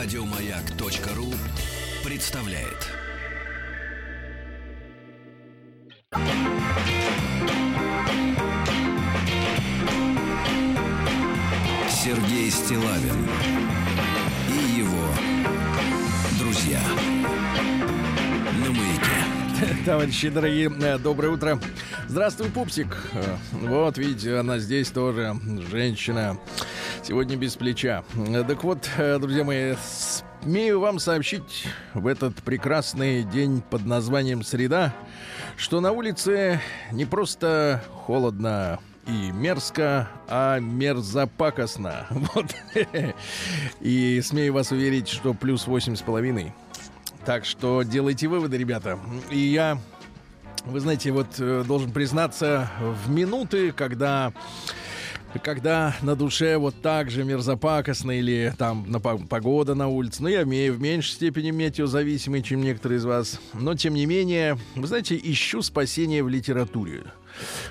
Радиомаяк.ру представляет. Сергей Стилавин и его друзья на маяке. Товарищи дорогие, э, доброе утро. Здравствуй, пупсик. Э, Вот, видите, она здесь тоже, женщина. Сегодня без плеча. Так вот, э, друзья мои, смею вам сообщить в этот прекрасный день под названием «Среда», что на улице не просто холодно, и мерзко, а мерзопакостно. Вот. И смею вас уверить, что плюс восемь с половиной. Так что делайте выводы, ребята. И я, вы знаете, вот э, должен признаться, в минуты, когда когда на душе вот так же мерзопакостно или там на по- погода на улице, ну, я имею в меньшей степени метеозависимый, чем некоторые из вас, но, тем не менее, вы знаете, ищу спасение в литературе.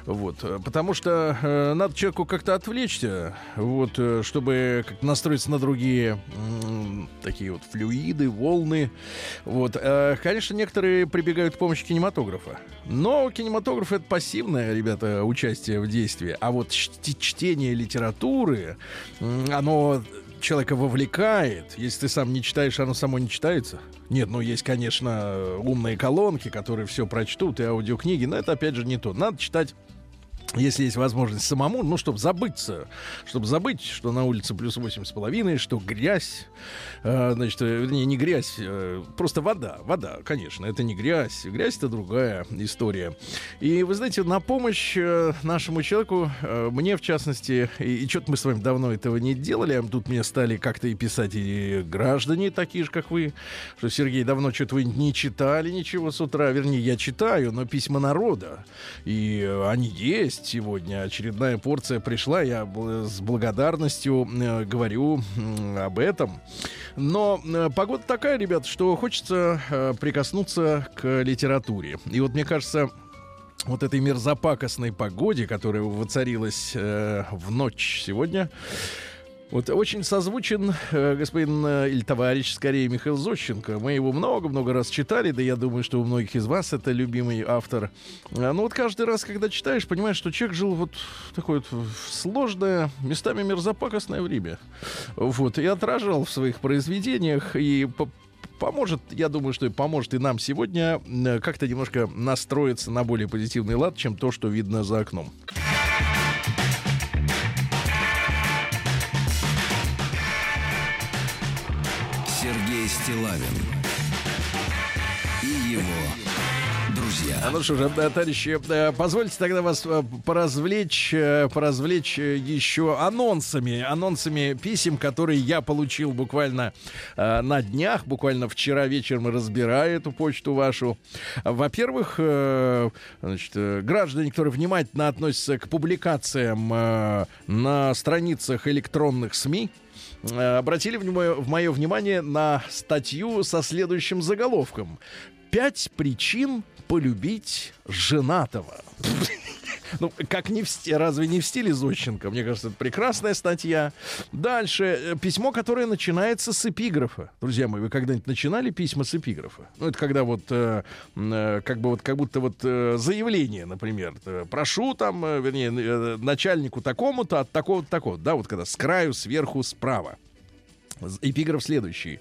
Вот, э, потому что э, надо человеку как-то отвлечься, вот, э, чтобы как настроиться на другие м, такие вот флюиды, волны. Вот, Э, конечно, некоторые прибегают к помощи кинематографа, но кинематограф это пассивное, ребята, участие в действии, а вот чт- чтение литературы, оно человека вовлекает. Если ты сам не читаешь, оно само не читается. Нет, ну есть, конечно, умные колонки, которые все прочтут, и аудиокниги, но это опять же не то. Надо читать если есть возможность самому, ну, чтобы забыться, чтобы забыть, что на улице плюс восемь с половиной, что грязь, э, значит, э, вернее, не грязь, э, просто вода, вода, конечно, это не грязь, грязь это другая история. И вы знаете, на помощь э, нашему человеку, э, мне в частности, и, и что-то мы с вами давно этого не делали, а тут мне стали как-то и писать и граждане такие же, как вы, что, Сергей, давно что-то вы не читали ничего с утра, вернее, я читаю, но письма народа, и э, они есть сегодня, очередная порция пришла, я с благодарностью э, говорю об этом. Но э, погода такая, ребят, что хочется э, прикоснуться к литературе. И вот мне кажется, вот этой мерзопакостной погоде, которая воцарилась в ночь сегодня, вот очень созвучен э, господин э, или товарищ, скорее, Михаил Зощенко. Мы его много-много раз читали, да я думаю, что у многих из вас это любимый автор. А, ну вот каждый раз, когда читаешь, понимаешь, что человек жил вот в такое вот сложное, местами мерзопакостное время. Вот, и отражал в своих произведениях, и по- поможет, я думаю, что и поможет и нам сегодня э, как-то немножко настроиться на более позитивный лад, чем то, что видно за окном. Ну что же, да, товарищи, э, позвольте тогда вас э, поразвлечь, э, поразвлечь э, еще анонсами, анонсами писем, которые я получил буквально э, на днях, буквально вчера вечером разбирая эту почту вашу. Во-первых, э, значит, э, граждане, которые внимательно относятся к публикациям э, на страницах электронных СМИ, э, обратили в мое, в мое внимание на статью со следующим заголовком. Пять причин полюбить женатого. Ну, как не в сти- разве не в стиле Зощенко? Мне кажется, это прекрасная статья. Дальше. э, Письмо, которое начинается с эпиграфа. Друзья мои, вы когда-нибудь начинали письма с эпиграфа? Ну, это когда вот, э, э, как бы вот, как будто вот э, заявление, например. э, Прошу там, вернее, начальнику такому-то от такого-то такого. Да, вот когда с краю, сверху, справа. Эпиграф следующий.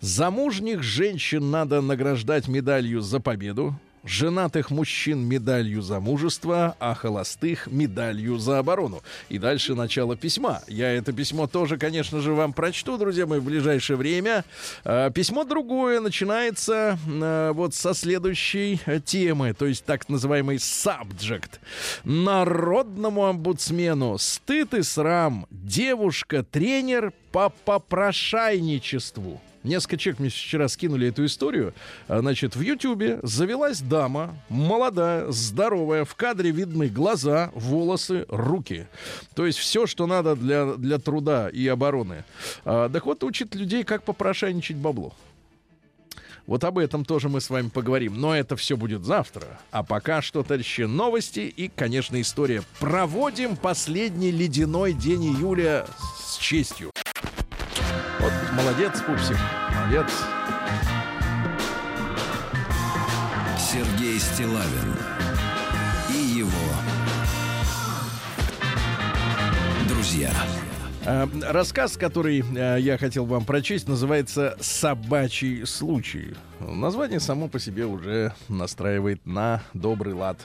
Замужних женщин надо награждать медалью за победу, женатых мужчин медалью за мужество, а холостых медалью за оборону. И дальше начало письма. Я это письмо тоже, конечно же, вам прочту, друзья мои, в ближайшее время. А, Письмо другое начинается а, вот со следующей э, темы, то есть так называемый subject. Народному омбудсмену стыд и срам. Девушка-тренер по попрошайничеству. Несколько человек мне вчера скинули эту историю. А, Значит, в Ютьюбе завелась дама, молодая, здоровая, в кадре видны глаза, волосы, руки. То есть все, что надо для, для труда и обороны. А, Так вот, учит людей, как попрошайничать бабло. Вот об этом тоже мы с вами поговорим. Но это все будет завтра. А пока что, товарищи, новости и, конечно, история. Проводим последний ледяной день июля с честью. Молодец, пупсик, молодец. Сергей Стилавин и его друзья. Э, Рассказ, который э, я хотел вам прочесть, называется «Собачий случай». Название само по себе уже настраивает на добрый лад.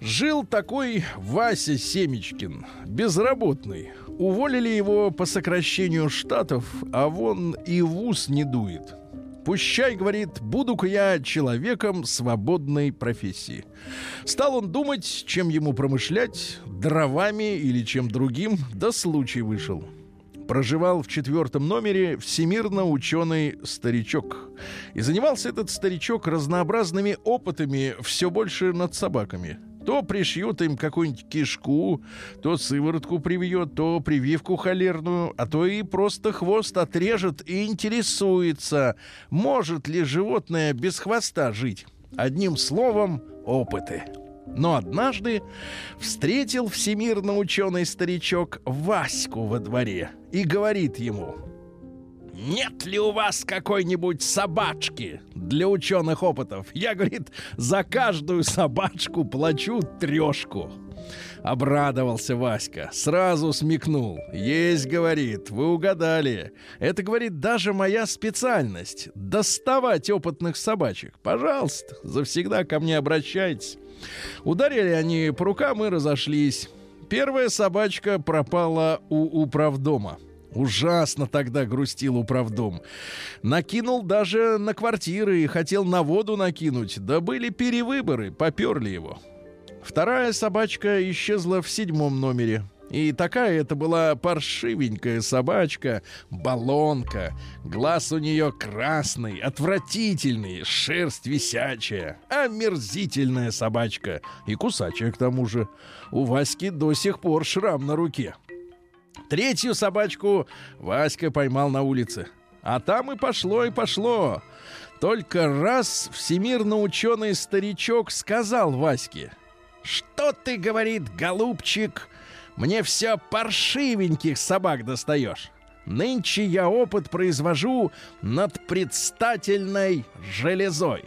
Жил такой Вася Семечкин, безработный. Уволили его по сокращению штатов, а вон и в ус не дует. Пущай, говорит, буду-ка я человеком свободной профессии. Стал он думать, чем ему промышлять, дровами или чем другим, да случай вышел. Проживал в четвертом номере всемирно ученый старичок. И занимался этот старичок разнообразными опытами все больше над собаками. То пришьют им какую-нибудь кишку, то сыворотку привьет, то прививку холерную, а то и просто хвост отрежет и интересуется, может ли животное без хвоста жить. Одним словом, опыты. Но однажды встретил всемирно ученый старичок Ваську во дворе и говорит ему, нет ли у вас какой-нибудь собачки для ученых опытов? Я, говорит, за каждую собачку плачу трешку. Обрадовался Васька, сразу смекнул. Есть, говорит, вы угадали. Это, говорит, даже моя специальность. Доставать опытных собачек. Пожалуйста, завсегда ко мне обращайтесь. Ударили они по рукам и разошлись. Первая собачка пропала у управдома. Ужасно тогда грустил управдом. Накинул даже на квартиры и хотел на воду накинуть. Да были перевыборы, поперли его. Вторая собачка исчезла в седьмом номере. И такая это была паршивенькая собачка, балонка. Глаз у нее красный, отвратительный, шерсть висячая. Омерзительная собачка. И кусачая к тому же. У Васьки до сих пор шрам на руке. Третью собачку Васька поймал на улице. А там и пошло, и пошло. Только раз всемирно ученый старичок сказал Ваське, «Что ты, — говорит, голубчик, — мне все паршивеньких собак достаешь. Нынче я опыт произвожу над предстательной железой».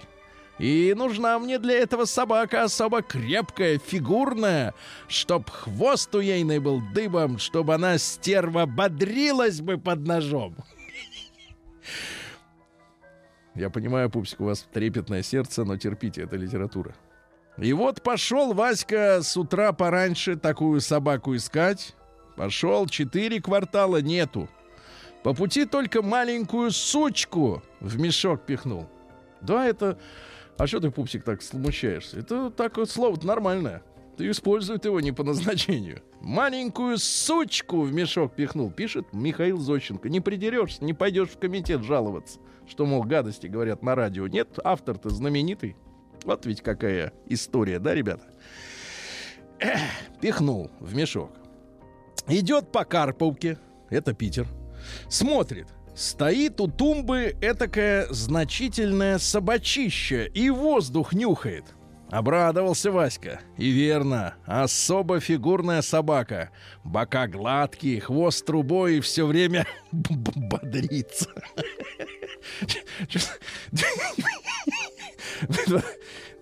И нужна мне для этого собака особо крепкая, фигурная, чтоб хвост у ейной был дыбом, чтобы она, стерва, бодрилась бы под ножом. Я понимаю, Пупсик, у вас трепетное сердце, но терпите, это литература. И вот пошел Васька с утра пораньше такую собаку искать. Пошел, четыре квартала нету. По пути только маленькую сучку в мешок пихнул. Да, это... А что ты, пупсик, так смущаешься? Это так вот слово нормальное. Ты использует его не по назначению. Маленькую сучку в мешок пихнул, пишет Михаил Зощенко. Не придерешься, не пойдешь в комитет жаловаться, что, мол, гадости говорят на радио. Нет, автор-то знаменитый. Вот ведь какая история, да, ребята? Эх, пихнул в мешок. Идет по Карповке, это Питер, смотрит, стоит у тумбы этакая значительная собачища и воздух нюхает. Обрадовался Васька. И верно, особо фигурная собака. Бока гладкие, хвост трубой и все время бодрится.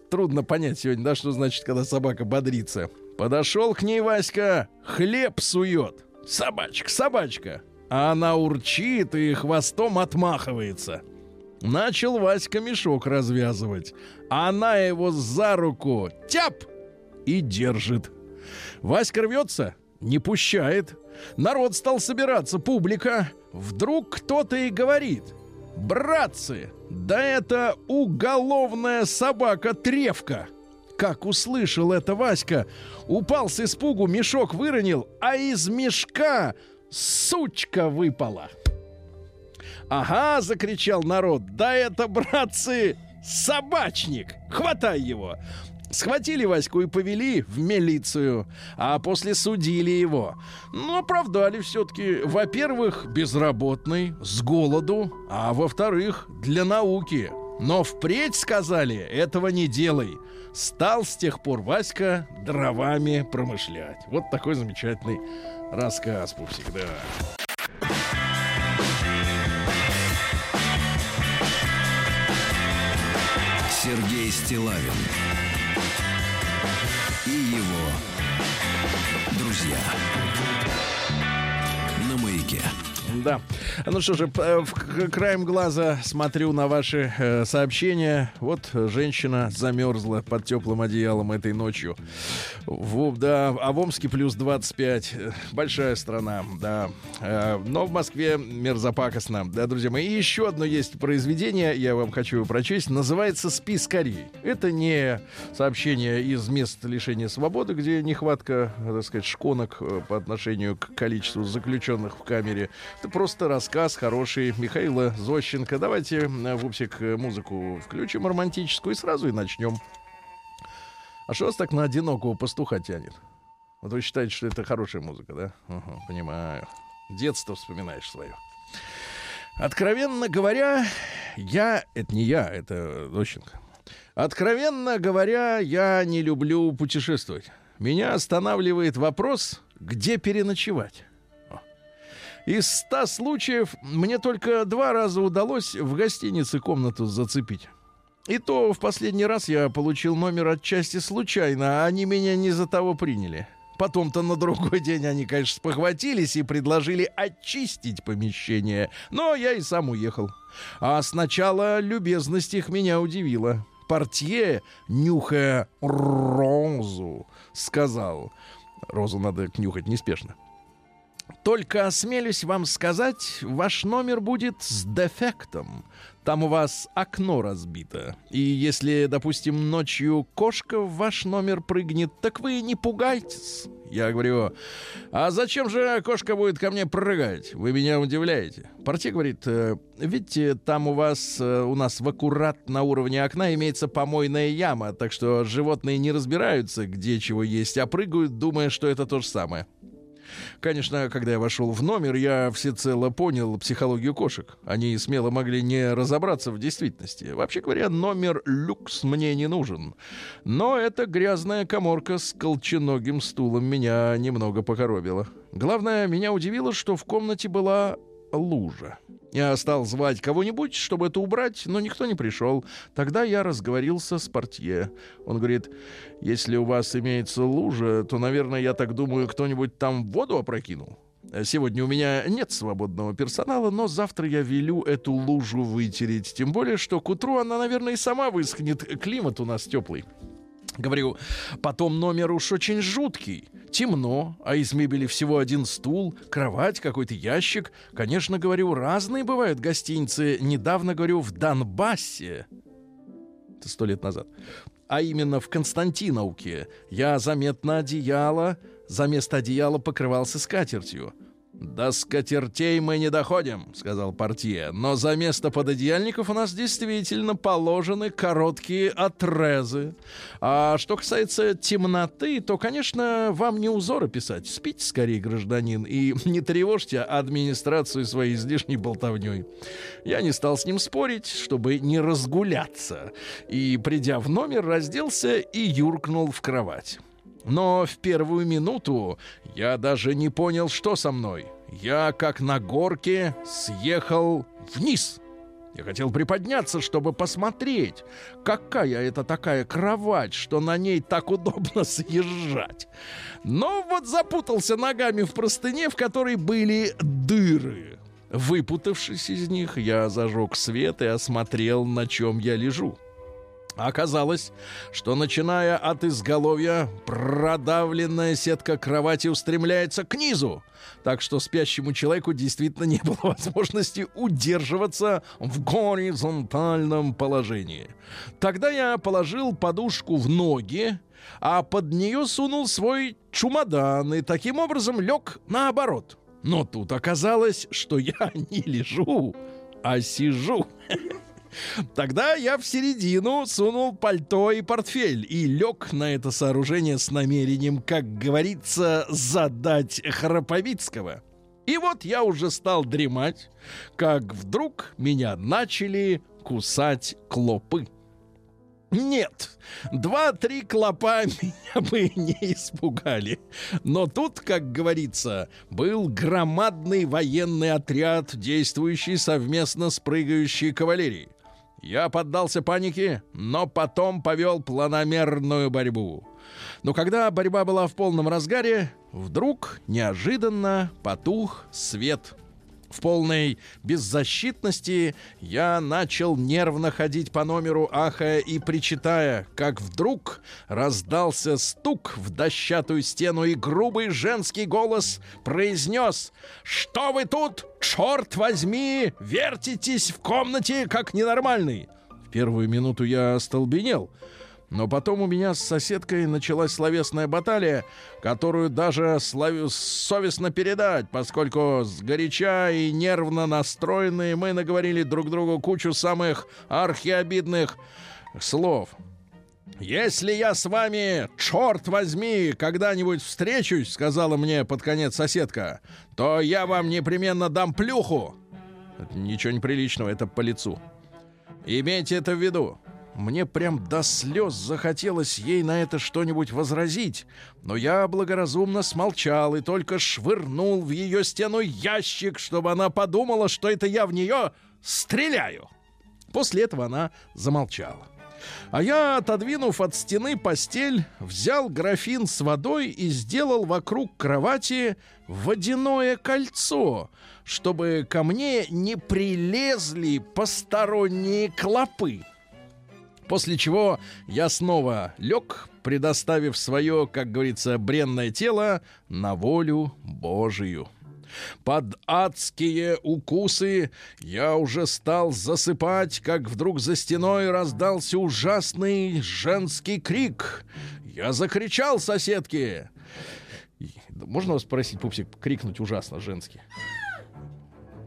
Трудно понять сегодня, да, что значит, когда собака бодрится. Подошел к ней Васька, хлеб сует. Собачка, собачка. А она урчит и хвостом отмахивается. Начал Васька мешок развязывать. Она его за руку тяп и держит. Васька рвется, не пущает. Народ стал собираться, публика. Вдруг кто-то и говорит. Братцы, да это уголовная собака-тревка. Как услышал это Васька, упал с испугу, мешок выронил, а из мешка сучка выпала. «Ага!» — закричал народ. «Да это, братцы, собачник! Хватай его!» Схватили Ваську и повели в милицию, а после судили его. Но оправдали все-таки, во-первых, безработный, с голоду, а во-вторых, для науки. Но впредь сказали, этого не делай. Стал с тех пор Васька дровами промышлять. Вот такой замечательный Рассказ, пупсик, да. Сергей Стилавин Да. Ну что же, п- в- краем глаза смотрю на ваши э, сообщения. Вот женщина замерзла под теплым одеялом этой ночью. В, да, а в Омске плюс 25. Э, Большая страна, да. Э, но в Москве мерзопакостно. Да, друзья мои. И еще одно есть произведение, я вам хочу его прочесть. Называется «Спи скорей». Это не сообщение из мест лишения свободы, где нехватка, так сказать, шконок э, по отношению к количеству заключенных в камере. Это просто рассказ хороший Михаила Зощенко. Давайте, э, Вупсик, э, музыку включим романтическую и сразу и начнем. А что вас так на одинокого пастуха тянет? Вот вы считаете, что это хорошая музыка, да? Ага, понимаю. Детство вспоминаешь свое. Откровенно говоря, я... Это не я, это Зощенко. Откровенно говоря, я не люблю путешествовать. Меня останавливает вопрос, где переночевать. Из ста случаев мне только два раза удалось в гостинице комнату зацепить. И то в последний раз я получил номер отчасти случайно, а они меня не за того приняли. Потом-то на другой день они, конечно, спохватились и предложили очистить помещение. Но я и сам уехал. А сначала любезность их меня удивила. Портье, нюхая розу, сказал... Розу надо нюхать неспешно. Только осмелюсь вам сказать, ваш номер будет с дефектом. Там у вас окно разбито. И если, допустим, ночью кошка в ваш номер прыгнет, так вы не пугайтесь. Я говорю, а зачем же кошка будет ко мне прыгать? Вы меня удивляете. Портье говорит, «Э, видите, там у вас, э, у нас в аккурат на уровне окна имеется помойная яма, так что животные не разбираются, где чего есть, а прыгают, думая, что это то же самое. Конечно, когда я вошел в номер, я всецело понял психологию кошек. Они смело могли не разобраться в действительности. Вообще говоря, номер люкс мне не нужен. Но эта грязная коморка с колченогим стулом меня немного покоробила. Главное, меня удивило, что в комнате была лужа. Я стал звать кого-нибудь, чтобы это убрать, но никто не пришел. Тогда я разговорился с портье. Он говорит, если у вас имеется лужа, то, наверное, я так думаю, кто-нибудь там воду опрокинул. Сегодня у меня нет свободного персонала, но завтра я велю эту лужу вытереть. Тем более, что к утру она, наверное, и сама высохнет. Климат у нас теплый. Говорю, потом номер уж очень жуткий. Темно, а из мебели всего один стул, кровать, какой-то ящик. Конечно, говорю, разные бывают гостиницы. Недавно, говорю, в Донбассе. Это сто лет назад. А именно в Константиновке. Я заметно одеяло, за место одеяла покрывался скатертью. «До скатертей мы не доходим», — сказал портье. «Но за место пододеяльников у нас действительно положены короткие отрезы. А что касается темноты, то, конечно, вам не узоры писать. Спите скорее, гражданин, и не тревожьте администрацию своей излишней болтовней». Я не стал с ним спорить, чтобы не разгуляться. И, придя в номер, разделся и юркнул в кровать. Но в первую минуту я даже не понял, что со мной. Я, как на горке, съехал вниз. Я хотел приподняться, чтобы посмотреть, какая это такая кровать, что на ней так удобно съезжать. Но вот запутался ногами в простыне, в которой были дыры. Выпутавшись из них, я зажег свет и осмотрел, на чем я лежу. Оказалось, что начиная от изголовья, продавленная сетка кровати устремляется к низу. Так что спящему человеку действительно не было возможности удерживаться в горизонтальном положении. Тогда я положил подушку в ноги, а под нее сунул свой чемодан и таким образом лег наоборот. Но тут оказалось, что я не лежу, а сижу. Тогда я в середину сунул пальто и портфель и лег на это сооружение с намерением, как говорится, задать Храповицкого. И вот я уже стал дремать, как вдруг меня начали кусать клопы. Нет, два-три клопа меня бы не испугали. Но тут, как говорится, был громадный военный отряд, действующий совместно с прыгающей кавалерией. Я поддался панике, но потом повел планомерную борьбу. Но когда борьба была в полном разгаре, вдруг неожиданно потух свет — в полной беззащитности я начал нервно ходить по номеру, ахая и причитая, как вдруг раздался стук в дощатую стену, и грубый женский голос произнес «Что вы тут, черт возьми, вертитесь в комнате, как ненормальный?» В первую минуту я остолбенел — но потом у меня с соседкой началась словесная баталия, которую даже славю совестно передать, поскольку с горяча и нервно настроенные мы наговорили друг другу кучу самых архиобидных слов. «Если я с вами, черт возьми, когда-нибудь встречусь, — сказала мне под конец соседка, — то я вам непременно дам плюху». Ничего неприличного, это по лицу. Имейте это в виду. Мне прям до слез захотелось ей на это что-нибудь возразить, но я благоразумно смолчал и только швырнул в ее стену ящик, чтобы она подумала, что это я в нее стреляю. После этого она замолчала. А я, отодвинув от стены постель, взял графин с водой и сделал вокруг кровати водяное кольцо, чтобы ко мне не прилезли посторонние клопы. После чего я снова лег, предоставив свое, как говорится, бренное тело на волю Божию. Под адские укусы я уже стал засыпать, как вдруг за стеной раздался ужасный женский крик. Я закричал соседке. Можно вас спросить, пупсик, крикнуть ужасно женский?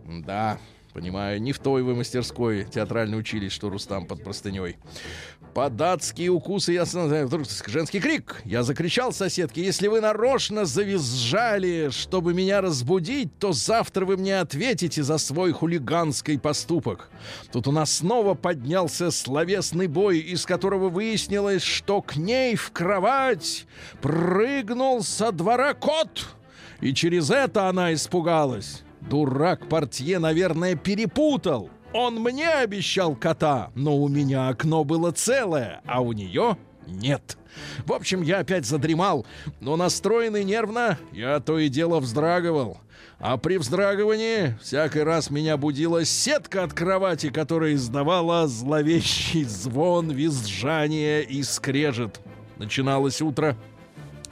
Да, Понимаю, не в той вы мастерской театрально учились, что Рустам под простыней. Под адские укусы я вдруг женский крик. Я закричал соседке, если вы нарочно завизжали, чтобы меня разбудить, то завтра вы мне ответите за свой хулиганский поступок. Тут у нас снова поднялся словесный бой, из которого выяснилось, что к ней в кровать прыгнул со двора кот. И через это она испугалась. Дурак портье, наверное, перепутал. Он мне обещал кота, но у меня окно было целое, а у нее нет. В общем, я опять задремал, но настроенный нервно, я то и дело вздрагивал. А при вздрагивании всякий раз меня будила сетка от кровати, которая издавала зловещий звон, визжание и скрежет. Начиналось утро.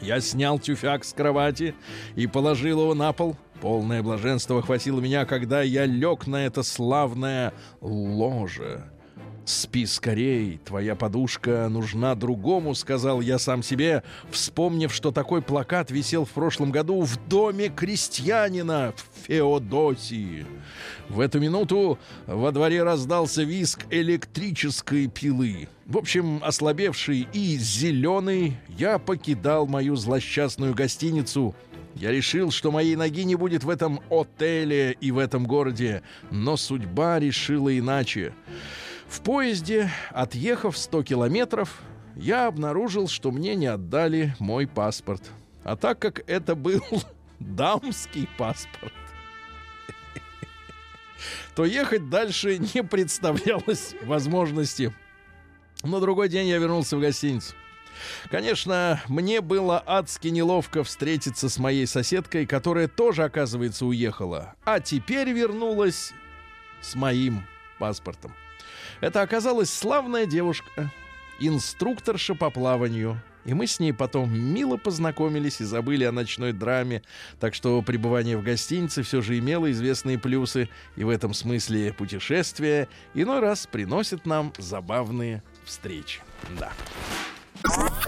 Я снял тюфяк с кровати и положил его на пол. Полное блаженство хватило меня, когда я лег на это славное ложе. «Спи скорей, твоя подушка нужна другому», — сказал я сам себе, вспомнив, что такой плакат висел в прошлом году в доме крестьянина в Феодосии. В эту минуту во дворе раздался виск электрической пилы. В общем, ослабевший и зеленый, я покидал мою злосчастную гостиницу — я решил, что моей ноги не будет в этом отеле и в этом городе, но судьба решила иначе. В поезде, отъехав 100 километров, я обнаружил, что мне не отдали мой паспорт. А так как это был дамский паспорт, то ехать дальше не представлялось возможности. На другой день я вернулся в гостиницу. Конечно, мне было адски неловко встретиться с моей соседкой, которая тоже, оказывается, уехала, а теперь вернулась с моим паспортом. Это оказалась славная девушка, инструкторша по плаванию. И мы с ней потом мило познакомились и забыли о ночной драме. Так что пребывание в гостинице все же имело известные плюсы. И в этом смысле путешествие иной раз приносит нам забавные встречи. Да.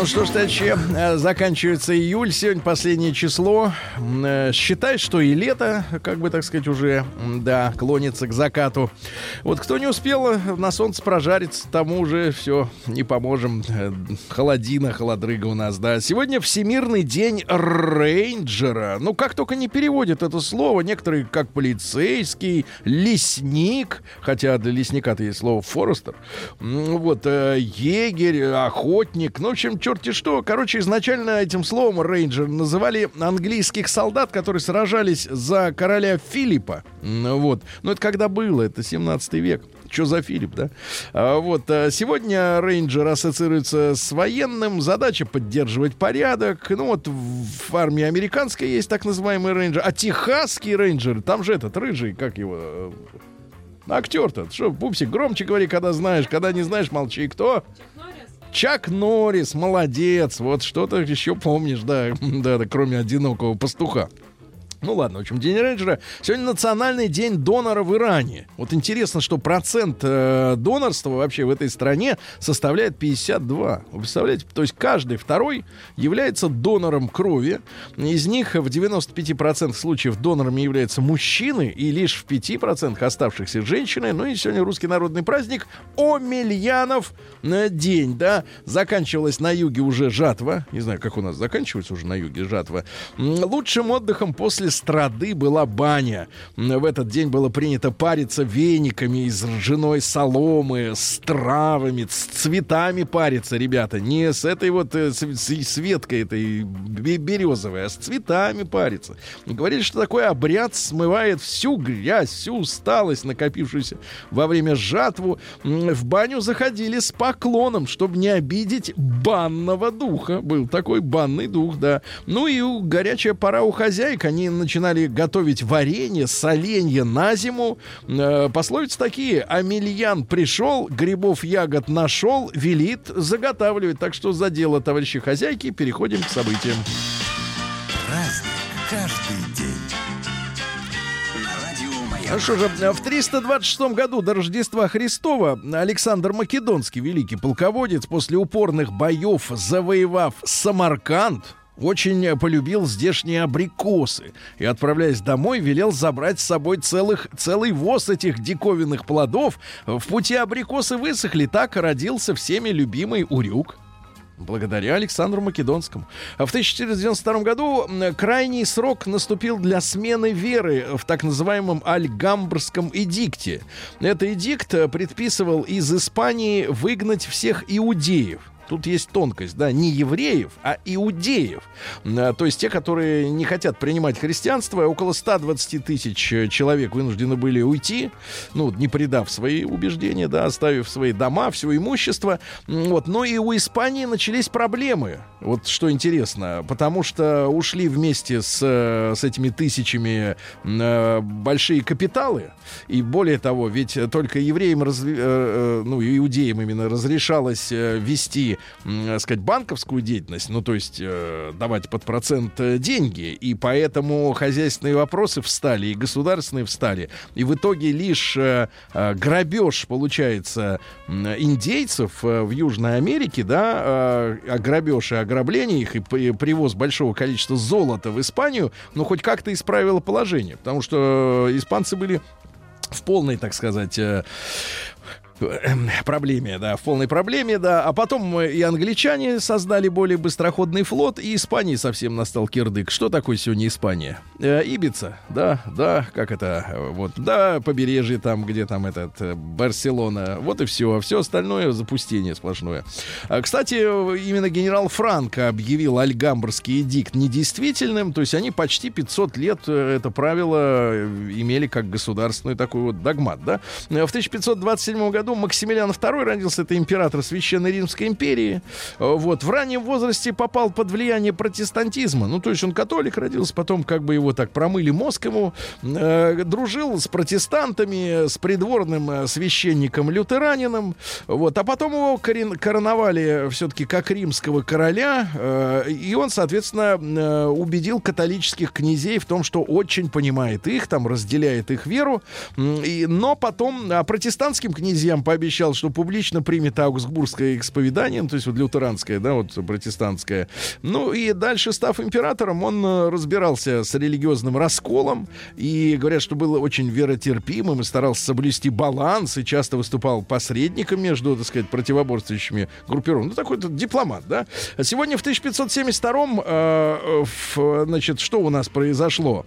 Ну что ж, товарищи, э, заканчивается июль, сегодня последнее число. Э, считай, что и лето, как бы так сказать, уже, да, клонится к закату. Вот кто не успел э, на солнце прожариться, тому уже все, не поможем. Холодина, холодрыга у нас, да. Сегодня Всемирный день рейнджера. Ну, как только не переводят это слово, некоторые как полицейский, лесник, хотя для лесника-то есть слово forester, вот, егерь, охотник, ну, в общем, черти что. Короче, изначально этим словом рейнджер называли английских солдат, которые сражались за короля Филиппа. Вот. Но это когда было, это 17 век. Что за Филипп, да? А, вот. А сегодня рейнджер ассоциируется с военным. Задача поддерживать порядок. Ну вот в армии американской есть так называемый рейнджер. А техасский рейнджер, там же этот рыжий, как его... Э, актер-то. Что, пупсик, громче говори, когда знаешь. Когда не знаешь, молчи. Кто? Чак Норрис, молодец. Вот что-то еще помнишь, да, да, да, кроме одинокого пастуха. Ну ладно, в общем, День рейнджера. Сегодня национальный день донора в Иране. Вот интересно, что процент э, донорства вообще в этой стране составляет 52. Вы представляете? То есть каждый второй является донором крови. Из них в 95% случаев донорами являются мужчины и лишь в 5% оставшихся женщины. Ну и сегодня русский народный праздник Омельянов день, да. Заканчивалась на юге уже жатва. Не знаю, как у нас заканчивается уже на юге жатва. Лучшим отдыхом после страды была баня. В этот день было принято париться вениками из ржаной соломы, с травами, с цветами париться, ребята. Не с этой вот э, с, с веткой этой березовой, а с цветами париться. Говорили, что такой обряд смывает всю грязь, всю усталость, накопившуюся во время жатву. В баню заходили с поклоном, чтобы не обидеть банного духа. Был такой банный дух, да. Ну и горячая пора у хозяек. Они начинали готовить варенье, соленье на зиму. Э, пословицы такие. Амельян пришел, грибов ягод нашел, велит заготавливать. Так что за дело, товарищи хозяйки, переходим к событиям. Праздник каждый день. Ну что же, в 326 году до Рождества Христова Александр Македонский, великий полководец, после упорных боев завоевав Самарканд, очень полюбил здешние абрикосы и, отправляясь домой, велел забрать с собой целых, целый воз этих диковинных плодов. В пути абрикосы высохли, так родился всеми любимый урюк. Благодаря Александру Македонскому. В 1492 году крайний срок наступил для смены веры в так называемом Альгамбрском эдикте. Этот эдикт предписывал из Испании выгнать всех иудеев. Тут есть тонкость, да, не евреев, а иудеев. А, то есть те, которые не хотят принимать христианство. Около 120 тысяч э, человек вынуждены были уйти, ну, не предав свои убеждения, да, оставив свои дома, все имущество. Вот. Но и у Испании начались проблемы. Вот что интересно, потому что ушли вместе с, э, с этими тысячами э, большие капиталы. И более того, ведь только евреям, разви, ну, иудеям именно разрешалось вести э, сказать, банковскую деятельность, ну, то есть э, давать под процент э, деньги, и поэтому хозяйственные вопросы встали, и государственные встали. И в итоге лишь э, э грабеж, получается, индейцев э, в Южной Америке, да, э, грабеж и ограбление их, и привоз большого количества золота в Испанию, ну, хоть как-то исправило положение, потому что испанцы были в полной, так сказать, э, проблеме, да, в полной проблеме, да. А потом и англичане создали более быстроходный флот, и Испании совсем настал кирдык. Что такое сегодня Испания? Э, Ибица, да, да, как это, вот, да, побережье там, где там этот, э, Барселона, вот и все. А все остальное запустение сплошное. А, кстати, именно генерал Франко объявил Альгамбрский эдикт недействительным, то есть они почти 500 лет э, это правило э, имели как государственный такой вот догмат, да. В 1527 году году Максимилиан II родился, это император Священной Римской империи. Вот, в раннем возрасте попал под влияние протестантизма. Ну, то есть он католик родился, потом как бы его так промыли мозг ему. Э, дружил с протестантами, с придворным э, священником лютеранином. Вот, а потом его короновали все-таки как римского короля. Э, и он, соответственно, э, убедил католических князей в том, что очень понимает их, там разделяет их веру. И, но потом а протестантским князьям там пообещал, что публично примет аугсбургское исповедание, ну, то есть вот лютеранское, да, вот протестантское. Ну и дальше, став императором, он э, разбирался с религиозным расколом и говорят, что был очень веротерпимым и старался соблюсти баланс и часто выступал посредником между, так сказать, противоборствующими группировками. Ну, такой то дипломат, да. Сегодня в 1572-м, э, в, значит, что у нас произошло?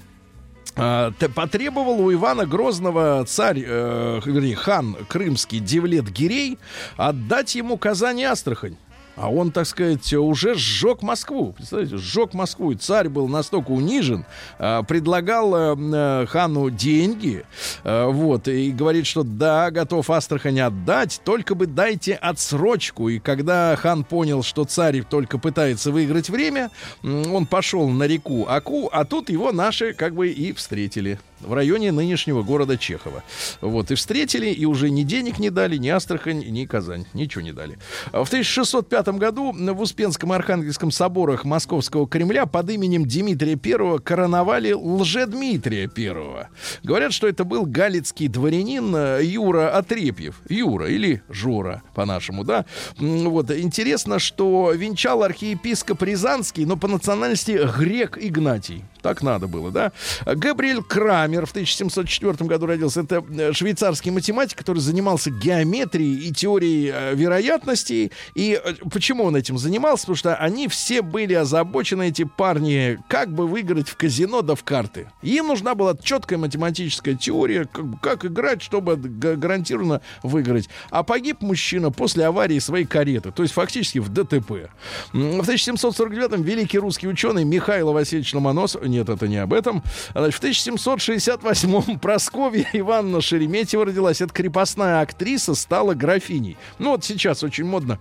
А, потребовал у Ивана Грозного царь, э, вернее, хан крымский Девлет Гирей отдать ему Казань и Астрахань. А он, так сказать, уже сжег Москву. Представляете, сжег Москву. И царь был настолько унижен, а, предлагал э, э, хану деньги, э, вот, и говорит, что да, готов Астрахань отдать, только бы дайте отсрочку. И когда хан понял, что царь только пытается выиграть время, он пошел на реку Аку, а тут его наши как бы и встретили в районе нынешнего города Чехова. Вот, и встретили, и уже ни денег не дали, ни Астрахань, ни Казань. Ничего не дали. В 1605 году в Успенском Архангельском соборах Московского Кремля под именем Дмитрия I короновали лже-Дмитрия I. Говорят, что это был галицкий дворянин э, Юра Отрепьев. Юра или Жора, по-нашему, да? Вот, интересно, что венчал архиепископ Рязанский, но по национальности грек Игнатий. Так надо было, да? Габриэль Крамер в 1704 году родился. Это э, швейцарский математик, который занимался геометрией и теорией э, вероятностей. И э, почему он этим занимался? Потому что они все были озабочены, эти парни, как бы выиграть в казино да в карты. Им нужна была четкая математическая теория, как, как играть, чтобы гарантированно выиграть. А погиб мужчина после аварии своей кареты, то есть фактически в ДТП. В 1749-м великий русский ученый Михаил Васильевич Ломоносов нет, это не об этом. Значит, в 1768-м Просковья Ивановна Шереметьева родилась. Это крепостная актриса, стала графиней. Ну вот сейчас очень модно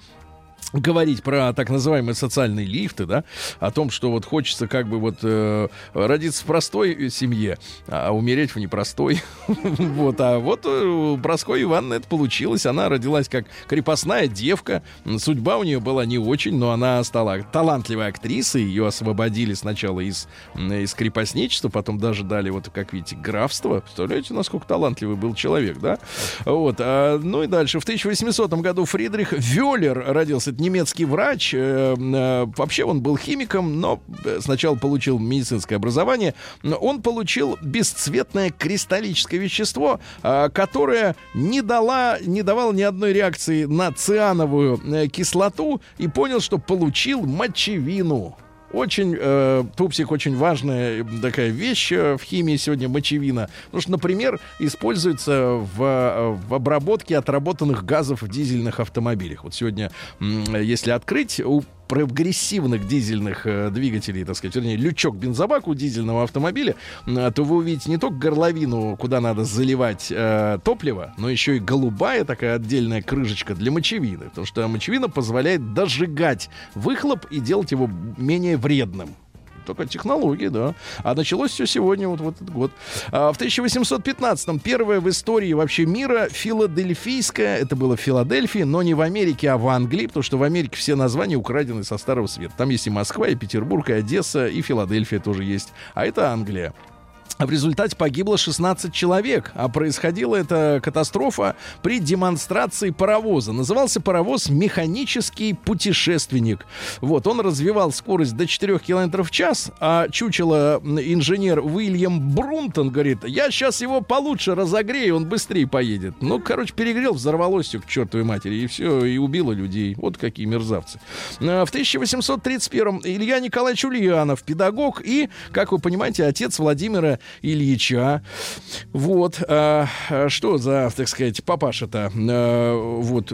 говорить про так называемые социальные лифты, да, о том, что вот хочется как бы вот э, родиться в простой семье, а умереть в непростой. вот, а вот э, у Прасковьи Ивановны это получилось. Она родилась как крепостная девка. Судьба у нее была не очень, но она стала талантливой актрисой. Ее освободили сначала из, из крепостничества, потом даже дали, вот как видите, графство. Представляете, насколько талантливый был человек, да? Вот. А, ну и дальше. В 1800 году Фридрих Вёллер родился это немецкий врач. Э, э, вообще он был химиком, но сначала получил медицинское образование. Он получил бесцветное кристаллическое вещество, э, которое не, дала, не давало ни одной реакции на циановую кислоту и понял, что получил мочевину. Очень, э, пупсик, очень важная такая вещь в химии сегодня мочевина. Потому что, например, используется в, в обработке отработанных газов в дизельных автомобилях. Вот сегодня, если открыть, прогрессивных дизельных э, двигателей, так сказать, вернее, лючок бензобака у дизельного автомобиля, э, то вы увидите не только горловину, куда надо заливать э, топливо, но еще и голубая такая отдельная крышечка для мочевины. Потому что мочевина позволяет дожигать выхлоп и делать его менее вредным только технологии, да. А началось все сегодня, вот в этот год. А, в 1815-м первая в истории вообще мира филадельфийская, это было в Филадельфии, но не в Америке, а в Англии, потому что в Америке все названия украдены со Старого Света. Там есть и Москва, и Петербург, и Одесса, и Филадельфия тоже есть. А это Англия. В результате погибло 16 человек, а происходила эта катастрофа при демонстрации паровоза. Назывался паровоз «Механический путешественник». Вот, он развивал скорость до 4 км в час, а чучело инженер Уильям Брунтон говорит, я сейчас его получше разогрею, он быстрее поедет. Ну, короче, перегрел, взорвалось все к чертовой матери, и все, и убило людей. Вот какие мерзавцы. А, в 1831 Илья Николаевич Ульянов, педагог и, как вы понимаете, отец Владимира Ильича. Вот. А, что за, так сказать, папаша-то? А, вот.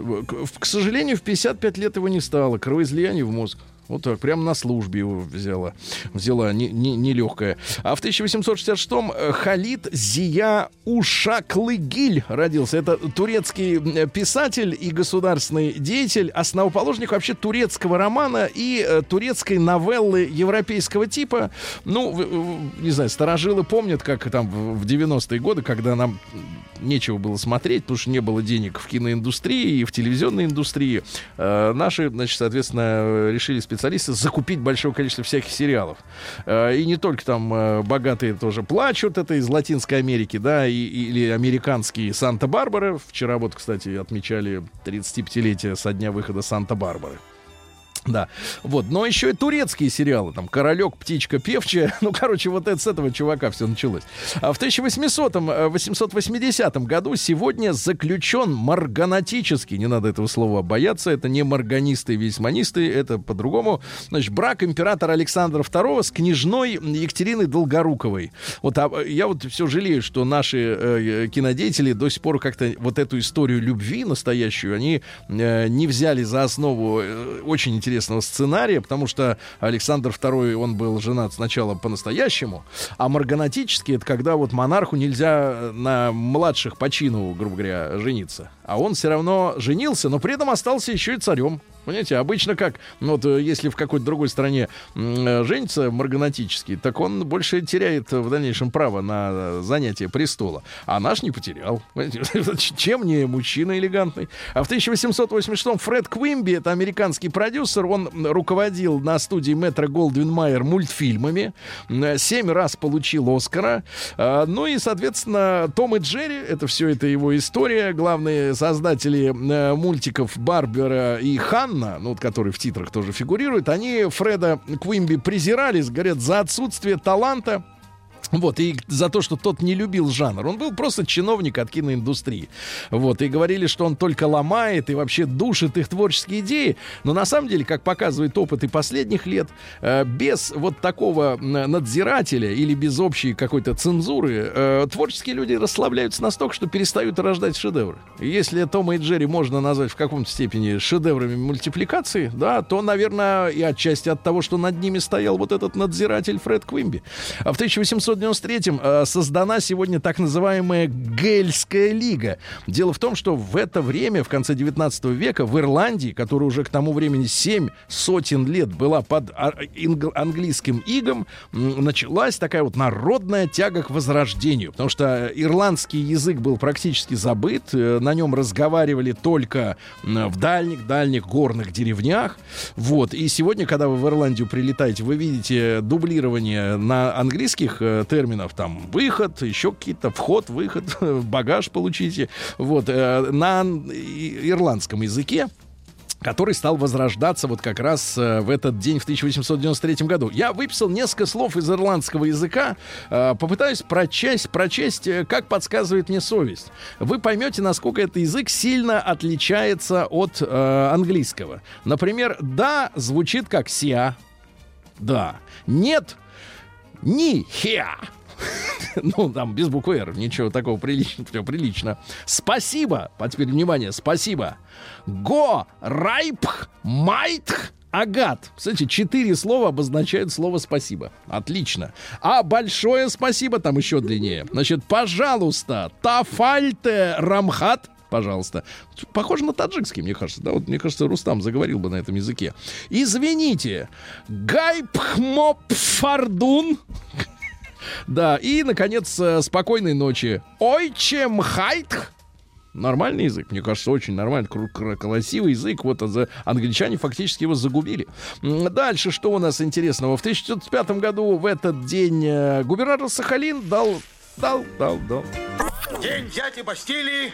К сожалению, в 55 лет его не стало. Кровоизлияние в мозг. Вот так, прямо на службе его взяла. Взяла, нелегкая. Не, не а в 1866-м э, Халид Зия Ушаклыгиль родился. Это турецкий э, писатель и государственный деятель, основоположник вообще турецкого романа и э, турецкой новеллы европейского типа. Ну, не знаю, старожилы помнят, как там в 90-е годы, когда нам нечего было смотреть, потому что не было денег в киноиндустрии и в телевизионной индустрии. Э, наши, значит, соответственно, решили специалисты закупить большое количество всяких сериалов. Э, и не только там э, богатые тоже плачут, это из Латинской Америки, да, и, или американские Санта-Барбара. Вчера вот, кстати, отмечали 35-летие со дня выхода Санта-Барбары. Да, вот, но еще и турецкие сериалы, там, «Королек», «Птичка», «Певчая», ну, короче, вот это, с этого чувака все началось. А в 1800-880 э, году сегодня заключен марганатический, не надо этого слова бояться, это не марганисты и весьманисты, это по-другому, значит, брак императора Александра II с княжной Екатериной Долгоруковой. Вот а, я вот все жалею, что наши э, кинодеятели до сих пор как-то вот эту историю любви настоящую, они э, не взяли за основу э, очень интересно интересного сценария, потому что Александр II, он был женат сначала по-настоящему, а марганатически это когда вот монарху нельзя на младших по чину, грубо говоря, жениться. А он все равно женился, но при этом остался еще и царем. Понимаете, обычно как, ну, вот э, если в какой-то другой стране э, женится марганатически, так он больше теряет в дальнейшем право на занятие престола. А наш не потерял. Чем не мужчина элегантный? А в 1886-м Фред Квимби, это американский продюсер, он руководил на студии Метро Голдвин Майер мультфильмами, семь раз получил Оскара. А, ну и, соответственно, Том и Джерри, это все это его история, главные создатели э, мультиков Барбера и Хан, Ханна, ну, вот, который в титрах тоже фигурирует, они Фреда Квимби презирали, говорят, за отсутствие таланта вот, и за то, что тот не любил жанр. Он был просто чиновник от киноиндустрии. Вот, и говорили, что он только ломает и вообще душит их творческие идеи. Но на самом деле, как показывает опыт и последних лет, э, без вот такого надзирателя или без общей какой-то цензуры, э, творческие люди расслабляются настолько, что перестают рождать шедевры. Если Тома и Джерри можно назвать в каком-то степени шедеврами мультипликации, да, то, наверное, и отчасти от того, что над ними стоял вот этот надзиратель Фред Квимби. А в 1800 1993-м э, создана сегодня так называемая Гельская лига. Дело в том, что в это время, в конце 19 века, в Ирландии, которая уже к тому времени 7 сотен лет была под английским игом, началась такая вот народная тяга к возрождению. Потому что ирландский язык был практически забыт, э, на нем разговаривали только в дальних-дальних горных деревнях. Вот. И сегодня, когда вы в Ирландию прилетаете, вы видите дублирование на английских э, терминов, там, выход, еще какие-то, вход, выход, багаж получите, вот, э, на ирландском языке который стал возрождаться вот как раз э, в этот день в 1893 году. Я выписал несколько слов из ирландского языка, э, попытаюсь прочесть, прочесть, как подсказывает мне совесть. Вы поймете, насколько этот язык сильно отличается от э, английского. Например, «да» звучит как «ся», «да», «нет» Ни хя. ну, там, без буквы «Р», ничего такого прилично, все прилично. Спасибо, а теперь внимание, спасибо. Го, райпх, майтх, Агат. Кстати, четыре слова обозначают слово спасибо. Отлично. А большое спасибо там еще длиннее. Значит, пожалуйста, тафальте рамхат пожалуйста. Похоже на таджикский, мне кажется. Да, вот мне кажется, Рустам заговорил бы на этом языке. Извините, Гайпхмопфардун. Да, и, наконец, э, спокойной ночи. Ойчем хайтх. Нормальный язык, мне кажется, очень нормальный, красивый язык. Вот англичане фактически его загубили. Дальше, что у нас интересного? В 1905 году в этот день э, губернатор Сахалин дал, дал, дал, дал. День взятия Бастилии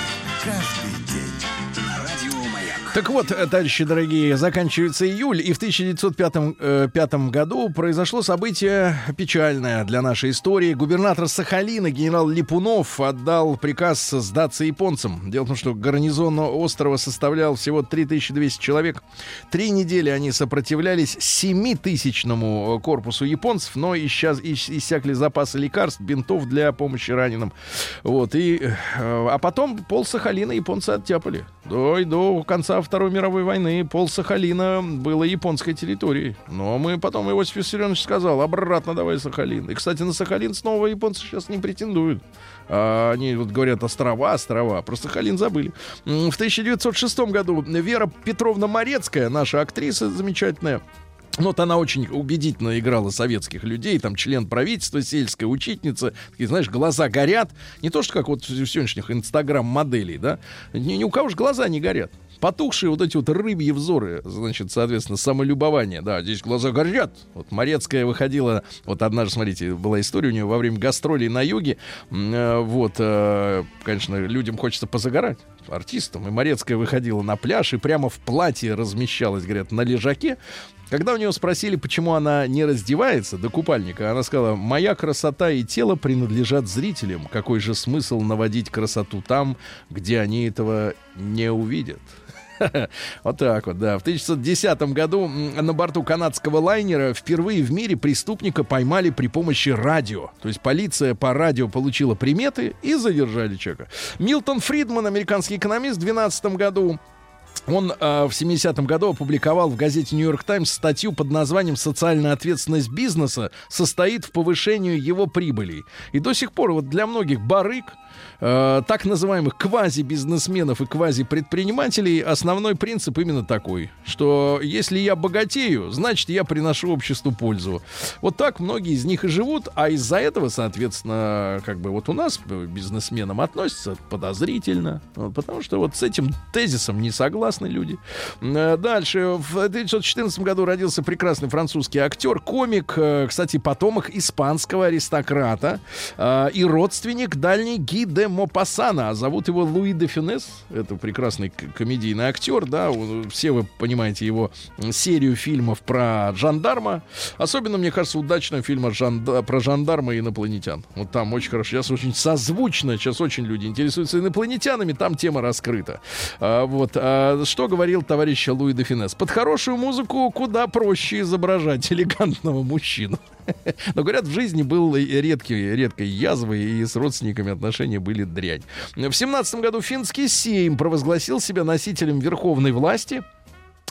так вот, товарищи дорогие, заканчивается июль, и в 1905 э, году произошло событие печальное для нашей истории. Губернатор Сахалина, генерал Липунов, отдал приказ сдаться японцам. Дело в том, что гарнизон острова составлял всего 3200 человек. Три недели они сопротивлялись 7000-ному корпусу японцев, но исчез, иссякли запасы лекарств, бинтов для помощи раненым. Вот, и, э, а потом пол Сахалина японцы оттяпали. До, и до конца Второй мировой войны пол Сахалина было японской территорией. Но мы потом, Иосиф Виссарионович сказал, обратно давай Сахалин. И, кстати, на Сахалин снова японцы сейчас не претендуют. А, они вот говорят острова, острова. Просто Сахалин забыли. В 1906 году Вера Петровна Морецкая, наша актриса замечательная, Ну, вот она очень убедительно играла советских людей, там член правительства, сельская учительница, такие, знаешь, глаза горят. Не то, что как вот у сегодняшних инстаграм-моделей, да, ни, ни у кого же глаза не горят потухшие вот эти вот рыбьи взоры, значит, соответственно, самолюбование. Да, здесь глаза горят. Вот Морецкая выходила, вот однажды, смотрите, была история у нее во время гастролей на юге. Э, вот, э, конечно, людям хочется позагорать артистам. И Морецкая выходила на пляж и прямо в платье размещалась, говорят, на лежаке. Когда у нее спросили, почему она не раздевается до купальника, она сказала, моя красота и тело принадлежат зрителям. Какой же смысл наводить красоту там, где они этого не увидят? Вот так вот, да. В 1910 году на борту канадского лайнера впервые в мире преступника поймали при помощи радио. То есть полиция по радио получила приметы и задержали человека. Милтон Фридман, американский экономист, в 2012 году он э, в 70-м году опубликовал в газете «Нью-Йорк Таймс» статью под названием «Социальная ответственность бизнеса состоит в повышении его прибылей». И до сих пор вот для многих барыг э, так называемых квази-бизнесменов и квази-предпринимателей основной принцип именно такой, что если я богатею, значит, я приношу обществу пользу. Вот так многие из них и живут, а из-за этого, соответственно, как бы вот у нас к бизнесменам относятся подозрительно, вот, потому что вот с этим тезисом не согласны люди. Э, дальше. В 1914 году родился прекрасный французский актер, комик, э, кстати, потомок испанского аристократа э, и родственник дальний Ги де Мопассана, а зовут его Луи де Фюнес. Это прекрасный комедийный актер, да, все вы понимаете его серию фильмов про жандарма. Особенно, мне кажется, удачная фильма жанда, про жандарма и инопланетян. Вот там очень хорошо. Сейчас очень созвучно, сейчас очень люди интересуются инопланетянами, там тема раскрыта. А, вот. А, что говорил товарищ Луи де Финес? Под хорошую музыку куда проще изображать элегантного мужчину. Но, говорят, в жизни был редкий, редкой язвой, и с родственниками отношения были дрянь. В 17 году финский Сейм провозгласил себя носителем верховной власти –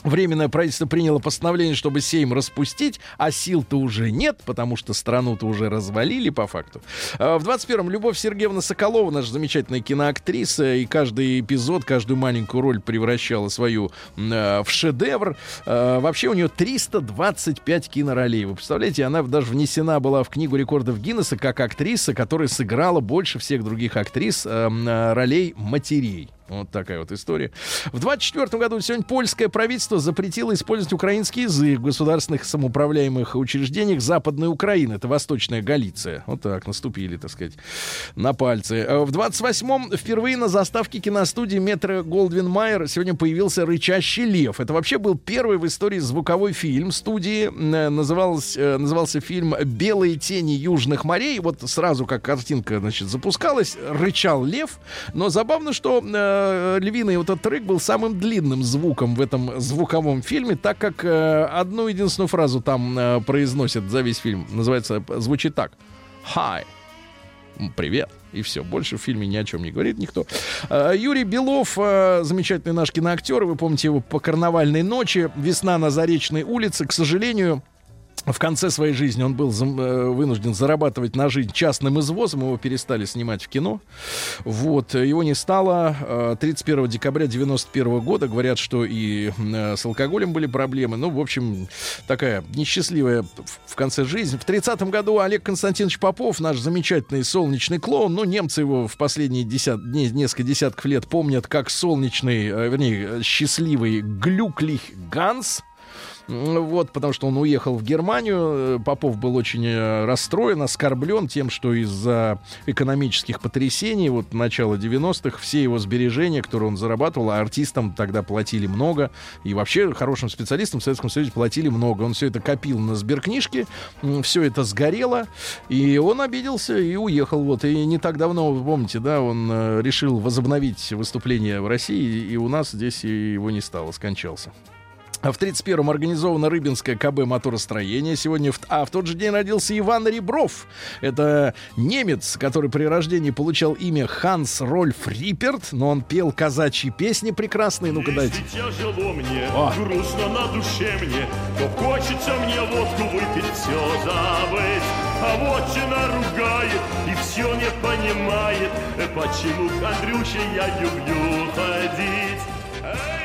Временное правительство приняло постановление, чтобы Сейм распустить, а сил-то уже нет, потому что страну-то уже развалили по факту. А, в 21-м Любовь Сергеевна Соколова, наша замечательная киноактриса, и каждый эпизод, каждую маленькую роль превращала свою э, в шедевр. Э, вообще у нее 325 киноролей. Вы представляете, она даже внесена была в книгу рекордов Гиннесса как актриса, которая сыграла больше всех других актрис э, ролей матерей. Вот такая вот история. В 24 году сегодня польское правительство запретило использовать украинский язык в государственных самоуправляемых учреждениях Западной Украины. Это Восточная Галиция. Вот так наступили, так сказать, на пальцы. А в 28-м впервые на заставке киностудии Метро Голдвин Майер сегодня появился «Рычащий лев». Это вообще был первый в истории звуковой фильм студии. Назывался, э, назывался фильм «Белые тени южных морей». Вот сразу, как картинка, значит, запускалась, рычал лев. Но забавно, что э, львиный вот этот трек был самым длинным звуком в этом звуковом фильме, так как э, одну единственную фразу там э, произносит за весь фильм. Называется, звучит так. Hi. Привет. И все. Больше в фильме ни о чем не говорит никто. Э, Юрий Белов, э, замечательный наш киноактер. Вы помните его по карнавальной ночи. Весна на Заречной улице. К сожалению, в конце своей жизни он был э, вынужден зарабатывать на жизнь частным извозом, его перестали снимать в кино. Вот, его не стало. 31 э, декабря 91 года говорят, что и э, с алкоголем были проблемы. Ну, в общем, такая несчастливая в конце жизни. В 30 году Олег Константинович Попов, наш замечательный солнечный клоун, ну, немцы его в последние десят, несколько десятков лет помнят как солнечный, вернее, счастливый Глюклих Ганс, вот, потому что он уехал в Германию. Попов был очень э, расстроен, оскорблен тем, что из-за экономических потрясений, вот начала 90-х, все его сбережения, которые он зарабатывал, а артистам тогда платили много, и вообще хорошим специалистам в Советском Союзе платили много. Он все это копил на сберкнижке, все это сгорело, и он обиделся и уехал. Вот, и не так давно, вы помните, да, он э, решил возобновить выступление в России, и у нас здесь его не стало, скончался. В 31-м организовано Рыбинское КБ моторостроение. Сегодня, в, а в тот же день родился Иван Ребров. Это немец, который при рождении получал имя Ханс Рольф Риперт, но он пел казачьи песни прекрасные. Ну-ка дайте. тяжело мне, О. грустно на душе мне, то хочется мне водку выпить, все забыть. А вот жена ругает и все не понимает, почему к Андрюше я люблю ходить.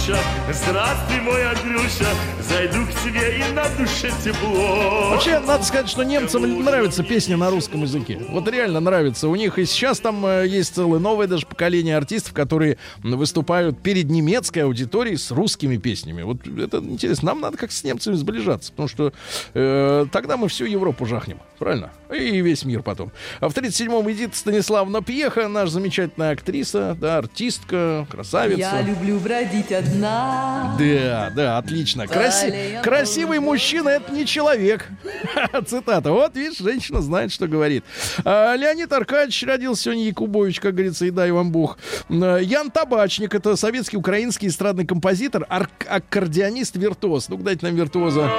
Андрюша! Здравствуй, мой Андрюша, зайду к тебе и на душе тепло. Вообще, надо сказать, что немцам нравится песня на русском языке. Вот реально нравится. У них и сейчас там э, есть целое новое даже поколение артистов, которые выступают перед немецкой аудиторией с русскими песнями. Вот это интересно. Нам надо как с немцами сближаться, потому что э, тогда мы всю Европу жахнем. Правильно? И весь мир потом. А в 37-м Эдита Станиславовна Пьеха, наша замечательная актриса, да, артистка, красавица. Я люблю бродить одна. Да, да, отлично. Краси- Красивый мужчина это не человек. Цитата. Вот, видишь, женщина знает, что говорит. А, Леонид Аркадьевич родился сегодня Якубович, как говорится, и дай вам бог. А, Ян Табачник, это советский украинский эстрадный композитор, аккордеонист, виртуоз. Ну, дайте нам виртуоза.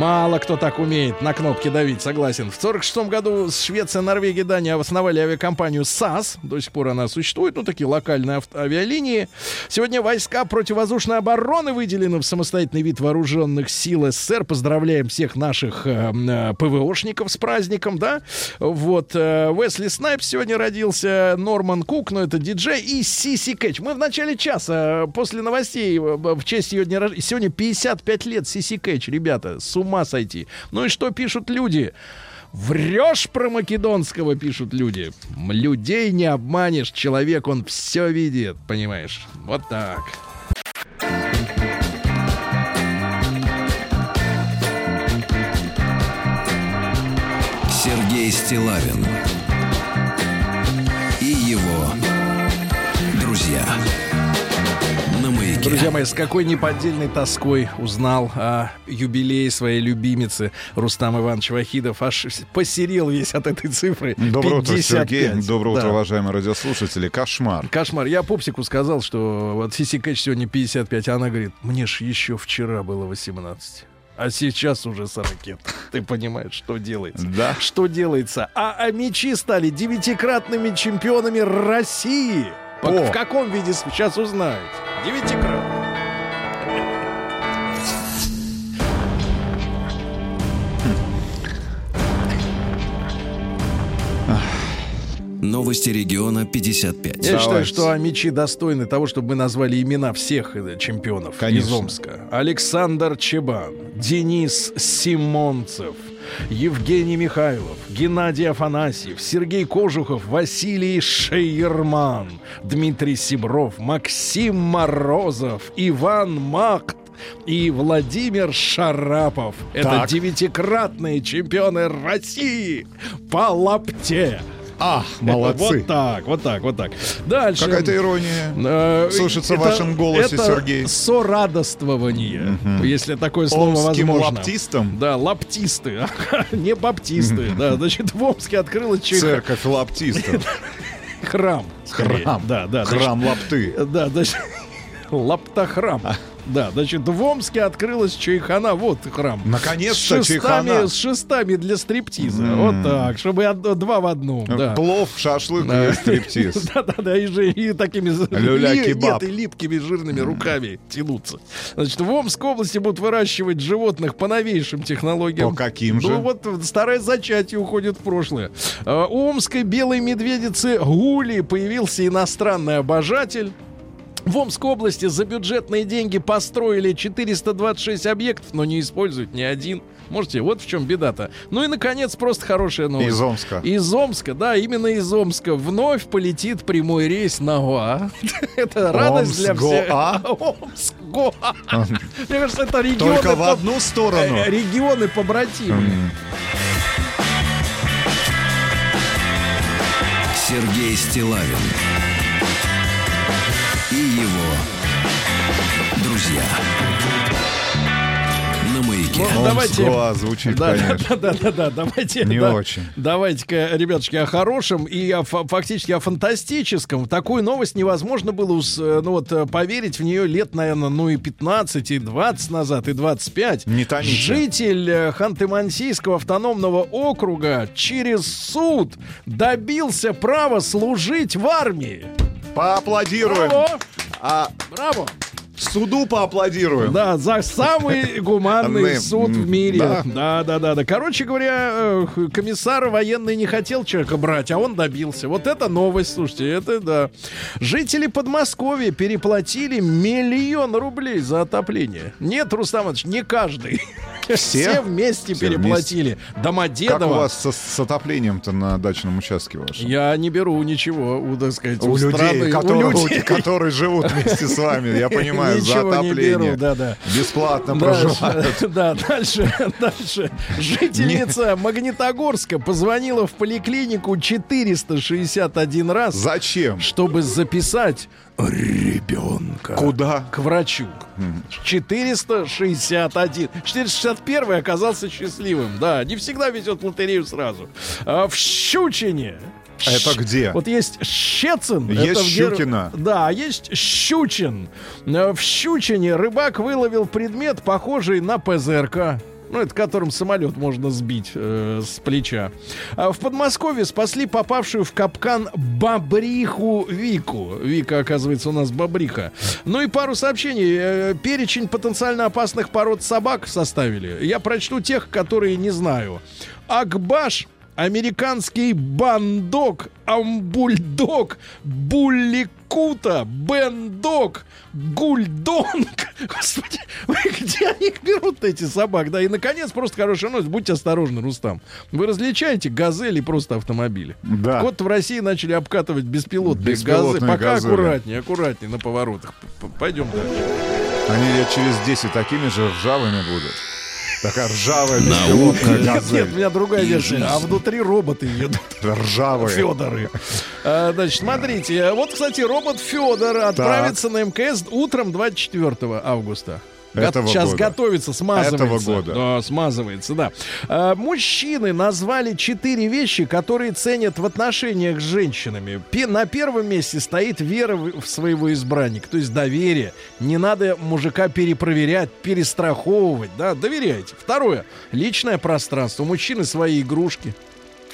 Мало кто так умеет на кнопки давить, согласен. В 46 году Швеция, Норвегия, Дания основали авиакомпанию САС. До сих пор она существует, ну, такие локальные авиалинии. Сегодня войска противовоздушной обороны выделены в самостоятельный вид вооруженных сил СССР. Поздравляем всех наших э, э, ПВОшников с праздником, да? Вот. э, Уэсли Снайпс сегодня родился, Норман Кук, ну, это диджей, и Сиси Кэтч. Мы в начале часа, э, после новостей, э, в честь ее дня рождения, сегодня 55 лет Сиси Кэтч, ребята, с ума сойти. Ну и что пишут люди? Врешь про македонского, пишут люди. Людей не обманешь, человек, он все видит, понимаешь? Вот так. Сергей Стилавин маяке. Друзья мои, с какой неподдельной тоской узнал о юбилее своей любимицы Рустам Иванович Вахидов. Аж посерел весь от этой цифры. Доброе утро, 55. Сергей. Доброе утро, Да. уважаемые радиослушатели. Кошмар. Кошмар. Я Пупсику сказал, что вот Сиси Кэч сегодня 55, а она говорит, мне ж еще вчера было 18. А сейчас уже 40. Ты понимаешь, что делается? Да. Что делается? А, а мечи стали девятикратными чемпионами России. По- О. В каком виде сейчас узнаете? Девятикратно. Новости региона 55. Я считаю, Давайте. что мечи достойны того, чтобы мы назвали имена всех э, чемпионов из Конечно. Омска. Александр Чебан, Денис Симонцев, Евгений Михайлов, Геннадий Афанасьев, Сергей Кожухов, Василий Шейерман, Дмитрий Сибров, Максим Морозов, Иван Макт и Владимир Шарапов. Это Так. девятикратные чемпионы России по лапте. Ах, молодцы. Вот так, вот так, вот так. Дальше. Какая-то ирония. Э, Слышится в это- вашем голосе, это Сергей. Сорадоствование, если такое слово Омским возможно. лаптистом? Да, лаптисты, не баптисты. Да, значит, в Омске открылась Церковь лаптистов. храм. скорее. Храм. Да, да. Храм лапты. Да, значит, лаптохрам. Да, значит, в Омске открылась чайхана. Вот храм. Наконец-то с шестами, чайхана. с шестами для стриптиза. Вот так, чтобы од- два в одном. Да. Плов, шашлык Да. и стриптиз. Да-да-да, и, же, и такими Люля-кебаб. нет, и липкими жирными руками тянуться. Значит, в Омской области будут выращивать животных по новейшим технологиям. По каким же? Ну вот старое зачатие уходит в прошлое. А, У омской белой медведицы Гули появился иностранный обожатель. В Омской области за бюджетные деньги построили 426 объектов, но не используют ни один. Можете, вот в чем беда-то. Ну и, наконец, просто хорошая новость. Из Омска. Из Омска, да, именно из Омска. Вновь полетит прямой рейс на Гоа. Это радость для всех. Омск, Гоа. Мне кажется, это регионы... Только в одну сторону. э, Регионы побратимы. Сергей Стилавин и его друзья на маяке. Ну, давайте... Звучит, Да, да, конечно. да, да, да, давайте. Не да. очень. Давайте-ка, ребятушки, о хорошем и о, фа- фактически о фантастическом. Такую новость невозможно было ус- э, ну, вот, э, поверить в нее лет, наверное, ну и 15, и 20 назад, и 25. Не тоните. Житель э, Ханты-Мансийского автономного округа через суд добился права служить в армии. Поаплодируем. Браво! А Браво! Суду поаплодируем. Да, за самый гуманный Ны- суд в мире. да. Да, да, да, да. Короче говоря, э, комиссар военный не хотел человека брать, а он добился. Вот это новость, слушайте, это да. Жители Подмосковья переплатили миллион рублей за отопление. Нет, Рустам Иванович, не каждый. Все вместе Все переплатили. Как Домодедово. у вас со- с отоплением-то на дачном участке вашем? Я не беру ничего, у, так сказать, У людей, страны, у которые, людей. которые живут вместе с вами, я понимаю, за Ничего не отопление. беру, да-да. Бесплатно проживают. да, дальше, дальше. Жительница Магнитогорска позвонила в поликлинику 461 раз, Зачем? чтобы записать ребенка. Куда? К врачу. 461. 461 оказался счастливым. Да, не всегда везет лотерею сразу. А в Щучине. Это Щ- где? Вот есть Щецин. Есть это в Гер-. Да, а есть Щучин. Э, В Щучине рыбак выловил предмет, похожий на ПЗРК. Ну, это которым самолет можно сбить э, с плеча. А в Подмосковье спасли попавшую в капкан бобриху Вику. Вика, оказывается, у нас бобриха. Ну и пару сообщений. Э, перечень потенциально опасных пород собак составили. Я прочту тех, которые не знаю. Акбаш Американский бандок, амбульдог, булликута, бендог, гульдонг. Господи, где они их берут, эти собак? Да, и, наконец, просто хорошая новость. Будьте осторожны, Рустам. Вы различаете газели просто автомобили? Да. Вот в России начали обкатывать беспилотные, Беспилотные газы. Пока газели. аккуратнее, аккуратнее на поворотах. Пойдем дальше. Они лет через 10 такими же ржавыми будут. Такая ржавая беспилотная Нет, нет, у меня другая версия. А внутри роботы едут. Ржавые. Федоры. А, Значит, смотрите. Вот, кстати, робот Федор отправится на МКС утром 24 августа. Го- Этого Сейчас года. готовится, смазывается. Этого года. Да, смазывается, да. А, мужчины назвали четыре вещи, которые ценят в отношениях с женщинами. Пе- на первом месте стоит вера в своего избранника, то есть доверие. Не надо мужика перепроверять, перестраховывать, да, доверяйте. Второе. Личное пространство. У мужчины свои игрушки.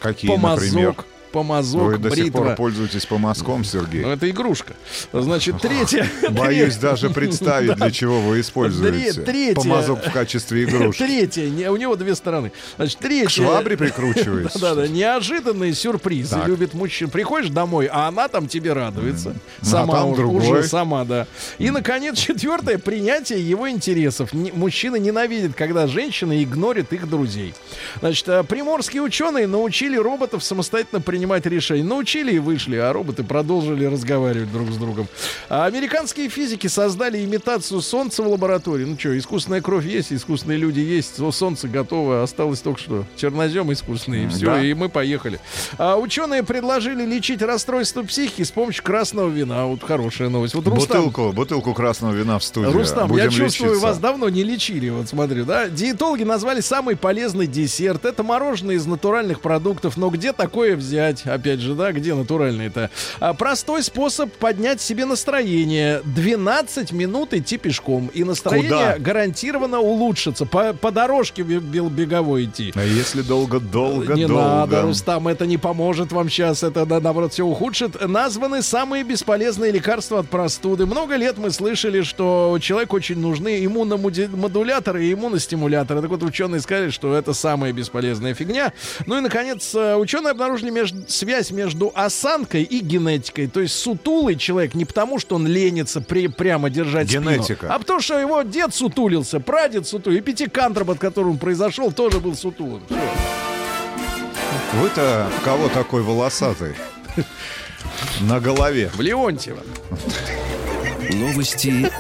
Какие, например? Помазок, Вы до сих пор бритва. пользуетесь помазком, Сергей? Ну, это игрушка. Значит, третье. Боюсь даже представить, для чего вы используете Тре- третье. помазок в качестве игрушки. Третье. Не, у него две стороны. Значит, третье. К швабре прикручиваете? Да, да, неожиданные сюрпризы любит мужчин. Приходишь домой, а она там тебе радуется. А Сама уже, сама, да. И, наконец, четвертое принятие его интересов. Не- Мужчины ненавидят, когда женщина игнорит их друзей. Значит, а, приморские ученые научили роботов самостоятельно принимать решения. Научили и вышли, а роботы продолжили разговаривать друг с другом. А американские физики создали имитацию Солнца в лаборатории. Ну что, искусственная кровь есть, искусственные люди есть, Солнце готово, осталось только что чернозем искусственный, и все, Да. и мы поехали. А ученые предложили лечить расстройство психики с помощью красного вина. Вот хорошая новость. Вот Рустам, Бутылку, бутылку красного вина в студию. Рустам, Будем я чувствую, лечиться. вас давно не лечили, вот смотрю, да? Диетологи назвали самый полезный десерт. Это мороженое из натуральных продуктов. Но где такое взять? Опять же, да, где натуральное-то? А, простой способ поднять себе настроение. 12 минут идти пешком. И настроение Куда? гарантированно улучшится. По, по дорожке бе- бе- беговой идти. А если долго-долго-долго? Не надо, Рустам, это не поможет вам сейчас, это на- наоборот все ухудшит. Названы самые бесполезные лекарства от простуды. Много лет мы слышали, что человеку очень нужны иммуномодуляторы и иммуностимуляторы. Так вот, ученые сказали, что это самая бесполезная фигня. Ну и, наконец, э, ученые обнаружили меж- связь между осанкой и генетикой. То есть сутулый человек не потому, что он ленится при- прямо держать спину, Генетика. а потому что его дед сутулился, прадед сутулился, и пятикантроп, от которого он произошел, тоже был сутулым. Вы-то кого такой волосатый? На голове. В Леонтьево. Новости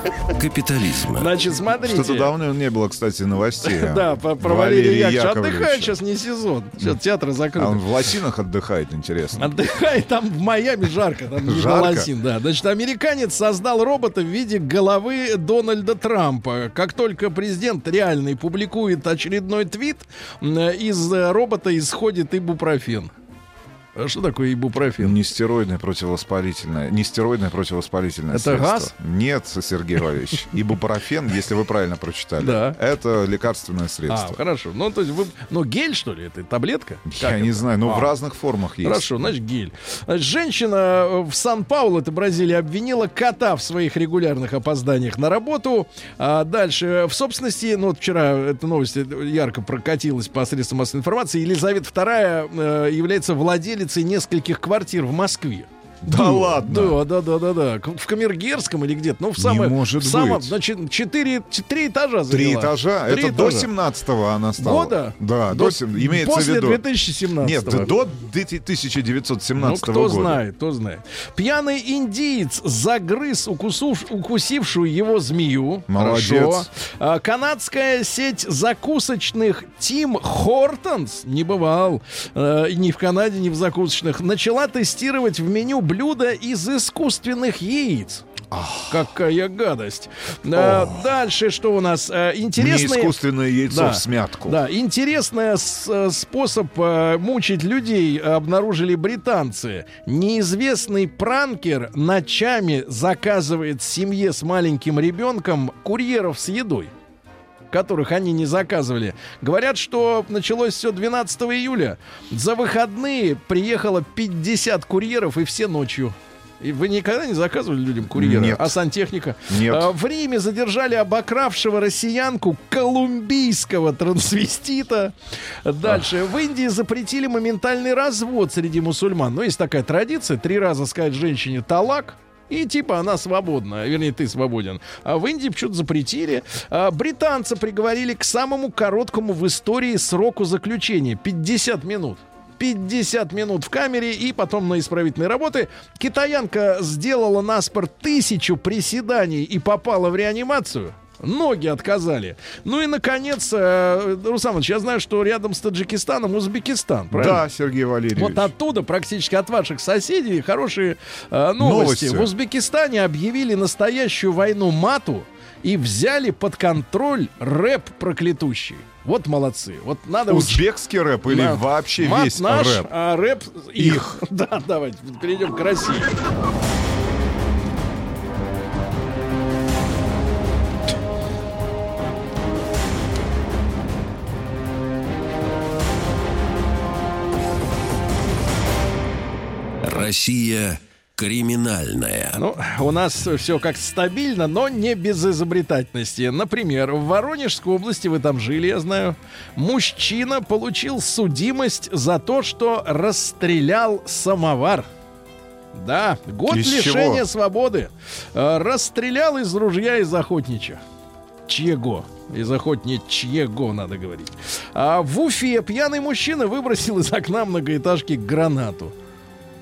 капитализма. Значит, смотрите. Что-то давно не было, кстати, новостей. Да, по- про Валерия Яковлевича. Отдыхает сейчас не сезон. Сейчас театры А он закрыты. в лосинах отдыхает, интересно. Отдыхает там в Майами жарко, там не Жарко? лосин, да. Значит, американец создал робота в виде головы Дональда Трампа. Как только президент реальный публикует очередной твит, из э, робота исходит ибупрофен. А что такое ибупрофен? Нестероидное противовоспалительное. Нестероидное противовоспалительное Это средство. газ? Нет, Сергей Валерьевич. Ибупрофен, если вы правильно прочитали, Да. это лекарственное А, средство. хорошо. Ну, то есть вы... Ну, гель, что ли, это таблетка? Я Как не это? знаю, но А. в разных формах есть. Хорошо, значит, гель. Значит, женщина э, в Сан-Паулу, это Бразилия, обвинила кота в своих регулярных опозданиях на работу. А дальше, в собственности, ну вот вчера эта новость ярко прокатилась по средствам массовой информации, Елизавета II э, является владелицей нескольких квартир в Москве. Да ладно? Да, да, да, да, да. К- В Камергерском или где-то. Ну, в самом, может в самом, быть. значит, четыре, ч- три этажа Три заняла. этажа. Три это до этажа. 17-го она стала. Года? Да, до, сем- имеется после в виду. 2017 Нет, до 1917 Ну, кто года. знает, кто знает. Пьяный индиец загрыз укусув- укусившую его змею. Молодец. Хорошо. А, канадская сеть закусочных Тим Хортонс, не бывал э, ни в Канаде, ни в закусочных, начала тестировать в меню блюда из искусственных яиц. Какая гадость. А, дальше что у нас? Не интересные... искусственное яйцо Да. в смятку. Да, интересный э, способ э, мучить людей обнаружили британцы. Неизвестный пранкер ночами заказывает семье с маленьким ребенком курьеров с едой которых они не заказывали. Говорят, что началось все 12 июля. За выходные приехало 50 курьеров и все ночью. И вы никогда не заказывали людям курьера? Нет. А сантехника? Нет. А, в Риме задержали обокравшего россиянку колумбийского трансвестита. Дальше. В Индии запретили моментальный развод среди мусульман. Ну, есть такая традиция. Три раза сказать женщине талак. И типа она свободна, вернее, ты свободен. А в Индии почему-то запретили. А, британца приговорили к самому короткому в истории сроку заключения 50 минут. 50 минут в камере и потом на исправительные работы. Китаянка сделала на спор тысячу приседаний и попала в реанимацию. Ноги отказали. Ну и, наконец, э, Руслан Иванович, я знаю, что рядом с Таджикистаном Узбекистан, правильно? Да, Сергей Валерьевич. Вот оттуда, практически от ваших соседей, хорошие э, новости. Новости. В Узбекистане объявили настоящую войну мату и взяли под контроль рэп проклятущий. Вот молодцы. Вот надо. Узбекский рэп или Да. вообще Мат весь наш, рэп? а рэп их. Да, давайте перейдем к России. Россия криминальная. Ну, у нас все как стабильно, но не без изобретательности. Например, в Воронежской области, вы там жили, я знаю, мужчина получил судимость за то, что расстрелял самовар. Да, год Из лишения чего? свободы. Э, Расстрелял из ружья из охотничьего. Чьего? Из охотничьего, надо говорить. А в Уфе пьяный мужчина выбросил из окна многоэтажки гранату.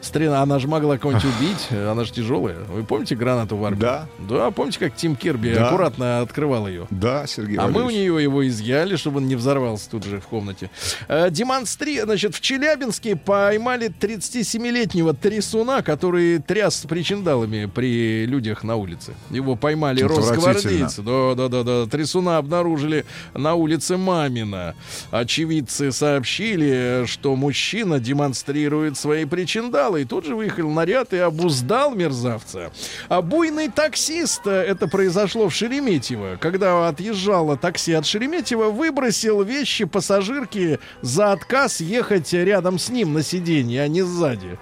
Стрела, она же могла кого-нибудь убить, она же тяжелая. Вы помните гранату в армии? Да. Да, помните, как Тим Керби Да. аккуратно открывал ее? Да, Сергей А мы у Валерьевич. нее его изъяли, чтобы он не взорвался тут же в комнате. Э, демонстри... Значит, в Челябинске поймали 37-летнего трясуна, который тряс с причиндалами при людях на улице. Его поймали росгвардейцы. Да, да, да, да. Трясуна обнаружили на улице Мамина. Очевидцы сообщили, что мужчина демонстрирует свои причиндалы. И тут же выехал наряд и обуздал мерзавца. А буйный таксист, э, это произошло в Шереметьево, когда отъезжало такси от Шереметьево, выбросил вещи пассажирки за отказ ехать рядом с ним на сиденье, а не сзади.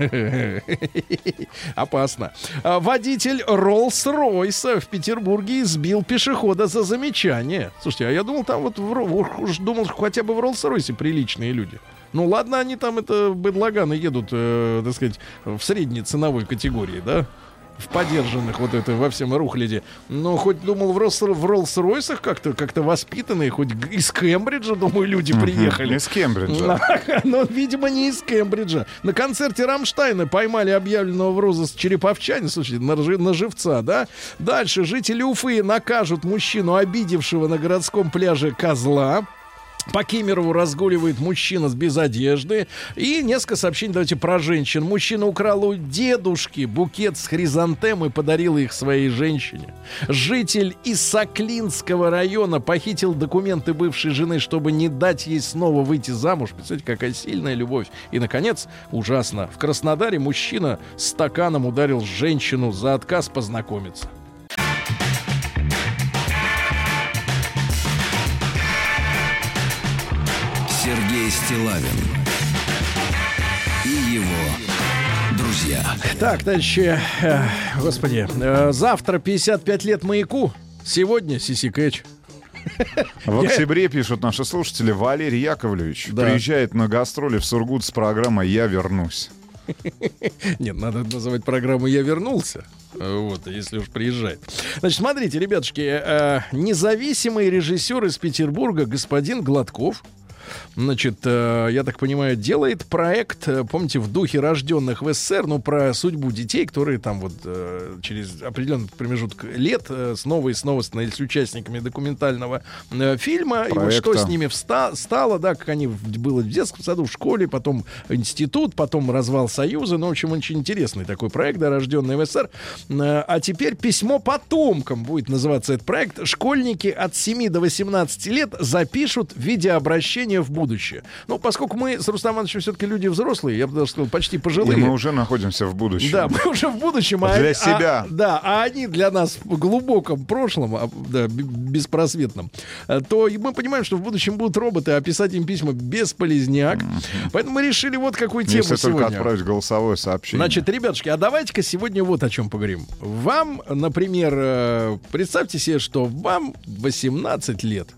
Опасно. А Водитель Роллс-Ройса в Петербурге избил пешехода за замечание. Слушайте, а я думал, там вот в, думал, хотя бы в Роллс-Ройсе приличные люди. Ну ладно, они там это быдлаганы едут, э, так сказать, в средней ценовой категории, да? В подержанных вот это во всем рухляде. Но хоть думал в, Роллс, в Роллс-Ройсах как-то как воспитанные, хоть из Кембриджа, думаю, люди приехали. Из Кембриджа. Но, видимо, не из Кембриджа. На концерте Рамштайна поймали объявленного в розыск череповчане, слушайте, на живца, да? Дальше жители Уфы накажут мужчину, обидевшего на городском пляже козла. По Кемерову разгуливает мужчина с без одежды. И несколько сообщений давайте про женщин. Мужчина украл у дедушки букет с хризантем и подарил их своей женщине. Житель из Соклинского района похитил документы бывшей жены, чтобы не дать ей снова выйти замуж. Представляете, какая сильная любовь. И, наконец, ужасно. В Краснодаре мужчина стаканом ударил женщину за отказ познакомиться. Стилавин и его друзья. Так, товарищи, э, господи, э, завтра 55 лет маяку, сегодня Сиси Кэтч. В октябре, пишут наши слушатели, Валерий Яковлевич Да. приезжает на гастроли в Сургут с программой «Я вернусь». Нет, надо называть программу «Я вернулся». Э, Вот, если уж приезжает. Значит, смотрите, ребятушки, э, независимый режиссер из Петербурга господин Гладков, значит, э, я так понимаю, делает проект, э, помните, в духе рожденных в СССР, ну, про судьбу детей, которые там вот э, через определенный промежуток лет снова и снова становились участниками документального фильма. И вот что Проекта. с ними вста- стало, да, как они было в детском саду, в школе, потом институт, потом развал Союза. Ну, в общем, очень интересный такой проект, да, рожденный в СССР. А теперь письмо потомкам будет называться этот проект. Школьники от 7 до 18 лет запишут видеообращение в будущее. Ну, поскольку мы с Рустамом Ивановичем все-таки люди взрослые, я бы даже сказал, почти И пожилые. мы уже находимся в будущем. Да, мы уже в будущем. а- Для а- себя. да, а они для нас в глубоком прошлом, а, да, беспросветном, а, то и мы понимаем, что в будущем будут роботы, а писать им письма бесполезняк. Поэтому мы решили вот какую тему Если только сегодня. отправить голосовое сообщение. Значит, ребятушки, а давайте-ка сегодня вот о чем поговорим. Вам, например, э, представьте себе, что вам 18 лет,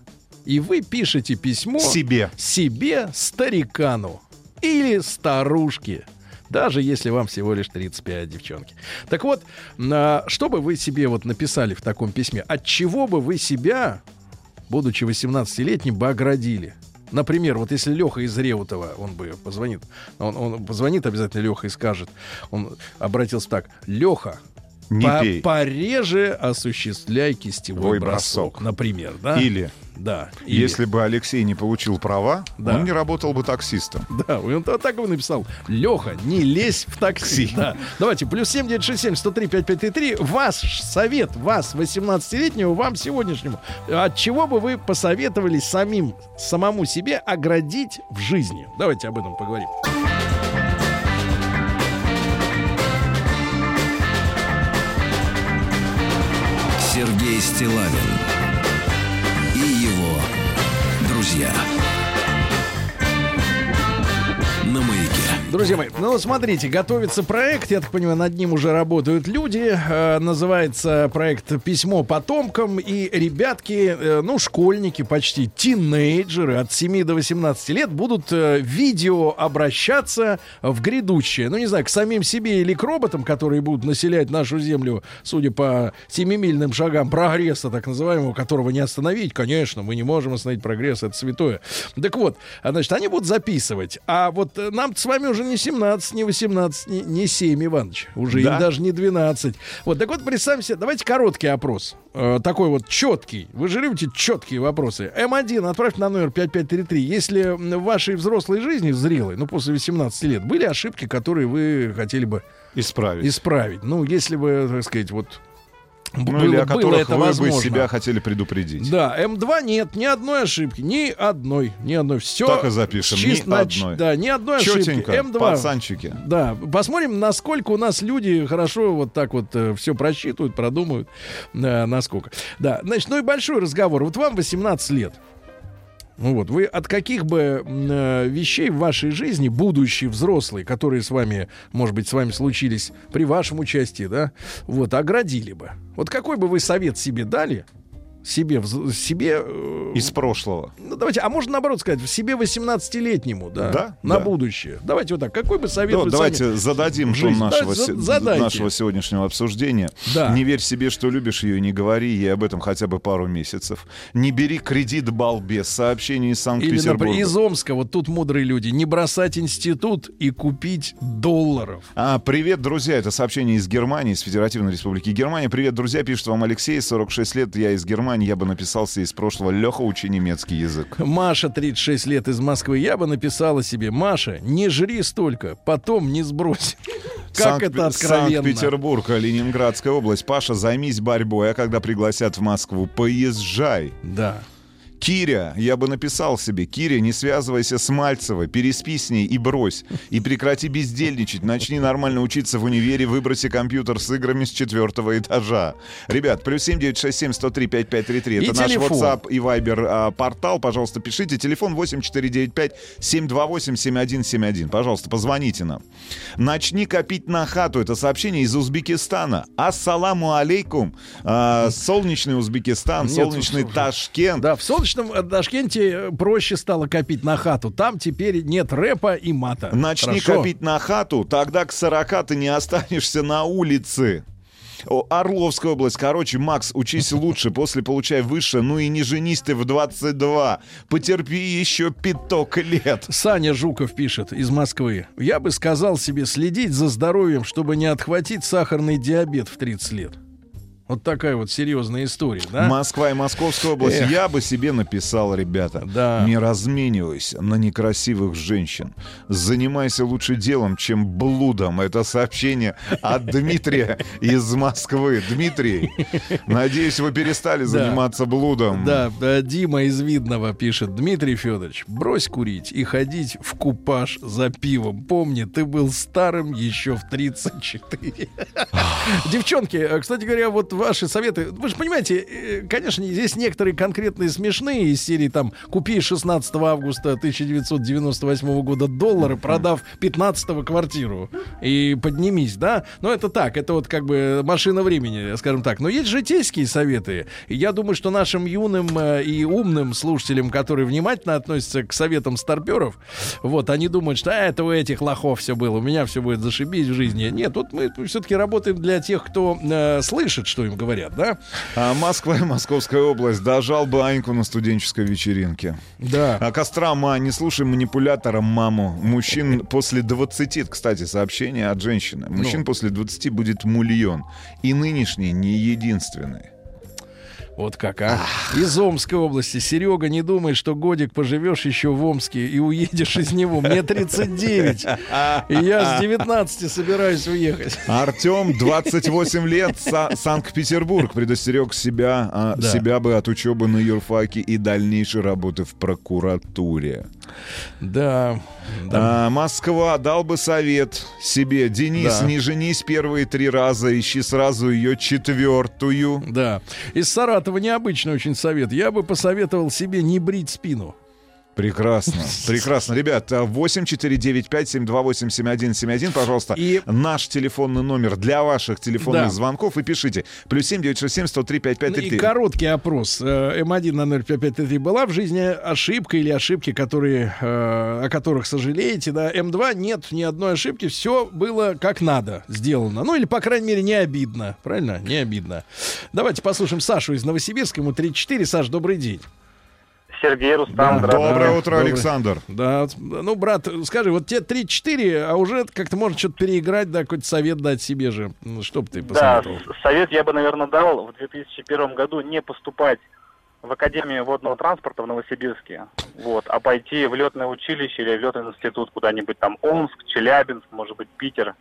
и вы пишете письмо Себе. себе, старикану или старушке. Даже если вам всего лишь 35, девчонки. Так вот, на- что бы вы себе вот написали в таком письме? От чего бы вы себя, будучи 18-летним, бы оградили? Например, вот если Леха из Реутова, он бы позвонит, он, он позвонит обязательно Леха и скажет, он обратился так, Леха, Не по- пей. пореже осуществляй кистевой бросок. бросок. Например, да? Или, Да. или- если бы Алексей не получил права, Да. он не работал бы таксистом. Да, он так и написал. Леха, не лезь в такси. Да. Давайте, плюс 7967 103 5533. Ваш совет, вас, 18-летнего, вам сегодняшнему. От чего бы вы посоветовали самим, самому себе оградить в жизни? Давайте об этом поговорим. Сергей Стилавин друзья. Друзья мои, ну смотрите, готовится проект, я так понимаю, над ним уже работают люди. Э, называется проект «Письмо потомкам». И ребятки, э, ну, школьники почти, тинейджеры от 7 до 18 лет будут э, видео обращаться в грядущее. Ну, не знаю, к самим себе или к роботам, которые будут населять нашу землю, судя по семимильным шагам прогресса, так называемого, которого не остановить. Конечно, мы не можем остановить прогресс, это святое. Так вот, значит, они будут записывать. А вот э, нам с вами уже не 17, не 18, не, не 7, Иванович. Уже Да? и даже не 12. Вот, так вот, представьте себе, давайте короткий опрос. Э, такой вот четкий. Вы же любите четкие вопросы. М1 отправьте на номер 5533. Если в вашей взрослой жизни, зрелой, ну, после 18 лет, были ошибки, которые вы хотели бы Исправить. исправить? Ну, если бы, так сказать, вот... Ну, было, или о было которых это вы возможно. бы себя хотели предупредить. Да, М2 нет, ни одной ошибки, ни одной, ни одной. Все. Так и запишем, ни одной. Да, ни одной ошибки. Четенько, М2. пацанчики. Да, посмотрим, насколько у нас люди хорошо вот так вот все просчитывают, продумают, э, насколько. Да, значит, ну и большой разговор. Вот вам 18 лет. Ну вот, вы от каких бы э, вещей в вашей жизни, будущие взрослые, которые с вами, может быть, с вами случились при вашем участии, да, вот, оградили бы? Вот какой бы вы совет себе дали, себе, вз- себе э, Из прошлого. ну, давайте, а можно наоборот сказать, в себе 18-летнему, да, Да, на да. будущее. Давайте вот так, какой бы совет Ну, вы давайте сами- зададим в жизнь. нашего, Да, задайте. нашего сегодняшнего обсуждения. Да. Не верь себе, что любишь ее, и не говори ей об этом хотя бы пару месяцев. Не бери кредит балбес. Сообщение из Или, Санкт-Петербурга. например, из Омска, вот тут мудрые люди, не бросать институт и купить долларов. А, привет, друзья. Это сообщение из Германии, из Федеративной Республики Германия. Привет, друзья. Пишет вам Алексей, 46 лет. Я из Германии. Я бы написался из прошлого. Леха, учи немецкий язык. Маша, 36 лет из Москвы. Я бы написала себе, Маша, не жри столько, потом не сбрось. Как Санкт- это откровенно. Санкт-Петербург, Ленинградская область. Паша, займись борьбой, а когда пригласят в Москву, поезжай. Да. Киря, я бы написал себе, Киря, не связывайся с Мальцевой, переспи с ней и брось. И прекрати бездельничать, начни нормально учиться в универе, выброси компьютер с играми с четвертого этажа. Ребят, плюс 7967 103 5533, И это наш телефон. WhatsApp и Viber а, портал, пожалуйста, пишите. Телефон 8495 728 7171. Пожалуйста, позвоните нам. Начни копить на хату. Это сообщение из Узбекистана. Ассаламу алейкум. А, солнечный Узбекистан, Нет, солнечный Ташкент. Да, в солнечном э, Ташкенте э, проще стало копить на хату. Там теперь нет рэпа и мата. Начни Хорошо? копить на хату, тогда к 40 ты не останешься на улице. О, Орловская область. Короче, Макс, учись лучше, после получай выше, ну и не женись ты в 22. Потерпи еще пяток лет. Саня Жуков пишет из Москвы. Я бы сказал себе следить за здоровьем, чтобы не отхватить сахарный диабет в 30 лет. Вот такая вот серьезная история, да? Москва и Московская область. Эх. Я бы себе написал, ребята. Да. Не разменивайся на некрасивых женщин. Занимайся лучше делом, чем блудом. Это сообщение от Дмитрия из Москвы. Дмитрий, надеюсь, вы перестали заниматься блудом. Да, да, Дима из Видного пишет. Дмитрий Федорович, брось курить и ходить в купаж за пивом. Помни, ты был старым еще в 34. Девчонки, э, кстати говоря, вот ваши советы. Вы же понимаете, э, конечно, здесь некоторые конкретные смешные из серии там «Купи 16 августа 1998 года доллары, продав 15 квартиру и поднимись», да? Но это так, это вот как бы машина времени, скажем так. Но есть житейские советы. И я думаю, что нашим юным э, и умным слушателям, которые внимательно относятся к советам старперов, вот, они думают, что а, это у этих лохов все было, у меня все будет зашибись в жизни. Нет, тут мы все-таки работаем для тех, кто э, слышит, что им говорят, да? А Москва и Московская область. Дожал бы Аньку на студенческой вечеринке. Да. А Кострома, не слушай манипулятора маму. Мужчин после 20, кстати, сообщение от женщины. Мужчин Ну. после 20 будет мульон. И нынешний не единственный. Вот как, а? Из Омской области. Серега, не думай, что годик поживешь еще в Омске и уедешь из него. Мне 39. И я с 19 собираюсь уехать. Артем, 28 лет, Са- Санкт-Петербург, предостерег себя, а, Да. себя бы от учебы на юрфаке и дальнейшей работы в прокуратуре. Да. да. А, Москва дал бы совет себе. Денис, Да. не женись первые три раза, ищи сразу ее четвертую. Да. Из Саратова необычный очень совет. Я бы посоветовал себе не брить спину. Прекрасно, прекрасно. Ребят, а, 8495-728-7171, пожалуйста, И- наш телефонный номер для ваших телефонных Да. звонков и пишите. Плюс 7 967 103 И 5533. короткий опрос. Э, М1 на 05533 была в жизни ошибка или ошибки, которые, э, о которых сожалеете, да? М2 нет ни одной ошибки, все было как надо сделано. Ну или, по крайней мере, не обидно. Правильно? Не обидно. Давайте послушаем Сашу из Новосибирска. Ему 34. Саш, добрый день. Сергей Рустам, здравствуйте. Доброе Да, утро, доброе. Александр. Да, ну, брат, скажи, вот тебе 34, а уже как-то можно что-то переиграть, да, какой-то совет дать себе же. Ну, Что бы ты Да, посоветовал? с- совет я бы, наверное, дал в 2001 году не поступать в Академию водного транспорта в Новосибирске, вот, а пойти в летное училище или в летный институт куда-нибудь там Омск, Челябинск, может быть, Питер.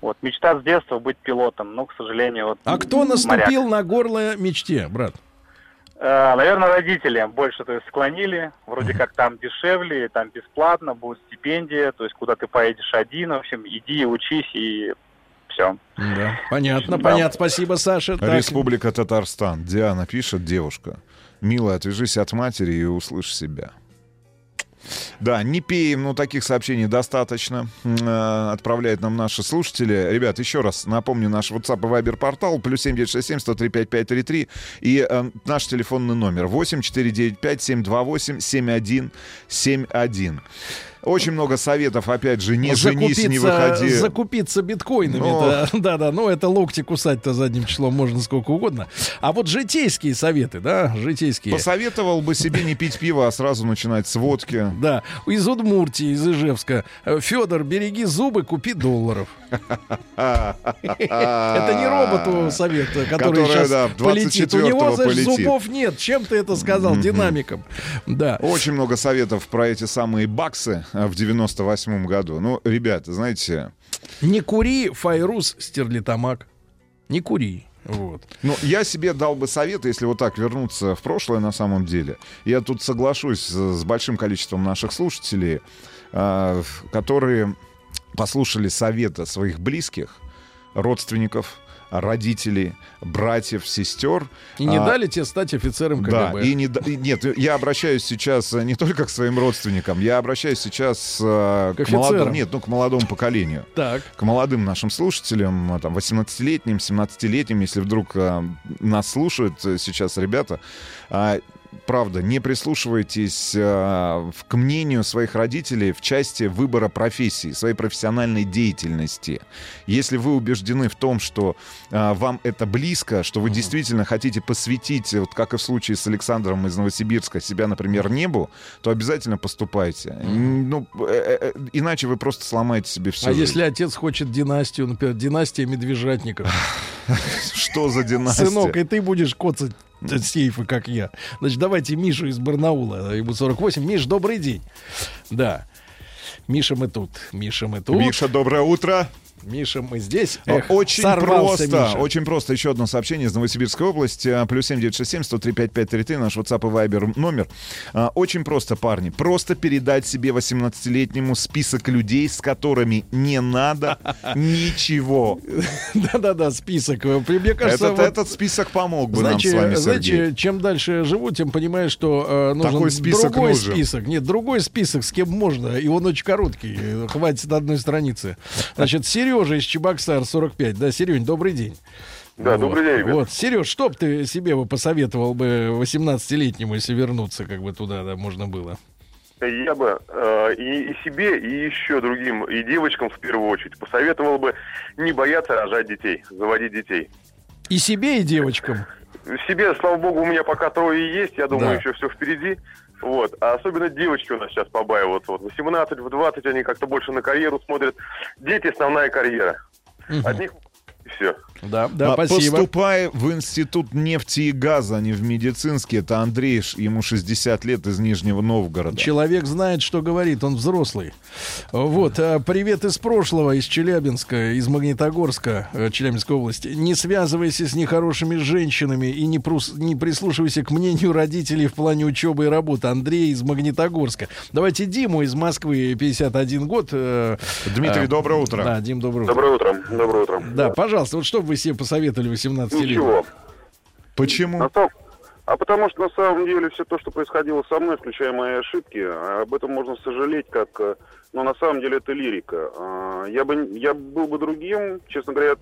Вот, мечта с детства быть пилотом, но, к сожалению, вот... А кто моряк. наступил на горло мечте, брат? Э, наверное, родители больше то есть, склонили. Вроде как там дешевле, там бесплатно, будет стипендия, то есть куда ты поедешь один, в общем, иди учись и все. Да, понятно, Да. понятно. Спасибо, Саша. Так, Республика Татарстан. Диана пишет, девушка. Милая, отвяжись от матери и услышь себя. Да, не пеем, но таких сообщений достаточно. Э, Отправляют нам наши слушатели. Ребят, еще раз напомню, наш WhatsApp и Viber портал плюс 7967 103 5533 и э, наш телефонный номер 8495 728 7171. Очень много советов, опять же, не женись, не Закупиться- выходи. Закупиться биткоинами, Ну. да, да, да. Ну, это локти кусать-то задним числом можно сколько угодно. А вот житейские советы, да, житейские. Посоветовал бы себе не пить пиво, а сразу начинать с водки. Да, из Удмуртии, из Ижевска. Федор, береги зубы, купи долларов. Это не роботу совет, который сейчас полетит. У него, 24-го знаешь, полетит. зубов нет. Чем ты это сказал? Динамиком. Да. Очень много советов про эти самые баксы в 98 году. Ну, ребята, знаете, Не кури, Файрус, стерлитамак. Не кури. Вот. ну, я себе дал бы совет, если вот так вернуться в прошлое на самом деле. Я тут соглашусь с большим количеством наших слушателей, а, которые послушали совета своих близких, родственников, родителей, братьев, сестер. И не А, дали тебе стать офицером Да, КГБ. и не, да- и нет, я обращаюсь сейчас э, не только к своим родственникам, я обращаюсь сейчас э, К к, молодому, нет, ну, к молодому поколению. Так. К молодым нашим слушателям, э, там, 18-летним, 17-летним, если вдруг э, нас слушают сейчас ребята, а, правда, не прислушивайтесь э, к мнению своих родителей в части выбора профессии, своей профессиональной деятельности. Если вы убеждены в том, что э, вам это близко, что вы действительно хотите посвятить, вот как и в случае с Александром из Новосибирска, себя, например, небу, то обязательно поступайте. Ну, э, э, э, иначе вы просто сломаете себе все. А если отец хочет династию, например, династия медвежатников, Что за династия? сынок, и ты будешь коцать сейфы, как я. Значит, давайте Мишу из Барнаула, ему 48. Миш, добрый день. Да. Миша, мы тут. Миша, мы тут. Миша, доброе утро. Миша, мы здесь. Эх, очень просто, Миша. очень просто. Еще одно сообщение из Новосибирской области. А, Плюс 7967 103 5533, наш WhatsApp и Viber номер. А, Очень просто, парни. Просто передать себе 18-летнему список людей, с которыми не надо ничего. Да-да-да, список. Мне кажется, Этот, вот, этот список помог бы знаете, нам с вами, знаете, Сергей. чем дальше я живу, тем понимаю, что э, нужен Такой список другой нужен. список. Нет, другой список, с кем можно. И он очень короткий. Хватит одной страницы. Значит, Сережа из Чебоксар 45. Да, Серень, добрый день. Да, добрый день, ребят. Вот, Сереж, что бы ты себе бы посоветовал бы 18-летнему, если вернуться как бы туда, да, можно было? Я бы э, и, и себе, и еще другим, и девочкам в первую очередь посоветовал бы не бояться рожать детей, заводить детей. И себе, и девочкам. Себе, слава богу, у меня пока трое есть, я думаю, Да. еще все впереди. Вот. А особенно девочки у нас сейчас побаиваются. Вот 18, в 20 они как-то больше на карьеру смотрят. Дети основная карьера. От них и все. Да, да, А, спасибо. Поступай в институт нефти и газа, а не в медицинский. Это Андрей, ему 60 лет из Нижнего Новгорода. Человек знает, что говорит, он взрослый. Вот, а, привет из прошлого, из Челябинска, из Магнитогорска, э, Челябинской области. Не связывайся с нехорошими женщинами и не, прус- не прислушивайся к мнению родителей в плане учебы и работы. Андрей из Магнитогорска. Давайте Диму из Москвы, 51 год. э, Дмитрий, э, доброе утро. Да, Дим, доброе утро. Доброе утро. Доброе утро. Да, пожалуйста, вот что бы вы себе посоветовали 18 лет? Ничего. Почему? На том- А потому что на самом деле все то, что происходило со мной, включая мои ошибки, а об этом можно сожалеть, как, э, но на самом деле это лирика. А, Я бы, я был бы другим, честно говоря,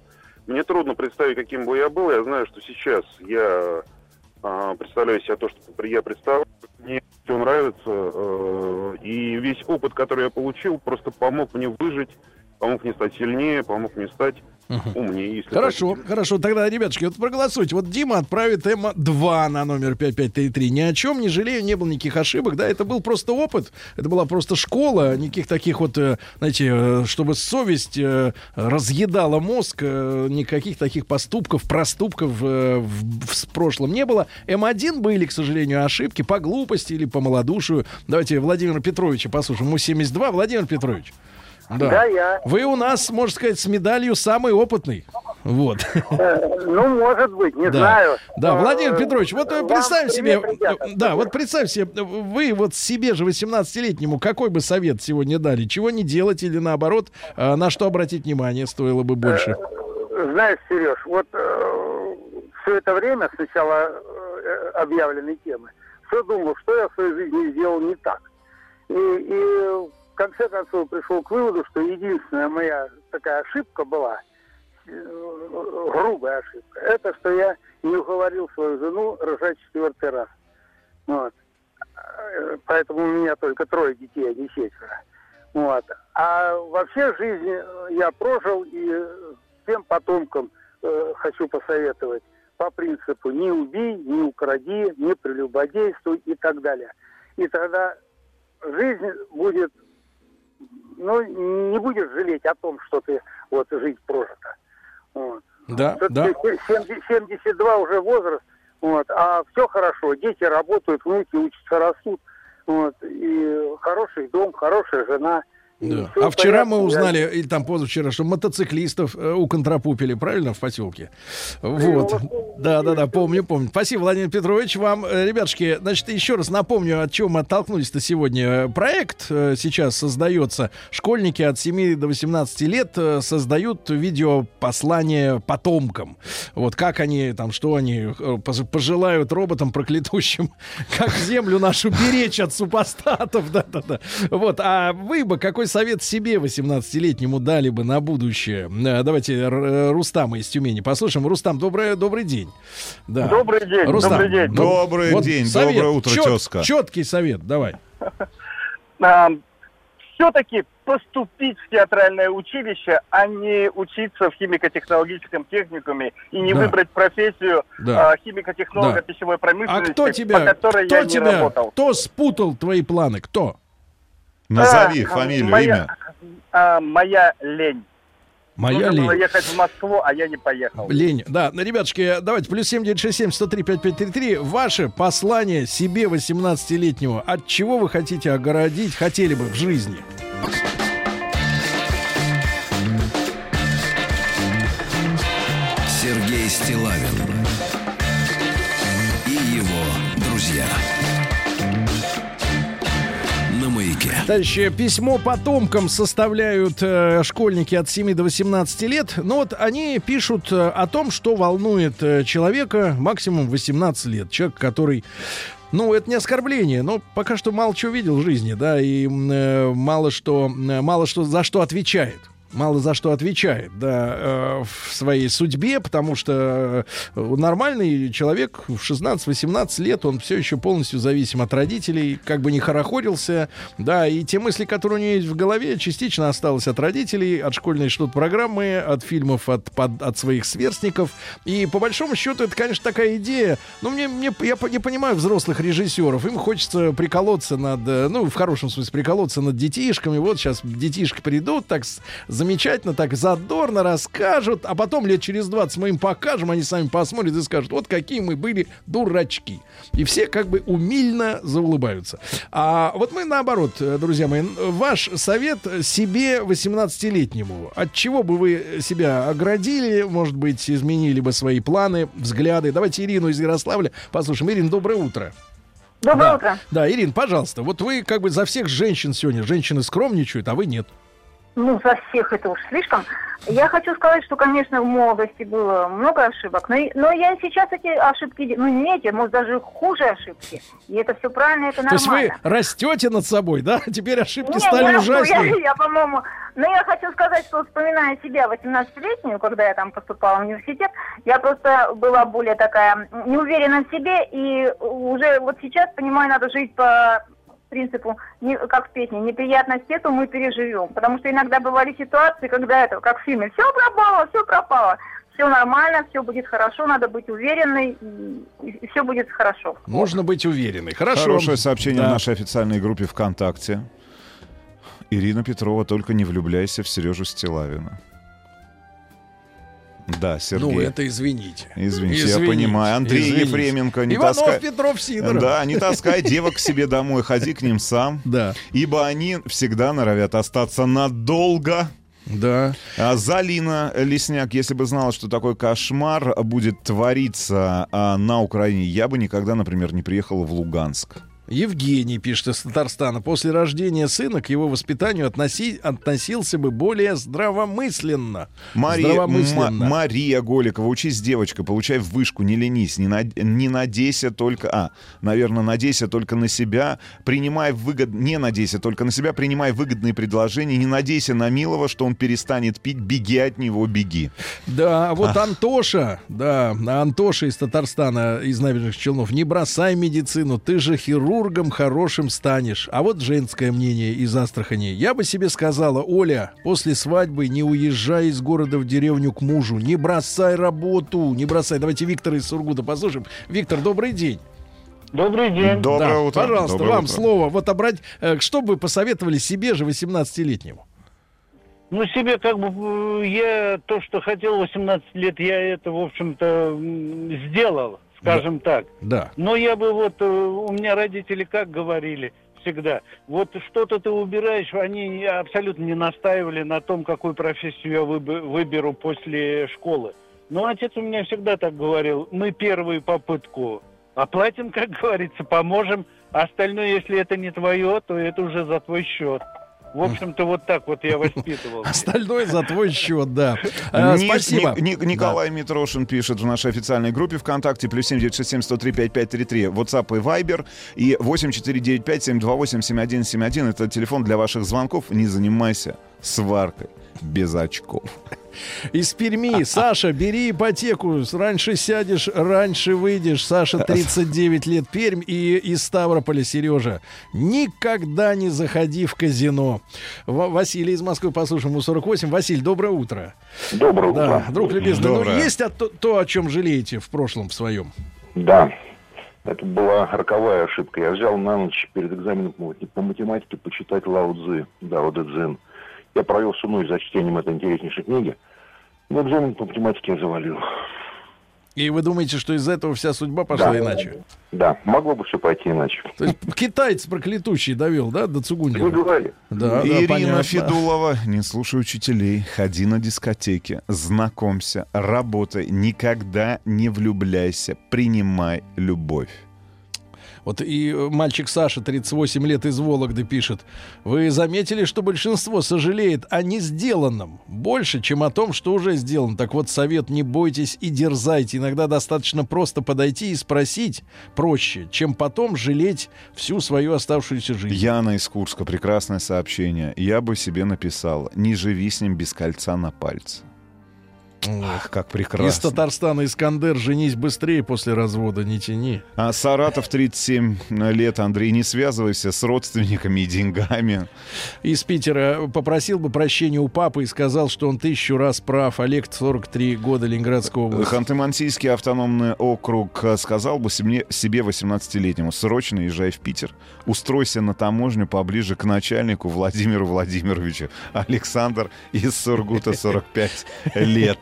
мне трудно представить, каким бы я был. Я знаю, что сейчас я а, представляю себе то, что я представляю. Мне все нравится, э, и весь опыт, который я получил, просто помог мне выжить, помог мне стать сильнее, помог мне стать умнее. Если Хорошо, хотите. хорошо. Тогда, ребятушки, вот проголосуйте. Вот Дима отправит М2 на номер 5533. Ни о чем не жалею, не было никаких ошибок. Да, это был просто опыт. Это была просто школа. Никаких таких вот, э, знаете, э, чтобы совесть э, разъедала мозг. Никаких таких поступков, проступков в, в с- прошлом не было. М1 были, к сожалению, ошибки по глупости или по малодушию. Давайте Владимира Петровича послушаем. Ему 72. Владимир Петрович. Да. Да, я. Вы у нас, можно сказать, с медалью самый опытный. Вот. Э, Ну, может быть, не Да. знаю. Да, Э, Владимир Петрович, вот э, вам представь себе, э, да, вот представь себе, вы вот себе же 18-летнему какой бы совет сегодня дали? Чего не делать или наоборот, на что обратить внимание стоило бы больше? Знаешь, Сереж, вот все это время с начала э, объявленной темы все думал, что я в своей жизни сделал не так. И, и в конце концов пришел к выводу, что единственная моя такая ошибка была, э, грубая ошибка, это что я не уговорил свою жену рожать четвертый раз. Вот. Э, Поэтому у меня только трое детей, а не четверо. Вот. А вообще жизнь э, я прожил и всем потомкам э, хочу посоветовать по принципу не убей, не укради, не прелюбодействуй и так далее. И тогда жизнь будет, ну, не будешь жалеть о том, что ты вот жизнь прожита. Вот. Да, да. Все-таки 70 72 уже возраст, вот, а все хорошо, дети работают, внуки учатся, растут, вот, и хороший дом, хорошая жена. Да. А вчера мы узнали, или там позавчера, что мотоциклистов э, уконтропупили, правильно, в поселке? Вот. Да, да, да, помню, помню. Спасибо, Владимир Петрович, вам. Э, Ребятушки, значит, еще раз напомню, от чего мы оттолкнулись-то сегодня. Проект э, сейчас создается. Школьники от 7 до 18 лет э, создают видеопослание потомкам. Вот как они там, что они пож- пожелают роботам проклятущим, как землю нашу беречь от супостатов, да-да-да. Вот, а вы бы какой совет себе 18-летнему дали бы на будущее? Э, Давайте Р- Рустама из Тюмени послушаем. Рустам, добрый, добрый день. Да. Добрый день, добрый день. ну, Добрый день, доброе утро, тезка. Четкий совет, давай. все-таки поступить в театральное училище, а не учиться в химико-технологическом техникуме и не Да. выбрать профессию Да. а, химико-технолога Да. пищевой А промышленности, кто по тебя, которой кто я не тебя, работал. кто спутал твои планы? Кто? Назови А, фамилию, моя, имя. а, моя лень. Моя Нужно было лень. ехать в Москву, а я не поехал. Лень. Да, ну, ребятушки, давайте, плюс 7967 103 5533. Ваше послание себе 18-летнему. От чего вы хотите огородить, хотели бы в жизни? Сергей Стилавин Товарищи, письмо потомкам составляют э, школьники от 7 до 18 лет. Но вот они пишут э, о том, что волнует э, человека максимум 18 лет. Человек, который ну, это не оскорбление, но пока что мало чего видел в жизни, да, и э, мало что, э, мало что за что отвечает. Мало за что отвечает, да, э, в своей судьбе, потому что э, нормальный человек в 16-18 лет, он все еще полностью зависим от родителей, как бы не хорохорился, да, и те мысли, которые у него есть в голове, частично осталось от родителей, от школьной что-то программы, от фильмов, от, под- от своих сверстников, и по большому счету это, конечно, такая идея, но мне, мне я не понимаю взрослых режиссеров, им хочется приколоться над, э, ну, в хорошем смысле, приколоться над детишками, вот сейчас детишки придут, так с- замечательно, так задорно расскажут, а потом лет через 20 мы им покажем, они сами посмотрят и скажут, вот какие мы были дурачки. И все как бы умильно заулыбаются. А вот мы наоборот, друзья мои, ваш совет себе 18-летнему. От чего бы вы себя оградили, может быть, изменили бы свои планы, взгляды? Давайте Ирину из Ярославля послушаем. Ирина, доброе утро. Доброе Да. утро. Да, Ирин, пожалуйста, вот вы как бы за всех женщин сегодня, женщины скромничают, а вы нет. Ну, за всех это уж слишком. Я хочу сказать, что, конечно, в молодости было много ошибок, но, но я сейчас эти ошибки, ну, не эти, может, даже хуже ошибки. И это все правильно, это То есть вы нормально. растете над собой, да? Теперь ошибки Не, стали я, ужаснее. я, я, по-моему... Но я хочу сказать, что вспоминая себя 18-летнюю, когда я там поступала в университет, я просто была более такая неуверена в себе, и уже вот сейчас, понимаю, надо жить по принципу, не, как в песне, неприятность эту мы переживем. Потому что иногда бывали ситуации, когда это, как в фильме, все пропало, все пропало. Все нормально, все будет хорошо, надо быть уверенной, и, все будет хорошо. Нужно быть уверенной. Хорошо. Хорошее сообщение Да. в нашей официальной группе ВКонтакте. Ирина Петрова, только не влюбляйся в Сережу Стилавина. Да, Сергей. Ну, это извините. Извините, я понимаю. Андрей извините. Ефременко, не Иванов, таскай... Петров, Сидоров. Да, не таскай девок к себе домой, ходи к ним сам. Да. Ибо они всегда норовят остаться надолго. Да. А Залина Лесняк, если бы знала, что такой кошмар будет твориться а, на Украине, я бы никогда, например, не приехала в Луганск. Евгений пишет из Татарстана. После рождения сына к его воспитанию относи- относился бы более здравомысленно. Мария, Здравомысленно. Ма- Мария Голикова, учись, девочка, получай вышку, не ленись, не, над- не надейся только... А, наверное, надейся только на себя, принимай выгод... Не надейся только на себя, принимай выгодные предложения, не надейся на милого, что он перестанет пить, беги от него, беги. Да, а вот Ах. Антоша, да, Антоша из Татарстана, из Набережных Челнов, не бросай медицину, ты же хирург, хирургом хорошим станешь. А вот женское мнение из Астрахани. Я бы себе сказала, Оля, после свадьбы не уезжай из города в деревню к мужу, не бросай работу, не бросай. Давайте Виктора из Сургута послушаем. Виктор, добрый день. Добрый день. Доброе Да, утро. Пожалуйста, Доброе вам утро. слово. Вот обрать, э, что бы вы посоветовали себе же 18-летнему? Ну, себе как бы, э, я то, что хотел 18 лет, я это, в общем-то, сделал, скажем так. Да. Но я бы вот, э, у меня родители как говорили всегда, вот что-то ты убираешь, они абсолютно не настаивали на том, какую профессию я выб- выберу после школы. Но отец у меня всегда так говорил, мы первую попытку оплатим, как говорится, поможем, а остальное, если это не твое, то это уже за твой счет. В общем-то, вот так вот я воспитывал. Остальное за твой счет, да. Э, Спасибо. Ни- Ни- Николай Митрошин пишет в нашей официальной группе ВКонтакте плюс 7967 103 5533 WhatsApp и Viber и 8495 728 7171 это телефон для ваших звонков. Не занимайся сваркой без очков. Из Перми. Саша, бери ипотеку. Раньше сядешь, раньше выйдешь. Саша, 39 лет, Пермь. И из Ставрополя, Сережа. Никогда не заходи в казино. В- Василий из Москвы, послушаем, ему 48. Василий, доброе утро. Доброе Да, утро. друг любезный, ну, Доброе. есть от- то, то, о чем жалеете в прошлом в своем? Да. Это была роковая ошибка. Я взял на ночь перед экзаменом по математике почитать Лао Цзы, Дао Дэ Цзин. Я провел всю ночь за чтением этой интереснейшей книги. Но экзамен по математике я завалил. И вы думаете, что из-за этого вся судьба пошла Да. иначе? Да, могло бы все пойти иначе. То есть китаец проклятущий довел, да, до Цугундина? Вы говорили. Да, да, Ирина понятно. Федулова, не слушай учителей, ходи на дискотеки, знакомься, работай, никогда не влюбляйся, принимай любовь. Вот и э, мальчик Саша, 38 лет из Вологды, пишет. Вы заметили, что большинство сожалеет о не сделанном больше, чем о том, что уже сделано. Так вот, совет не бойтесь и дерзайте. Иногда достаточно просто подойти и спросить проще, чем потом жалеть всю свою оставшуюся жизнь. Яна из Курска, прекрасное сообщение. Я бы себе написала, не живи с ним без кольца на пальце. Ах, как Из прекрасно. Татарстана Искандер, женись быстрее после развода, не тяни. А Саратов 37 лет, Андрей, не связывайся с родственниками и деньгами. Из Питера попросил бы прощения у папы и сказал, что он тысячу раз прав. Олег, 43 года, Ленинградская область. Ханты-Мансийский автономный округ э, сказал бы себе, себе 18-летнему, срочно езжай в Питер, устройся на таможню поближе к начальнику Владимиру Владимировичу. Александр из Сургута, 45 лет.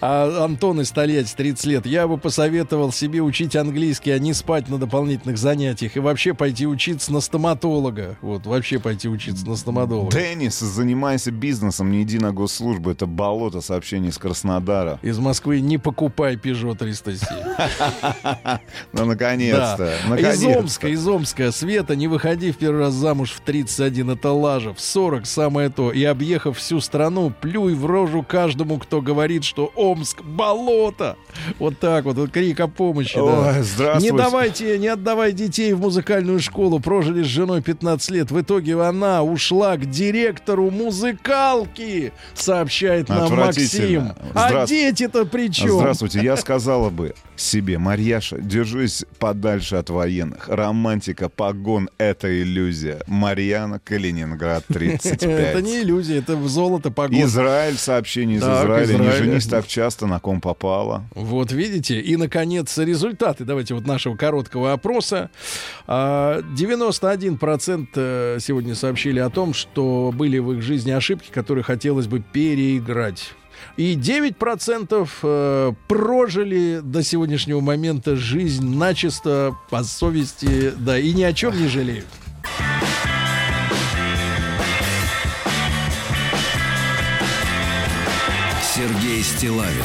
А Антон из Тольятти, 30 лет. Я бы посоветовал себе учить английский, а не спать на дополнительных занятиях. И вообще пойти учиться на стоматолога. Вот, вообще пойти учиться на стоматолога. Деннис, занимайся бизнесом, не иди на госслужбу. Это болото сообщений из Краснодара. Из Москвы не покупай Peugeot 307. Ну, наконец-то. Из. Омска, из Омска. Света, не выходи в первый раз замуж в 31, это лажа. В 40 самое то. И объехав всю страну, плюй в рожу каждому, кто говорит, что Омск болото. Вот так вот, вот крик о помощи. да. Ой, здравствуйте. Не давайте, не отдавай детей в музыкальную школу. Прожили с женой 15 лет. В итоге она ушла к директору музыкалки, сообщает нам Максим. А Здра- дети-то при чем? Здравствуйте, я сказала бы себе, Марьяша, держись подальше от военных. Романтика, погон — это иллюзия. Марьяна, Калининград, 35. Это не иллюзия, это золото погода. Израиль, сообщение из Израиля. Не. Женись так часто, на ком попало. Вот видите, и, наконец, результаты, давайте вот нашего короткого опроса. А, 91% э, сегодня сообщили о том, что были в их жизни ошибки, которые хотелось бы переиграть. И 9% э, прожили до сегодняшнего момента жизнь начисто, по совести, да, и ни о чем не жалеют. Сергей Стилавин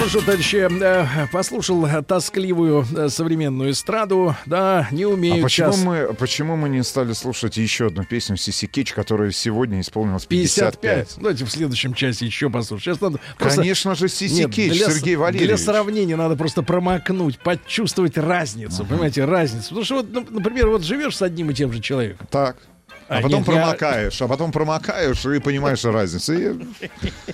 Ну что, товарищи, э, послушал тоскливую э, современную эстраду, да, не А умею почему час... мы, почему мы не стали слушать еще одну песню Сиси Кетч, которая сегодня исполнилась 55? 55. Давайте в следующем часе еще послушаем. Сейчас надо просто- Конечно же, Сиси Нет, Кетч, для Сергей Валерьевич. Для сравнения надо просто промокнуть, почувствовать разницу, понимаете, разницу. Потому что вот, ну, например, вот живешь с одним и тем же человеком. Так. А потом нет, я- промокаешь, а потом промокаешь и понимаешь разницу. И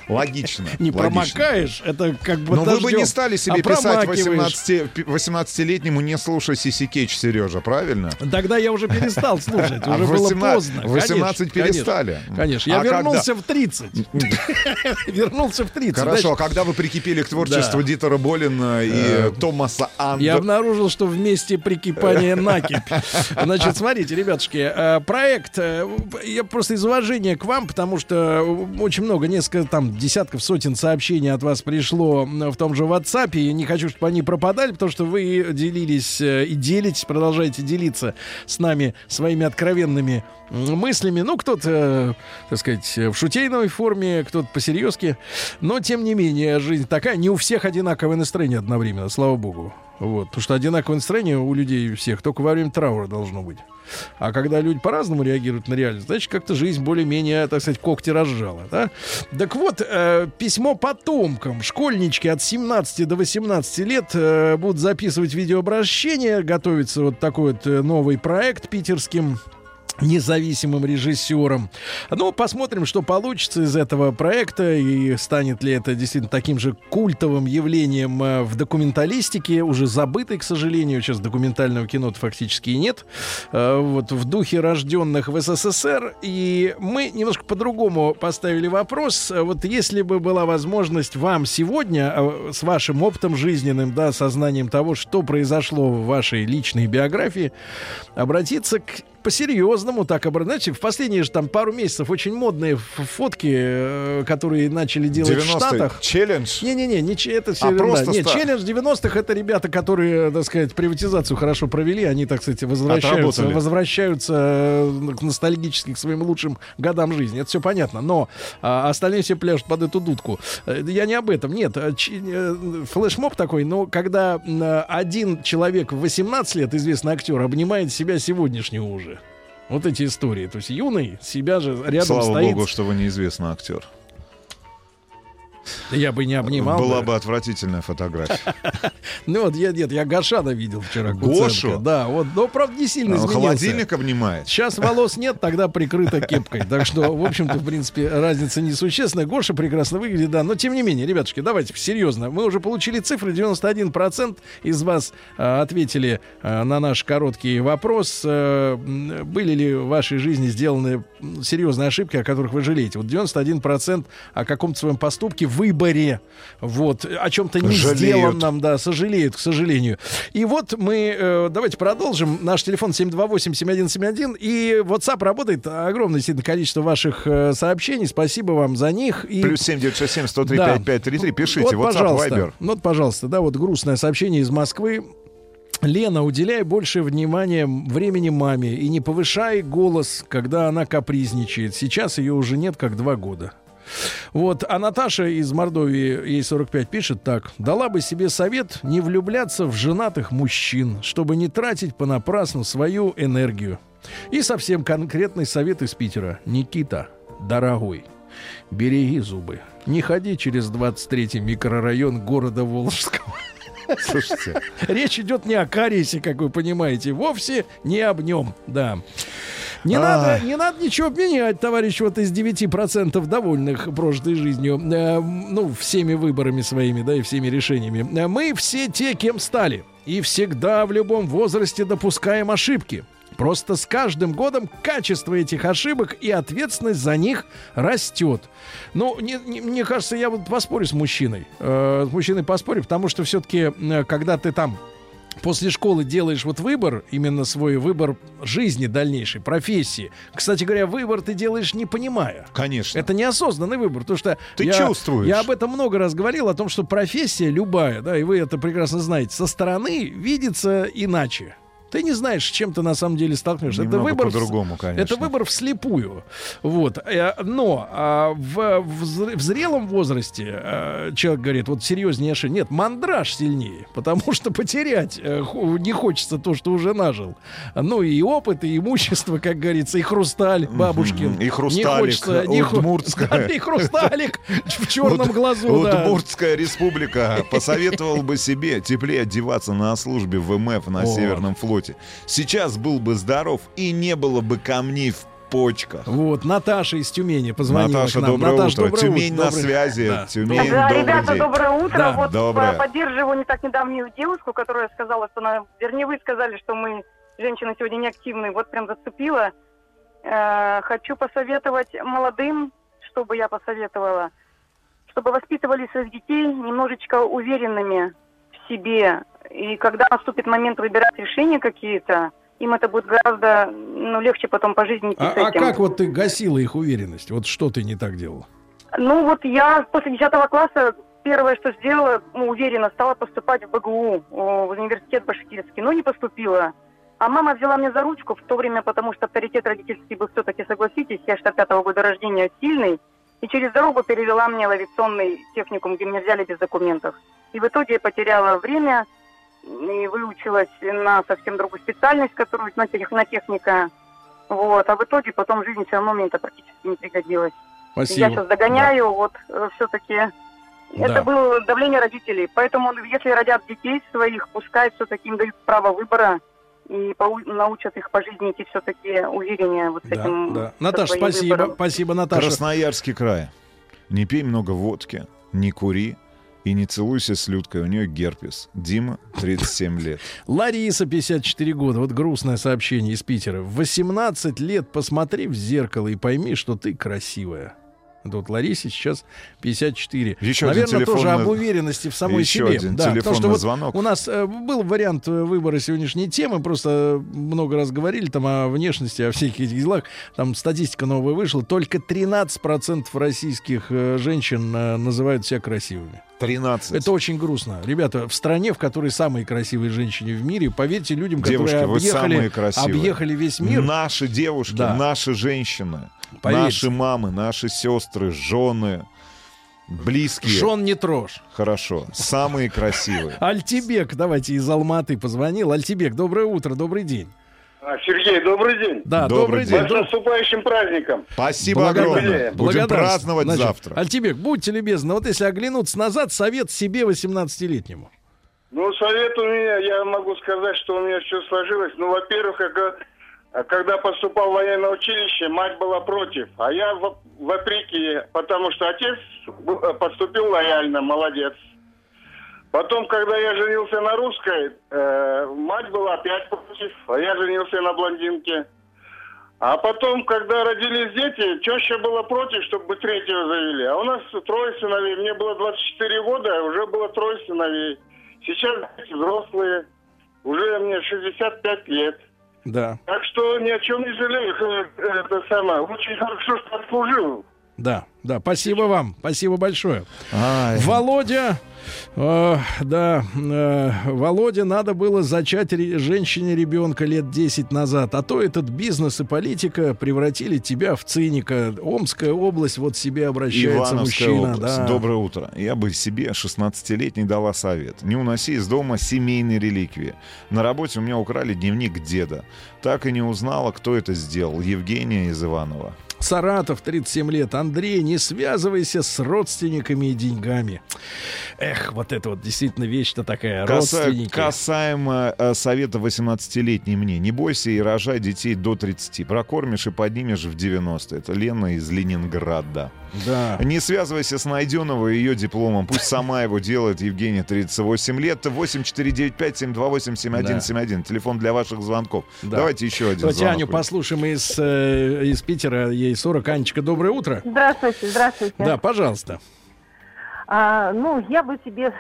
Логично. Не логично. промокаешь, это как бы Но вы бы дождем, не стали себе а писать промакиваешь. 18 пи- 18-летнему «Не слушай Сиси Кетч, Сережа», правильно? Тогда я уже перестал слушать, А уже было 18 поздно. в 18 Конечно, перестали. Конечно, я А вернулся когда? в 30. Вернулся в 30. Хорошо, а когда вы прикипели к творчеству. Дитера Болина и Э, Томаса Андер... Я обнаружил, что вместе прикипания накипь. Значит, смотрите, ребятушки, э, проект, я просто из уважения к вам, потому что очень много, несколько там десятков, сотен сообщений от вас пришло в том же WhatsApp, и не хочу, чтобы они пропадали, потому что вы делились э, и делитесь, продолжаете делиться с нами своими откровенными мыслями. Ну, кто-то, э, так сказать, в шутейной форме, кто-то посерьезки. Но, тем не менее, жизнь такая. Не у всех одинаковое настроение одновременно, слава богу. Вот. Потому что одинаковое настроение у людей всех только во время траура должно быть. А когда люди по-разному реагируют на реальность, значит, как-то жизнь более-менее, так сказать, когти разжала. Да? Так вот, э, письмо потомкам. Школьнички от 17 до 18 лет э, будут записывать видеообращение. Готовится вот такой вот э, новый проект питерским независимым режиссером. Ну, посмотрим, что получится из этого проекта и станет ли это действительно таким же культовым явлением э, в документалистике, уже забытой, к сожалению. Сейчас документального кино фактически и нет. Э, Вот в духе рожденных в СССР. И мы немножко по-другому поставили вопрос. Э, Вот если бы была возможность вам сегодня с вашим опытом жизненным, да, сознанием того, что произошло в вашей личной биографии, обратиться к по-серьезному так обра- Знаете, в последние же там пару месяцев очень модные фотки, э, которые начали делать в 90-й Штатах. челлендж. Не-не-не, не, это все А, ерунда. просто Нет, ста- челлендж 90-х это ребята, которые, так сказать, приватизацию хорошо провели. Они, так сказать, возвращаются, Отработали. возвращаются э, к ностальгически к своим лучшим годам жизни. Это все понятно. Но а, остальные все пляшут под эту дудку. Э, Я не об этом. Нет, ч- флешмоб такой, но когда один человек в 18 лет, известный актер, обнимает себя сегодняшнего уже. Вот эти истории. То есть юный себя же рядом Слава стоит. богу, что вы неизвестный актер. Я бы не обнимал. Была бы. отвратительная фотография. Ну вот я нет, я Гошана видел вчера. Гошу? Да, вот, но правда не сильно Он изменился. холодильник обнимает. Сейчас волос нет, тогда прикрыто кепкой. Так что, в общем-то, в принципе, разница несущественная. Гоша прекрасно выглядит, да. Но, тем не менее, ребятушки, давайте серьезно. Мы уже получили цифры. 91% из вас э, ответили э, на наш короткий вопрос. Э, были ли в вашей жизни сделаны серьезные ошибки, о которых вы жалеете? Вот 91% о каком-то своем поступке, выборе, вот, о чем-то не Жалеют. сделанном, да, сожалеют, к сожалению. И вот мы, э, давайте продолжим. Наш телефон 728-7171. И WhatsApp работает. Огромное действительно количество ваших э, сообщений. Спасибо вам за них. И... Плюс 7967 103 Да. 5533. Пишите. Вот, WhatsApp, пожалуйста. Viber. Вот, пожалуйста, да, вот грустное сообщение из Москвы. Лена, уделяй больше внимания времени маме и не повышай голос, когда она капризничает. Сейчас ее уже нет как два года. Вот, а Наташа из Мордовии, ей 45, пишет так. Дала бы себе совет не влюбляться в женатых мужчин, чтобы не тратить понапрасну свою энергию. И совсем конкретный совет из Питера. Никита, дорогой, береги зубы. Не ходи через 23-й микрорайон города Волжского. Слушайте. Речь идет не о кариесе, как вы понимаете, вовсе не об нем, да. Не, Ай. надо, не надо ничего менять, товарищ, вот из 9% довольных прожитой жизнью, э, ну, всеми выборами своими, да, и всеми решениями. Э, Мы все те, кем стали, и всегда в любом возрасте допускаем ошибки. Просто с каждым годом качество этих ошибок и ответственность за них растет. Ну, не- не- мне кажется, я вот поспорю с мужчиной. Э, с мужчиной поспорю, потому что все-таки, когда ты там после школы делаешь вот выбор, именно свой выбор жизни дальнейшей, профессии. Кстати говоря, выбор ты делаешь не понимая. Конечно. Это неосознанный выбор, потому что Ты я, чувствуешь. Я об этом много раз говорил, о том, что профессия любая, да, и вы это прекрасно знаете, со стороны видится иначе. Ты не знаешь, с чем ты на самом деле столкнешься. Это Немного выбор, в- по-другому, конечно. это выбор вслепую. Вот. Э, Но а, в, в зр- в зрелом возрасте э, человек говорит, вот серьезнее ошибка. Нет, мандраж сильнее, потому что потерять э, не хочется то, что уже нажил. Ну и опыт, и имущество, как говорится, и хрусталь бабушкин. И Не хрусталик, хочется- не удмуртская. Да, И хрусталик в черном глазу, да. Удмуртская республика посоветовал бы себе теплее одеваться на службе в ВМФ на О. Северном флоте. Сейчас был бы здоров и не было бы камней в почка. Вот, Наташа из Тюмени позвонила Наташа, к нам. доброе Наташа, утро. доброе Тюмень утро. на Доброе- связи. Да. Тюмень, Да, добрый ребята, день. доброе утро. Да, вот доброе. по- поддерживаю не так недавнюю девушку, которая сказала, что она, вернее, вы сказали, что мы, женщины, сегодня не активны. Вот прям зацепила. Э, хочу посоветовать молодым, чтобы я посоветовала, чтобы воспитывали своих детей немножечко уверенными в себе. И когда наступит момент выбирать решения какие-то, им это будет гораздо ну, легче потом по жизни идти А, с а этим. как вот ты гасила их уверенность? Вот что ты не так делала? Ну вот я после 10 класса первое, что сделала, ну, уверенно, стала поступать в БГУ, в университет Башкирский, но не поступила. А мама взяла меня за ручку в то время, потому что авторитет родительский был все-таки, согласитесь, я 65 года рождения сильный, и через дорогу перевела мне в авиационный техникум, где меня взяли без документов. И в итоге я потеряла время и выучилась на совсем другую специальность, которую на, тех, на техника. Вот. А в итоге потом жизнь все равно мне это практически не пригодилась. Спасибо. Я сейчас догоняю, вот все-таки Да. это было давление родителей. Поэтому, если родят детей своих, пускай все-таки им дают право выбора и научат их по жизни идти все-таки увереннее вот с Да, этим. да. Наташа, спасибо. выбором. Спасибо, Наташа. Красноярский край. Не пей много водки, не кури и не целуйся с Людкой. У нее герпес. Дима, 37 лет. Лариса, 54 года. Вот грустное сообщение из Питера. В 18 лет посмотри в зеркало и пойми, что ты красивая. Это вот Ларисе сейчас 54. Еще один Наверное, тоже телефонный- об уверенности в самой Еще себе. один да, потому что вот звонок. у нас э, был вариант э, выбора сегодняшней темы. Просто много раз говорили там о внешности, о всяких этих делах. Там статистика новая вышла. Только 13% российских э, женщин э, называют себя красивыми. 13. Это очень грустно. Ребята, в стране, в которой самые красивые женщины в мире, поверьте людям, Девушки, которые вы объехали, самые красивые. объехали весь мир. Наши девушки, Да. наши женщины, Поверьте. наши мамы, наши сестры, жены, близкие. Жен не трожь. Хорошо. Самые красивые. Альтибек, давайте из Алматы позвонил. Альтибек, доброе утро, добрый день. А, Сергей, добрый день. Да, добрый, день. Вас с наступающим праздником. Спасибо Благодарны. огромное. Будем праздновать Значит, завтра. Альтибек, будьте любезны, вот если оглянуться назад, совет себе 18-летнему. Ну, совет у меня, я могу сказать, что у меня все сложилось. Ну, во-первых, а когда поступал в военное училище, мать была против, а я во- вопреки, потому что отец поступил лояльно, молодец. Потом, когда я женился на русской, э, мать была опять против, а я женился на блондинке. А потом, когда родились дети, теща была против, чтобы третьего завели. А у нас трое сыновей. Мне было 24 года, а уже было трое сыновей. Сейчас дети взрослые. Уже мне 65 лет. Да, Так что ни о чем не жалею. Э, Это самое. Очень хорошо, что отслужил. да, да, спасибо вам, спасибо большое. Ай. Володя, э, да, э, Володя, надо было зачать ре- женщине ребенка лет 10 назад, а то этот бизнес и политика превратили тебя в циника. Омская область вот себе обращается Ивановская мужчина. область. да. Доброе утро. Я бы себе 16-летней дала совет. Не уноси из дома семейные реликвии. На работе у меня украли дневник деда. Так и не узнала, кто это сделал. Евгения из Иванова. Саратов, 37 лет. Андрей, не связывайся с родственниками и деньгами. Эх, вот это вот действительно вещь-то такая. Каса- Родственники. касаемо э, совета 18-летней мне. Не бойся и рожай детей до 30. Прокормишь и поднимешь в 90. Это Лена из Ленинграда. Да. Не связывайся с Найденова и ее дипломом. Пусть сама его делает. Евгения, 38 лет. 8495-728-7171. Телефон для ваших звонков. Да. Давайте еще один Давайте звонок. Аню послушаем из, э, из Питера. Ей 40. Анечка, доброе утро. Здравствуйте, здравствуйте. Да, пожалуйста. А, ну, я бы тебе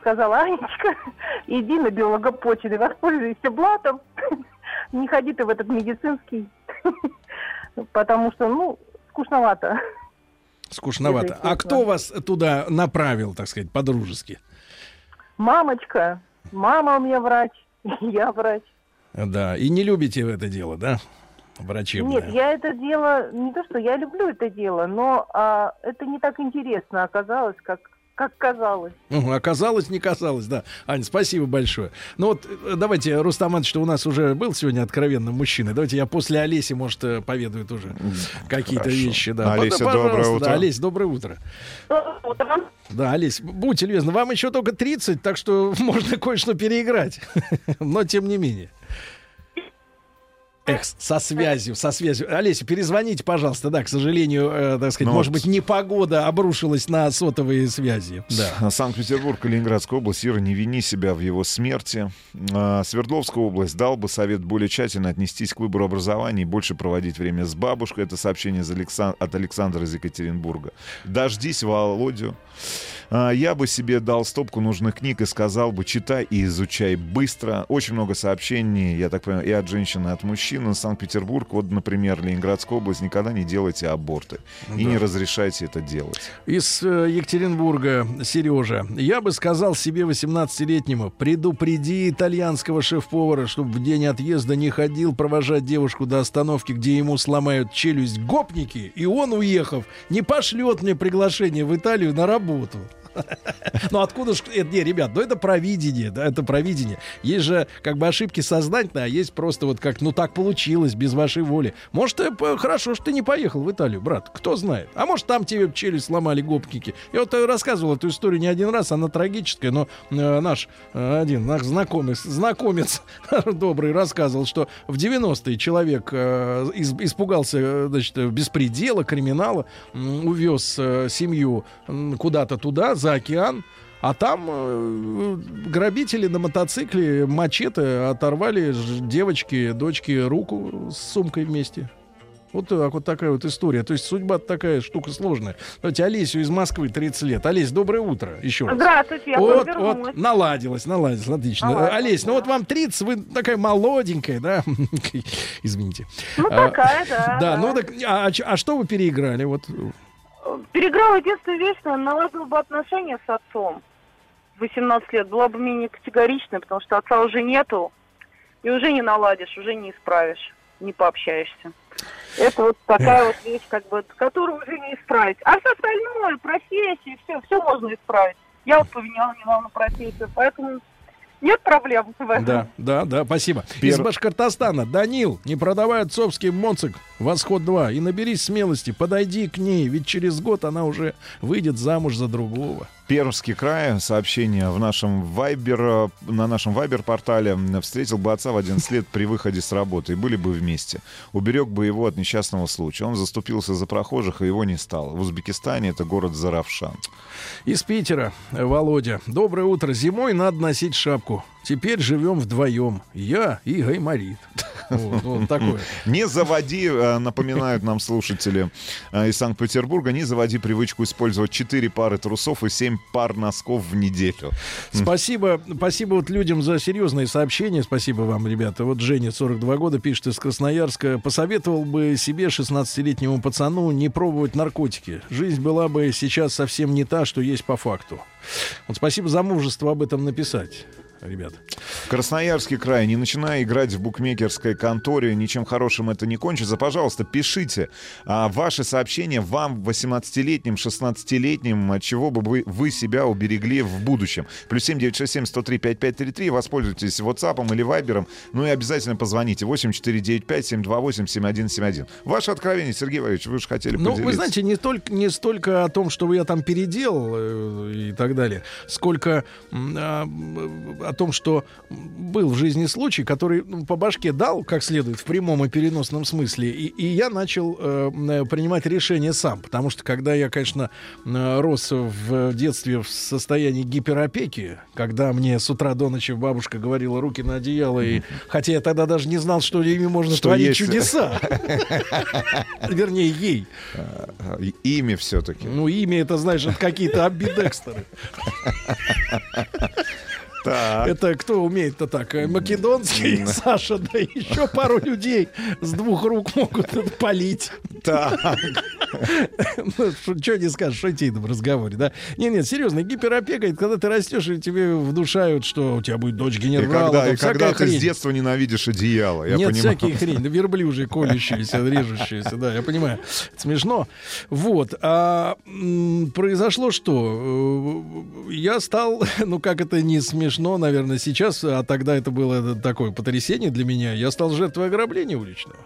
сказала, Анечка, иди на биологопочве, воспользуйся блатом, не ходи ты в этот медицинский, потому что, ну, скучновато. Скучновато. А кто вас туда направил, так сказать, по-дружески? Мамочка, мама у меня врач, я врач. Да, и не любите это дело, да? Врачебное. Нет, я это дело, не то, что я люблю это дело, но а, это не так интересно оказалось, как, как казалось. Угу, оказалось, не казалось, да. Ань, спасибо большое. Ну вот, э, давайте, Рустам Иванович, что у нас уже был сегодня откровенным мужчиной. Давайте я после Олеси, может, э, поведаю тоже какие-то Хорошо. вещи. Да. Олеся, доброе Да, утро. Олесь, доброе утро. Да, Олесь, будьте любезны, вам еще только 30, так что можно кое-что переиграть. Но тем не менее. Эх, со связью, со связью. Олеся, перезвоните, пожалуйста. Да, к сожалению, э, так сказать, Ну может вот. быть, непогода обрушилась на сотовые связи. Да. Санкт-Петербург и Ленинградская область. Ира, не вини себя в его смерти. А, Свердловская область дал бы совет более тщательно отнестись к выбору образования и больше проводить время с бабушкой. Это сообщение из Алексан- от Александра из Екатеринбурга. Дождись Володю. А, Я бы себе дал стопку нужных книг и сказал бы, читай и изучай быстро. Очень много сообщений, я так понимаю, и от женщин, и от мужчин. Санкт-Петербург, вот, например, Ленинградская область, никогда не делайте аборты. И Да. не разрешайте это делать. Из э, Екатеринбурга Сережа. Я бы сказал себе 18-летнему, предупреди итальянского шеф-повара, чтобы в день отъезда не ходил провожать девушку до остановки, где ему сломают челюсть гопники, и он, уехав, не пошлет мне приглашение в Италию на работу. Ну откуда ж... это, Не, ребят, ну это провидение, да, это провидение. Есть же как бы ошибки сознательные, а есть просто вот как, ну так получилось, без вашей воли. Может, э, хорошо, что ты не поехал в Италию, брат, кто знает. А может, там тебе челюсть сломали гопники. Я вот э, рассказывал эту историю не один раз, она трагическая, но э, наш э, один, наш знакомец, знакомец добрый рассказывал, что в 90-е человек э, испугался, э, значит, э, беспредела, криминала, увез э, семью куда-то туда, за океан, а там э, грабители на мотоцикле мачете оторвали девочке, дочке руку с сумкой вместе. Вот так вот такая вот история. То есть судьба такая штука сложная. Давайте Олесю из Москвы, 30 лет. Олесь, доброе утро еще раз. Здравствуйте, я вот, вот, наладилась, наладилась, отлично. Наладилась, Олесь, ну вот вам 30, вы такая молоденькая, да? Извините. Ну, А, такая, да, Да, да. ну так, а, а а что вы переиграли? Вот Переиграла единственную вещь, наверное, наладила бы отношения с отцом. В 18 лет была бы менее категоричной, потому что отца уже нету, и уже не наладишь, уже не исправишь, не пообщаешься. Это вот такая вот вещь, как бы, которую уже не исправить. А все остальное, профессии, все, все можно исправить. Я вот поменяла недавно профессию, поэтому нет проблем в этом. Да, да, да, спасибо. Из Башкортостана. Данил, не продавай отцовский моцик «Восход-2» и наберись смелости, подойди к ней, ведь через год она уже выйдет замуж за другого. Пермский край, сообщение в нашем Вайбер, э, на нашем Вайбер-портале. Встретил бы отца в 11 лет при выходе с работы, и были бы вместе. Уберег бы его от несчастного случая. Он заступился за прохожих, и его не стало. В Узбекистане это город Заравшан. Из Питера, Володя. Доброе утро. Зимой надо носить шапку. Теперь живем вдвоем. Я и Гайморит. Вот, вот такое. Не заводи, э, напоминают нам слушатели э, из Санкт-Петербурга, не заводи привычку использовать 4 пары трусов и 7 пар носков в неделю. Спасибо, спасибо вот людям за серьезные сообщения. Спасибо вам, ребята. Вот Женя, 42 года, пишет из Красноярска. Посоветовал бы себе, 16-летнему пацану, не пробовать наркотики. Жизнь была бы сейчас совсем не та, что есть по факту. Вот спасибо за мужество об этом написать, ребята. Красноярский край, не начиная играть в букмекерской конторе, ничем хорошим это не кончится. Пожалуйста, пишите а, ваши сообщения вам, 18-летним, 16-летним, от чего бы вы, вы себя уберегли в будущем. Плюс 7967 103 5533, воспользуйтесь WhatsApp или Viber, ну и обязательно позвоните 8495 728 7171. Ваше откровение, Сергей Валерьевич, вы же хотели Ну, вы знаете, не, только, не столько о том, что я там переделал э, и так далее, сколько а, о том, что был в жизни случай, который ну, по башке дал, как следует, в прямом и переносном смысле, и, и я начал э, м, принимать решения сам, потому что когда я, конечно, э, рос в детстве в состоянии гиперопеки, когда мне с утра до ночи бабушка говорила руки на одеяло, и хотя я тогда даже не знал, что ими можно Что творить есть- чудеса. Вернее, ей. Имя все-таки. Ну, имя это, знаешь, какие-то амбидекстеры. Так. Это кто умеет-то так? Э, Македонский, М. Саша, да еще пару людей с двух рук могут полить. Так. Ну, Что не скажешь, шутейном разговоре, да? Не, нет, серьезно, гиперопека, это когда ты растешь, и тебе внушают, что у тебя будет дочь И генерала. когда, там и когда ты с детства ненавидишь одеяло, я Нет, понимаю. всякие хрень, да верблюжьи, колющиеся, режущиеся, да, я понимаю. Это смешно. Вот. А произошло что? Э, Я стал, ну как это не смешно, наверное, сейчас, а тогда это было такое потрясение для меня, я стал жертвой ограбления уличного.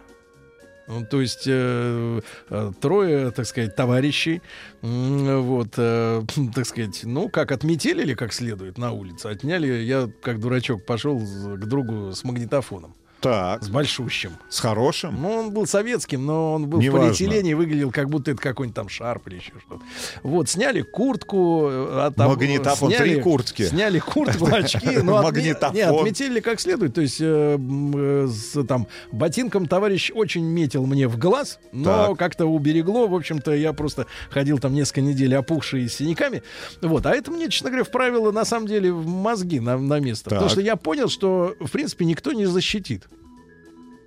Ну, то есть э, э, трое, так сказать, товарищей, вот, э, так сказать, ну, как отметелили как следует на улице, отняли, я как дурачок пошел к другу с магнитофоном. Так. С большущим. С хорошим? Ну, он был советским, но он был Неважно. в полиэтилене выглядел, как будто это какой-нибудь там шарп или еще что-то. Вот, сняли куртку. а там, Магнитофон, сняли, три куртки. Сняли куртку, очки. ну, отме- Магнитофон. Не, отметили как следует. То есть, э, э, с там, ботинком товарищ очень метил мне в глаз, но как-то уберегло. В общем-то, я просто ходил там несколько недель опухший с синяками. Вот. А это мне, честно говоря, вправило, на самом деле, в мозги на, на место. Потому Так. что я понял, что, в принципе, никто не защитит.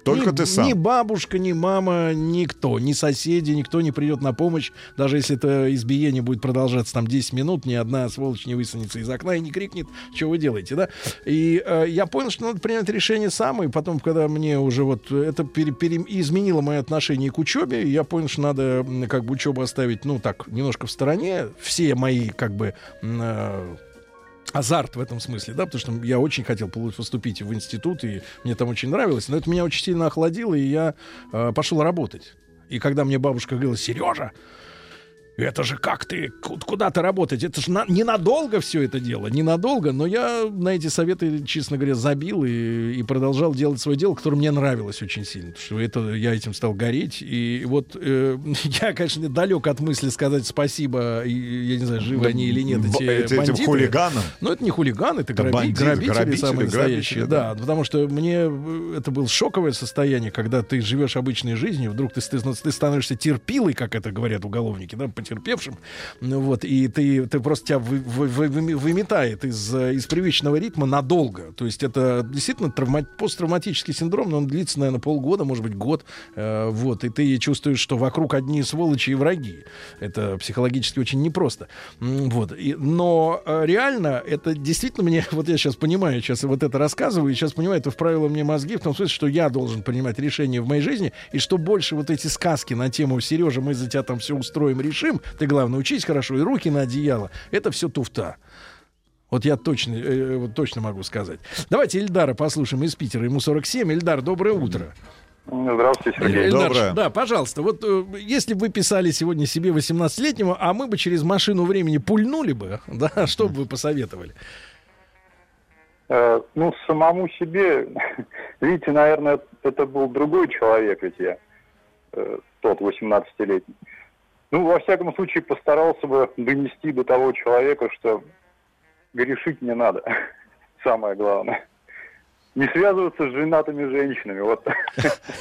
Только ни, ты сам. Ни бабушка, ни мама, никто, ни соседи, никто не придет на помощь. Даже если это избиение будет продолжаться там 10 минут, ни одна сволочь не высунется из окна и не крикнет, что вы делаете, да? И э, я понял, что надо принять решение сам, и потом, когда мне уже вот это пере- пере- изменило мое отношение к учебе, я понял, что надо как бы учебу оставить, ну так, немножко в стороне. Все мои как бы э, азарт в этом смысле, да, потому что я очень хотел поступить в институт, и мне там очень нравилось, но это меня очень сильно охладило, и я э, пошел работать. И когда мне бабушка говорила, Сережа, это же как ты, ку- куда ты работать? Это же на- ненадолго все это дело, ненадолго. Но я на эти советы, честно говоря, забил и, и продолжал делать свое дело, которое мне нравилось очень сильно. Потому что это, я этим стал гореть. И вот э, я, конечно, далек от мысли сказать спасибо, и, я не знаю, живы они или нет, эти этим бандиты. хулиганам? Но это не хулиганы, это, Это граби- бандиты, грабители, грабители, самые настоящие. грабители, да. потому что мне э, это было шоковое состояние, когда ты живешь обычной жизнью, вдруг ты, ты, ты становишься терпилой, как это говорят уголовники, да, потерпевшим, ну вот, и ты, ты просто тебя вы- вы- вы- вы- выметает из, из привычного ритма надолго. То есть это действительно травма- посттравматический синдром, но он длится, наверное, полгода, может быть, год. Э, вот, и ты чувствуешь, что вокруг одни сволочи и враги. Это психологически очень непросто. Вот. И, но э, реально это действительно мне, вот я сейчас понимаю, сейчас вот это рассказываю, и сейчас понимаю, это вправило мне мозги в том смысле, что я должен принимать решения в моей жизни, и что больше вот эти сказки на тему Сережа, мы за тебя там все устроим, решим, ты главное учись хорошо и руки на одеяло, это все туфта. Вот я точно, э, вот точно могу сказать. Давайте Ильдара послушаем из Питера. Ему 47. Ильдар, доброе утро. Здравствуйте, Сергей. Ильдар, Да, пожалуйста. Вот э, если бы вы писали сегодня себе 18-летнему, а мы бы через машину времени пульнули бы, да, что бы вы посоветовали? Э, Ну, самому себе, видите, наверное, это был другой человек, ведь я, э, тот 18-летний. Ну, во всяком случае, постарался бы донести до того человека, что грешить не надо. Самое главное. Не связываться с женатыми женщинами. Вот.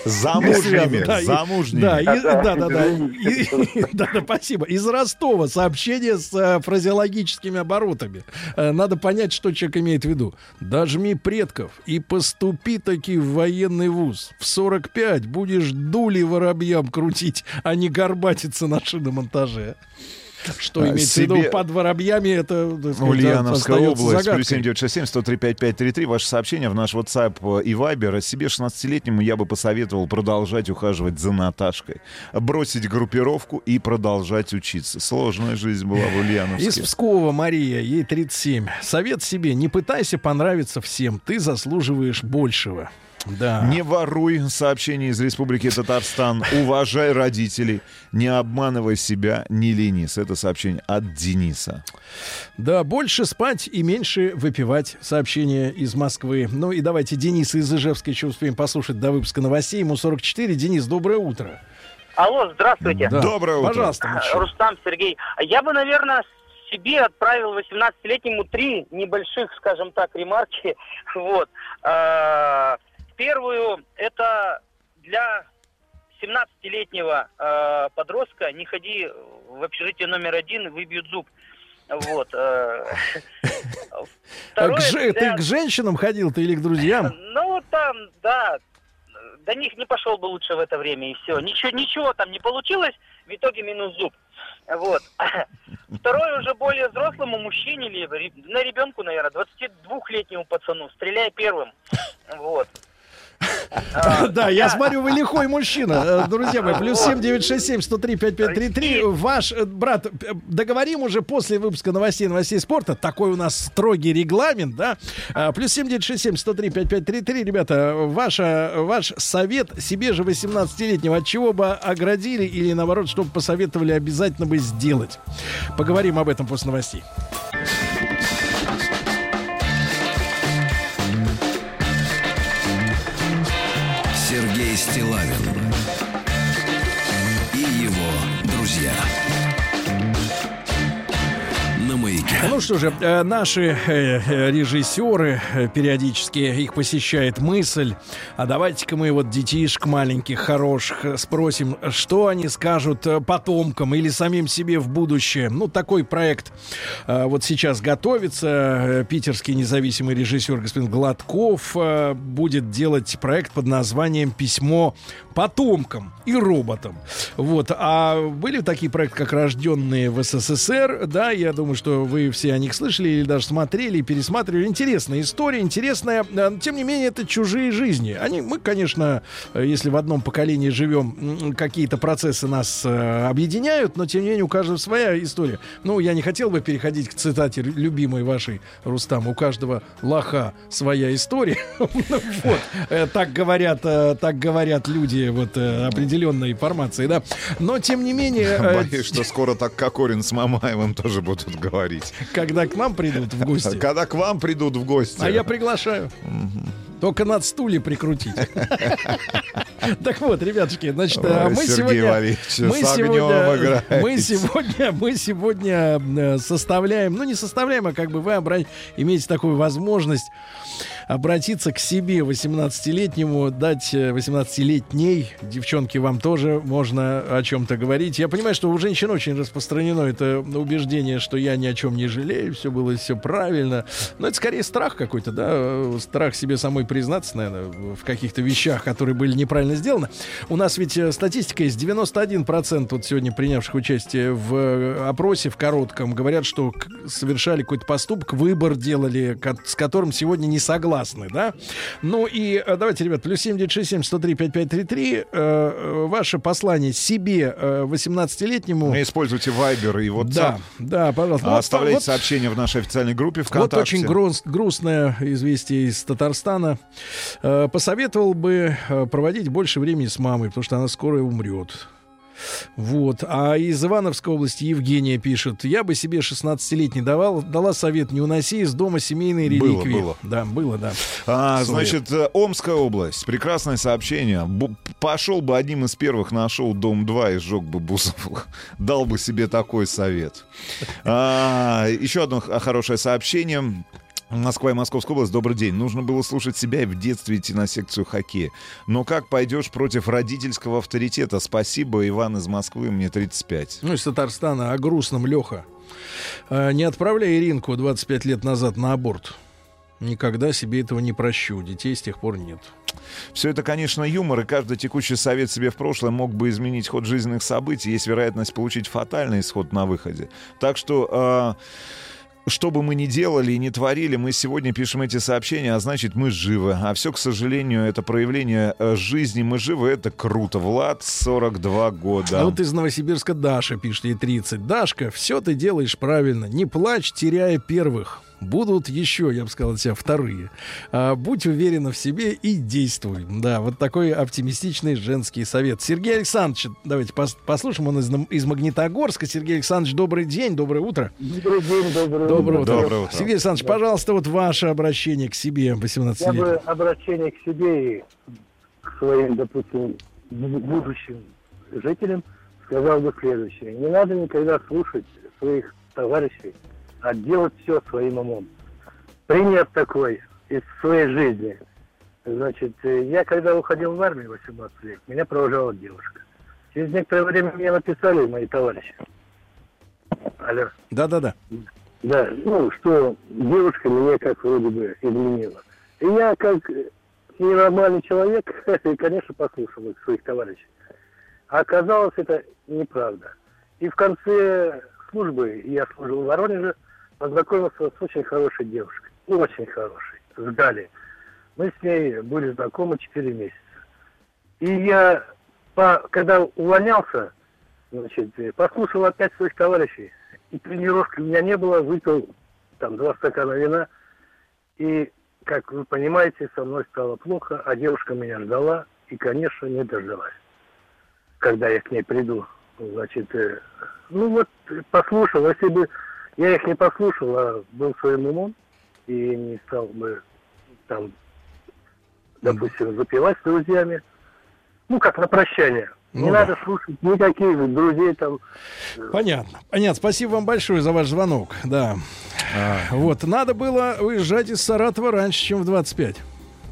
Замужними, Да, замужними. Да, и- Да, да, да, да. И- Да, да, спасибо. Из Ростова сообщение с э, фразеологическими оборотами. Э, Надо понять, что человек имеет в виду. Дожми предков и поступи таки в военный вуз. В 45 будешь дули воробьям крутить, а не горбатиться на шиномонтаже. Что А, имеется в виду себе- под воробьями, это сказать, Ульяновская область, загадкой. плюс 7967 103 5533. Ваше сообщение в наш WhatsApp и Viber. Себе 16-летнему я бы посоветовал продолжать ухаживать за Наташкой. Бросить группировку и продолжать учиться. Сложная жизнь была в Ульяновске. Из Пскова Мария, ей 37. Совет себе, не пытайся понравиться всем, ты заслуживаешь большего. Да. Не воруй сообщение из Республики Татарстан. Уважай родителей. Не обманывай себя, не ленись. Это сообщение от Дениса. Да, больше спать и меньше выпивать. Сообщение из Москвы. Ну и давайте Дениса из Ижевска еще успеем послушать до выпуска новостей. Ему 44. Денис, доброе утро. Алло, здравствуйте. Да. Пожалуйста, мужчина. Рустам Сергей. Я бы, наверное, себе отправил 18-летнему три небольших, скажем так, ремарки. Вот. Первую, это для 17-летнего э, подростка не ходи в общежитие номер один, выбьют зуб. Вот. э. А Второе, к же- для- Ты к женщинам ходил, ты или к друзьям? Ну, там, да, до них не пошел бы лучше в это время, и все. Ничего, ничего там не получилось, в итоге минус зуб. Вот. Второе, уже более взрослому мужчине, или на ребенку, наверное, 22-летнему пацану, стреляй первым. Вот. Да, я смотрю, вы лихой мужчина. Э, Друзья мои, плюс 7967 103 5533. Ваш э, брат, э, договорим уже после выпуска новостей, новостей спорта. Такой у нас строгий регламент, да? А, Плюс 7967 103 5533. Ребята, ваша, ваш совет себе же 18-летнего, от чего бы оградили или наоборот, что бы посоветовали обязательно бы сделать? Поговорим об этом после новостей. Стилавин Ну что же, э, наши э, э, режиссеры периодически их посещает мысль, а давайте-ка мы вот детишек маленьких, хороших спросим, что они скажут потомкам или самим себе в будущее. Ну, такой проект вот сейчас готовится. Питерский независимый режиссер господин Гладков будет делать проект под названием «Письмо потомкам и роботам». Вот. А были такие проекты, как «Рожденные в СССР», да, я думаю, что вы все о них слышали или даже смотрели, пересматривали. Интересная история, интересная. Э, Тем не менее, это чужие жизни. Они, мы, конечно, э, если в одном поколении живем, какие-то процессы нас э, объединяют, но тем не менее у каждого своя история. Ну, я не хотел бы переходить к цитате любимой вашей, Рустам. У каждого лоха своя история. Ну, Вот. Так говорят, так говорят люди вот определенной формации, да. Но тем не менее, Боюсь, что скоро так Кокорин с Мамаевым тоже будут говорить. Когда к нам придут в гости. Когда к вам придут в гости. А я приглашаю. Только над стуле прикрутить. Так вот, ребятушки, значит, Ой, а мы сегодня... Валерьевич, Мы сегодня, мы сегодня, мы сегодня составляем, ну не составляем, а как бы вы имеете такую возможность обратиться к себе 18-летнему, дать э, 18-летней, девчонки, вам тоже можно о чем-то говорить. Я понимаю, что у женщин очень распространено это убеждение, что я ни о чем не жалею, все было все правильно. Но это скорее страх какой-то, да, э, страх себе самой признаться, наверное, в каких-то вещах, которые были неправильно сделаны. У нас ведь э, статистика есть, 91% вот сегодня принявших участие в э, опросе, в коротком, говорят, что совершали какой-то поступок, выбор делали, с которым сегодня не согласны, да? Ну и э, давайте, ребят, плюс 7967 103 5533, э, ваше послание себе, э, 18-летнему. Используйте Viber и WhatsApp. Да, да, пожалуйста. А Вот, Оставляйте вот- сообщения в нашей официальной группе вот ВКонтакте. очень груз- грустное известие из Татарстана. Э, посоветовал бы э, проводить больше времени с мамой, потому что она скоро умрет. Вот. А из Ивановской области Евгения пишет. Я бы себе 16-летний давал, дала совет не уноси из дома семейные Было, реликвии. было. Да, было, да. А, Совет. значит, э, Омская область. Прекрасное сообщение. Бу- пошел бы одним из первых, нашел дом 2 и сжег бы Бузову. Дал бы себе такой совет. А, еще одно хорошее сообщение. Москва и Московская область, добрый день. Нужно было слушать себя и в детстве идти на секцию хоккея. Но как пойдешь против родительского авторитета? Спасибо, Иван из Москвы, мне 35. Ну, из Татарстана, о грустном, Леха. Э, Не отправляй Иринку 25 лет назад на аборт. Никогда себе этого не прощу. Детей с тех пор нет. Все это, конечно, юмор, и каждый текущий совет себе в прошлое мог бы изменить ход жизненных событий. Есть вероятность получить фатальный исход на выходе. Так что... э, что бы мы ни делали и не творили, мы сегодня пишем эти сообщения, а значит, мы живы. А все, к сожалению, это проявление э, жизни. Мы живы, это круто. Влад, 42 года. А вот из Новосибирска Даша пишет, ей 30. Дашка, все ты делаешь правильно. Не плачь, теряя первых. Будут еще, я бы сказал от себя, вторые. А, будь уверена в себе и действуй. Да, вот такой оптимистичный женский совет. Сергей Александрович, давайте пос- послушаем, он из, из Магнитогорска. Сергей Александрович, добрый день, доброе утро. Добрый день, доброе, Доброе утро. Доброе утро. Сергей Александрович, пожалуйста, вот ваше обращение к себе 18 Я лет. бы обращение к себе и к своим, допустим, бу- будущим жителям сказал бы следующее. Не надо никогда слушать своих товарищей, а делать все своим умом. Пример такой из своей жизни. Значит, э, я когда уходил в армию 18 лет, меня провожала девушка. Через некоторое время мне написали мои товарищи. Алло. Да-да-да. Да, ну, что девушка меня как вроде бы изменила. И я как ненормальный человек, конечно, послушал их, своих товарищей. А оказалось, это неправда. И в конце службы, я служил в Воронеже, познакомился с очень хорошей девушкой. Очень хорошей. С Галей. Мы с ней были знакомы 4 месяца. И я, по, когда увольнялся, значит, э, послушал опять своих товарищей. И тренировки у меня не было, выпил там два стакана вина. И, как вы понимаете, со мной стало плохо, а девушка меня ждала и, конечно, не дождалась. Когда я к ней приду, значит, э, ну вот, послушал, если бы я их не послушал, а был своим умом и не стал бы там, допустим, запивать с друзьями, ну, как на прощание. Ну не да. надо слушать никаких друзей там. Понятно. Понятно. Спасибо вам большое за ваш звонок. Да. Вот. Надо было уезжать из Саратова раньше, чем в 25.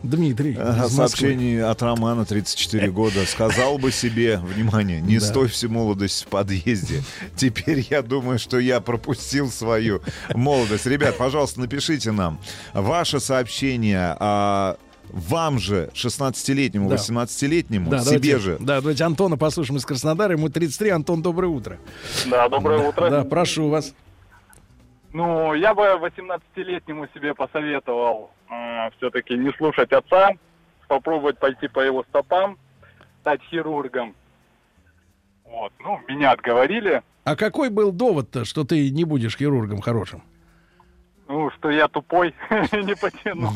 Дмитрий. Ага. Сообщение от Романа, 34 года. Сказал бы себе, внимание, не Да. стой всю молодость в подъезде. Теперь я думаю, что я пропустил свою молодость. Ребят, пожалуйста, напишите нам ваше сообщение. а, вам же, 16-летнему, Да. 18-летнему, Да, себе давайте, же. Да, давайте Антона послушаем из Краснодара. Ему 33. Антон, доброе утро. Да, доброе утро. Да, прошу вас. Ну, я бы 18-летнему себе посоветовал все-таки не слушать отца, попробовать пойти по его стопам, стать хирургом. Вот, ну, меня отговорили, А какой был довод-то, что ты не будешь хирургом хорошим? Ну, что я тупой, не потяну.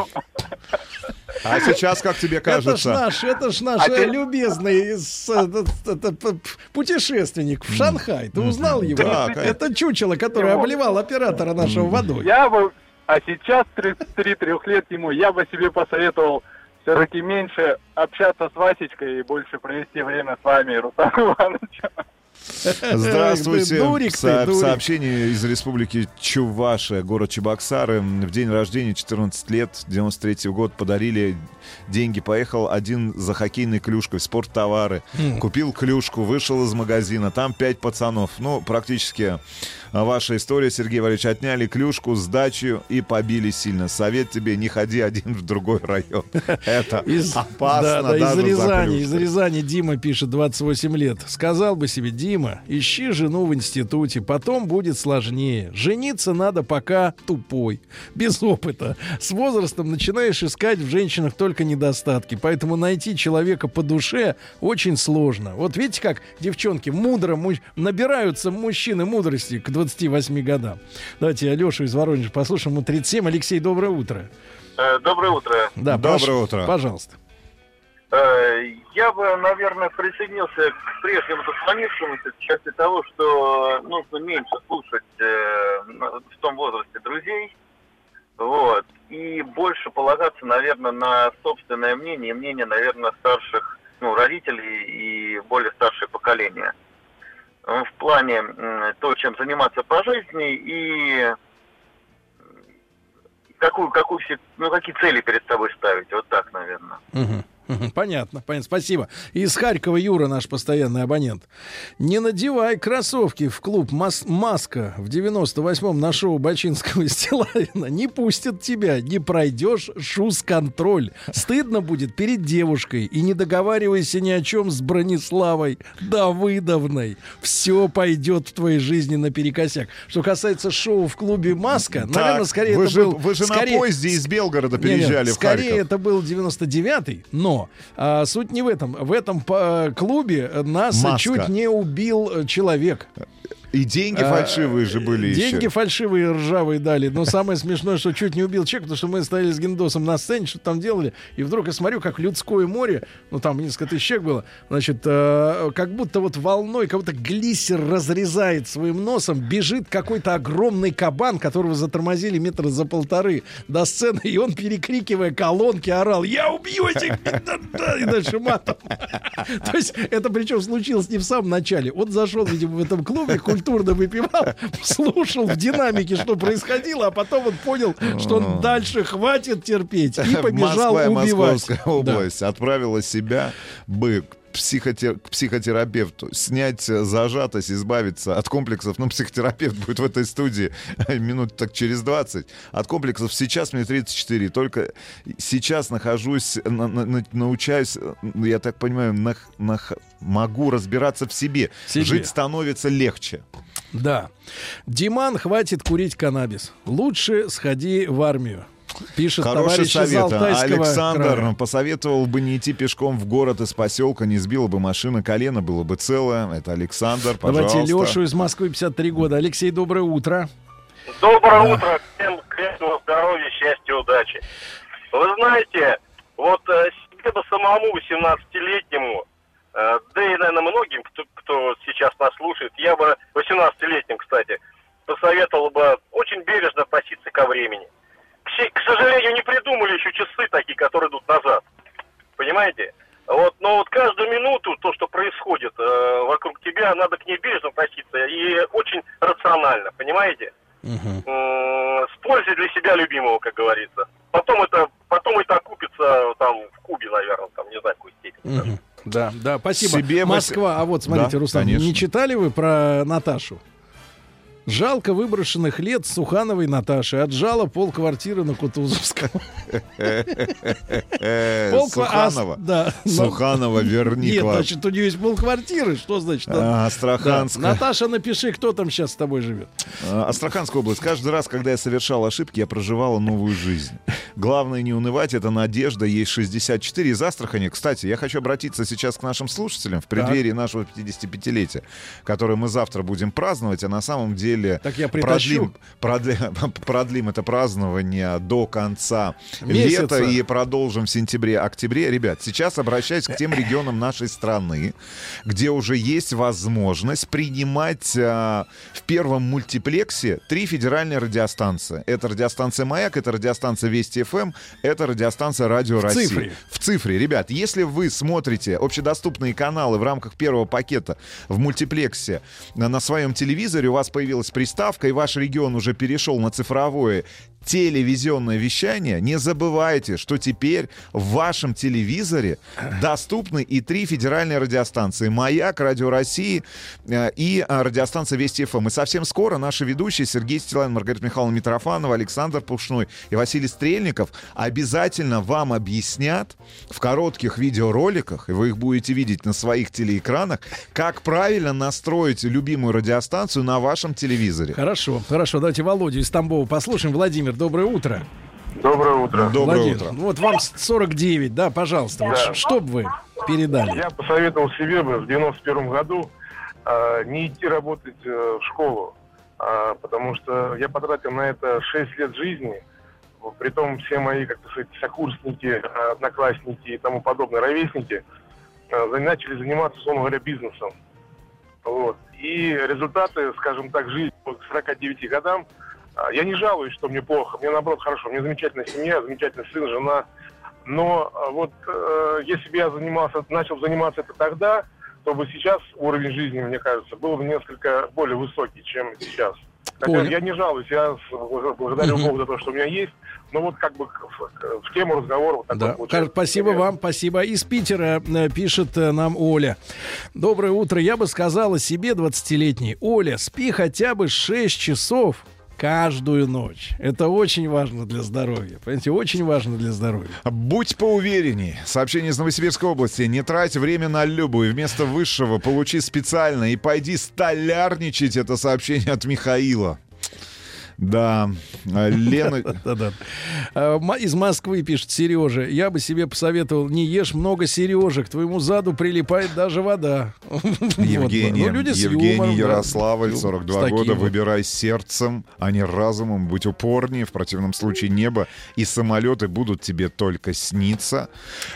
А сейчас, как тебе Это ж кажется? наш, это ж наш А любезный путешественник в Шанхай. Ты узнал его? Да, это чучело, которое Его. обливал оператора нашего водой. Я бы, а сейчас, 33 лет ему, я бы себе посоветовал все-таки меньше общаться с Васечкой и больше провести время с вами, Рустам Иванович. Здравствуйте. Дурик ты, Со- дурик. Сообщение из республики Чувашия, город Чебоксары. В день рождения, 14 лет, 93 год, подарили деньги. Поехал один за хоккейной клюшкой в спорттовары. М. Купил клюшку, вышел из магазина. Там пять пацанов. Ну, практически ваша история, Сергей Валерьевич. Отняли клюшку, сдачу и побили сильно. Совет тебе, не ходи один в другой район. Это Из, опасно да, да, из даже за Рязани, из. Рязани Дима пишет, 28 лет. Сказал бы себе, Дима, ищи жену в институте, потом будет сложнее. Жениться надо пока тупой, без опыта. С возрастом начинаешь искать в женщинах только недостатки, поэтому найти человека по душе очень сложно. Вот видите, как девчонки мудро му- набираются мужчины мудрости к 28 годам. Давайте Алешу из Воронежа послушаем. Ему 37. Алексей, доброе утро. Э, Доброе утро. Да, Доброе прошу, утро. Пожалуйста. Э, Я бы, наверное, присоединился к прежнему дозвонившемуся в части того, что нужно меньше слушать э, в том возрасте друзей, вот, и больше полагаться, наверное, на собственное мнение, и мнение, наверное, старших, ну, родителей и более старшее поколение. Э, В плане то, чем заниматься по жизни и какую, какую ну, какие цели перед собой ставить, вот так, наверное. Мгм. Понятно, понятно. Спасибо. Из Харькова Юра, наш постоянный абонент. Не надевай кроссовки в клуб Мас- Маска в 98-м на шоу Бачинского и Стилавина. Не пустят тебя, не пройдешь шуз-контроль. Стыдно будет перед девушкой. И не договаривайся ни о чем с Брониславой Давыдовной. Все пойдет в твоей жизни наперекосяк. Что касается шоу в клубе Маска, Так, наверное, скорее вы это же, был... вы же скорее- на поезде из Белгорода переезжали в скорее Харьков. это был 99-й, но а, суть не в этом. В этом а, клубе нас Маска. чуть не убил э, человек. И деньги А, фальшивые же были Деньги еще. фальшивые ржавые дали. Но самое смешное, что чуть не убил человек, потому что мы стояли с Гендосом на сцене, что там делали. И вдруг я смотрю, как людское море, ну там несколько тысяч человек было, значит, э, как будто вот волной, будто глиссер разрезает своим носом, бежит какой-то огромный кабан, которого затормозили метра за полторы до сцены, и он, перекрикивая колонки, орал, я убью этих, да-да», и дальше матом. То есть это причем случилось не в самом начале. Он зашел, видимо, в этом клубе, культурно выпивал, слушал в динамике, что происходило, а потом он понял, что он дальше хватит терпеть и побежал Москва убивать. Московская Да. область отправила себя бы к психотер- к психотерапевту, снять э, зажатость, избавиться от комплексов. Ну, психотерапевт будет в этой студии минут так через 20. От комплексов сейчас мне 34. Только сейчас нахожусь, на- на- на- научаюсь, э, я так понимаю, нах- нах- могу разбираться в себе. Себе. Жить становится легче. Да. Диман, хватит курить каннабис. Лучше сходи в армию. Пишет Хороший совет. а Александр края. посоветовал бы не идти пешком в город из поселка, не сбила бы машина, колено было бы целое. Это Александр, пожалуйста. Давайте Лешу из Москвы, 53 года. Алексей, доброе утро. Доброе Да. утро, всем крепкого здоровья, счастья, удачи. Вы знаете, вот э, себе бы самому 18-летнему, э, да и, наверное, многим, кто, кто сейчас нас слушает, я бы 18-летним, кстати, посоветовал бы очень бережно относиться ко времени. К, сожалению, не придумали еще часы такие, которые идут назад. Понимаете? Вот, но вот каждую минуту то, что происходит э, вокруг тебя, надо к ней бережно относиться и очень рационально, понимаете? М, С пользой для себя любимого, как говорится. Потом это, потом это окупится там в Кубе, наверное, там не знаю какой степени. Да, да, спасибо. Себе мы- Москва. А вот смотрите, Да, Руслан, конечно. не читали вы про Наташу? Жалко выброшенных лет Сухановой Наташи. Отжала пол квартиры на Кутузовском. Ква- а, Суханова. Суханова, верни Нет, значит, у нее есть пол квартиры. Что значит? А, Астраханская. Наташа, напиши, кто там сейчас с тобой живет. А, Астраханская область. Каждый раз, когда я совершал ошибки, я проживала новую жизнь. Главное не унывать, это надежда. Есть 64 из Астрахани. Кстати, я хочу обратиться сейчас к нашим слушателям в преддверии нашего 55-летия, которое мы завтра будем праздновать, а на самом деле Так я притащу. продлим, продлим, продлим это празднование до конца Месяца. лета и продолжим в сентябре-октябре. Ребят, сейчас обращаюсь к тем регионам нашей страны, где уже есть возможность принимать а, в первом мультиплексе три федеральные радиостанции. Это радиостанция «Маяк», это радиостанция «Вести ФМ», это радиостанция «Радио В России». цифре. В цифре. Ребят, если вы смотрите общедоступные каналы в рамках первого пакета в мультиплексе на, на своем телевизоре, у вас появилась приставка, и ваш регион уже перешел на цифровое телевизионное вещание, не забывайте, что теперь в вашем телевизоре доступны и три федеральные радиостанции. «Маяк», «Радио России» э, и э, радиостанция «Вести ФМ». И совсем скоро наши ведущие Сергей Стилайн, Маргарита Михайловна Митрофанова, Александр Пушной и Василий Стрельников обязательно вам объяснят в коротких видеороликах, и вы их будете видеть на своих телеэкранах, как правильно настроить любимую радиостанцию на вашем телевизоре. Хорошо, хорошо. Давайте Володю из Тамбова послушаем. Владимир, доброе утро. Доброе утро. Доброе Владимир, утро. Вот вам 49, да, пожалуйста. Вот Да. ш- что бы вы передали? Я посоветовал себе бы в 91 году а, не идти работать э, в школу, а, потому что я потратил на это 6 лет жизни, Вот, притом все мои, как сказать, сокурсники, одноклассники и тому подобное, ровесники, за- начали заниматься, условно говоря, бизнесом. Вот. И результаты, скажем так, жизни вот к 49 годам, я не жалуюсь, что мне плохо, мне наоборот хорошо, меня замечательная семья, замечательный сын, жена, но а, вот э, если бы я занимался, начал заниматься это тогда, то бы сейчас уровень жизни, мне кажется, был бы несколько более высокий, чем сейчас. Хотя Понял. я не жалуюсь, я благодарю Богу за то, что у меня есть, но вот как бы в, в тему разговора вот Да. получается. Спасибо вам, спасибо. Из Питера э, пишет э, нам Оля. Доброе утро. Я бы сказала себе 20-летней, Оля, спи хотя бы 6 часов каждую ночь. Это очень важно для здоровья. Понимаете, очень важно для здоровья. Будь поуверенней. Сообщение из Новосибирской области. Не трать время на любую. Вместо высшего получи специально и пойди столярничать. Это сообщение от Михаила. Да, А, Лена... А, Из Москвы пишет Сережа. Я бы себе посоветовал, не ешь много Сережек. Твоему заду прилипает даже вода. Евгений, Ну, люди Евгений юмором, да. Ярославль, С 42 таким года. вот. Выбирай сердцем, а не разумом. Будь упорнее. В противном случае небо и самолеты будут тебе только сниться.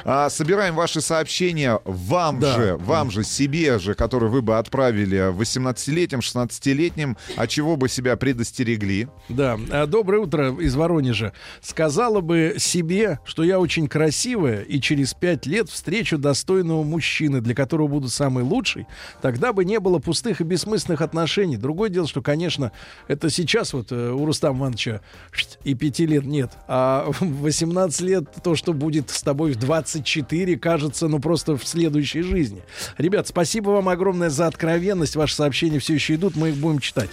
А, собираем ваши сообщения вам Да. же, вам же, себе же, которые вы бы отправили 18-летним, 16-летним, а чего бы себя предостерегли. Да, А, доброе утро из Воронежа. Сказала бы себе, что я очень красивая и через пять лет встречу достойного мужчины, для которого буду самый лучший, тогда бы не было пустых и бессмысленных отношений. Другое дело, что, конечно, это сейчас вот э, у Рустама Ивановича и пяти лет нет, а в 18 лет то, что будет с тобой в 24, кажется, ну просто в следующей жизни. Ребят, спасибо вам огромное за откровенность. Ваши сообщения все еще идут, мы их будем читать.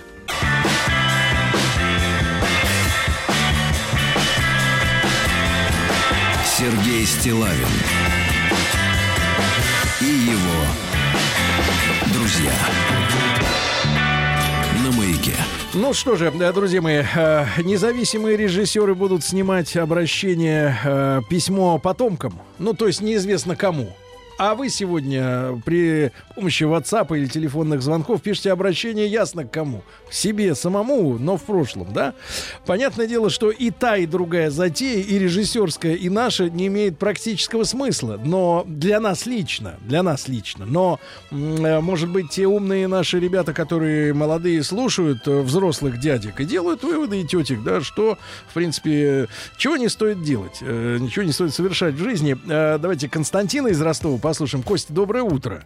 Стилавин и его друзья на маяке. Ну что же, э, друзья мои, э, независимые режиссеры будут снимать обращение, э, письмо потомкам. Ну, то есть неизвестно кому. А вы сегодня при помощи WhatsApp или телефонных звонков пишете обращение ясно к кому. Себе самому, но в прошлом, да? Понятное дело, что и та, и другая затея, и режиссерская, и наша не имеет практического смысла. Но для нас лично, для нас лично. Но, э, может быть, те умные наши ребята, которые молодые слушают э, взрослых дядек и делают выводы и тетек, да, что, в принципе, чего не стоит делать, э, ничего не стоит совершать в жизни. Давайте Константина из Ростова послушаем. Костя, доброе утро.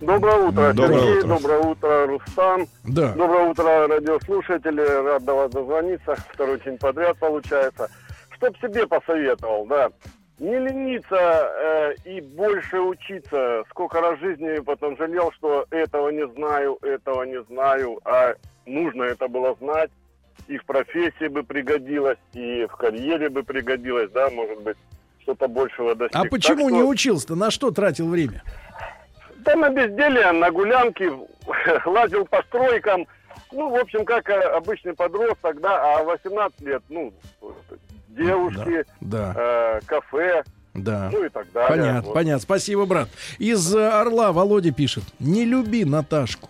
Доброе утро, Доброе Сергей. утро. Доброе утро, Рустам. Да. Доброе утро, радиослушатели. Рад до вас дозвониться. Второй день подряд получается. Что б себе посоветовал, да. Не лениться э, и больше учиться. Сколько раз в жизни потом жалел, что этого не знаю, этого не знаю. А нужно это было знать. И в профессии бы пригодилось, и в карьере бы пригодилось, да, может быть, что-то большего достиг. А Так почему что- не учился-то? На что тратил время? Да на безделие, на гулянки, лазил по стройкам. Ну, в общем, как э, обычный подросток, да, а 18 лет, ну, девушки, Да. э, кафе, Да. ну и так далее. Понятно, Вот. понятно. Спасибо, брат. Из э, Орла Володя пишет. Не люби Наташку.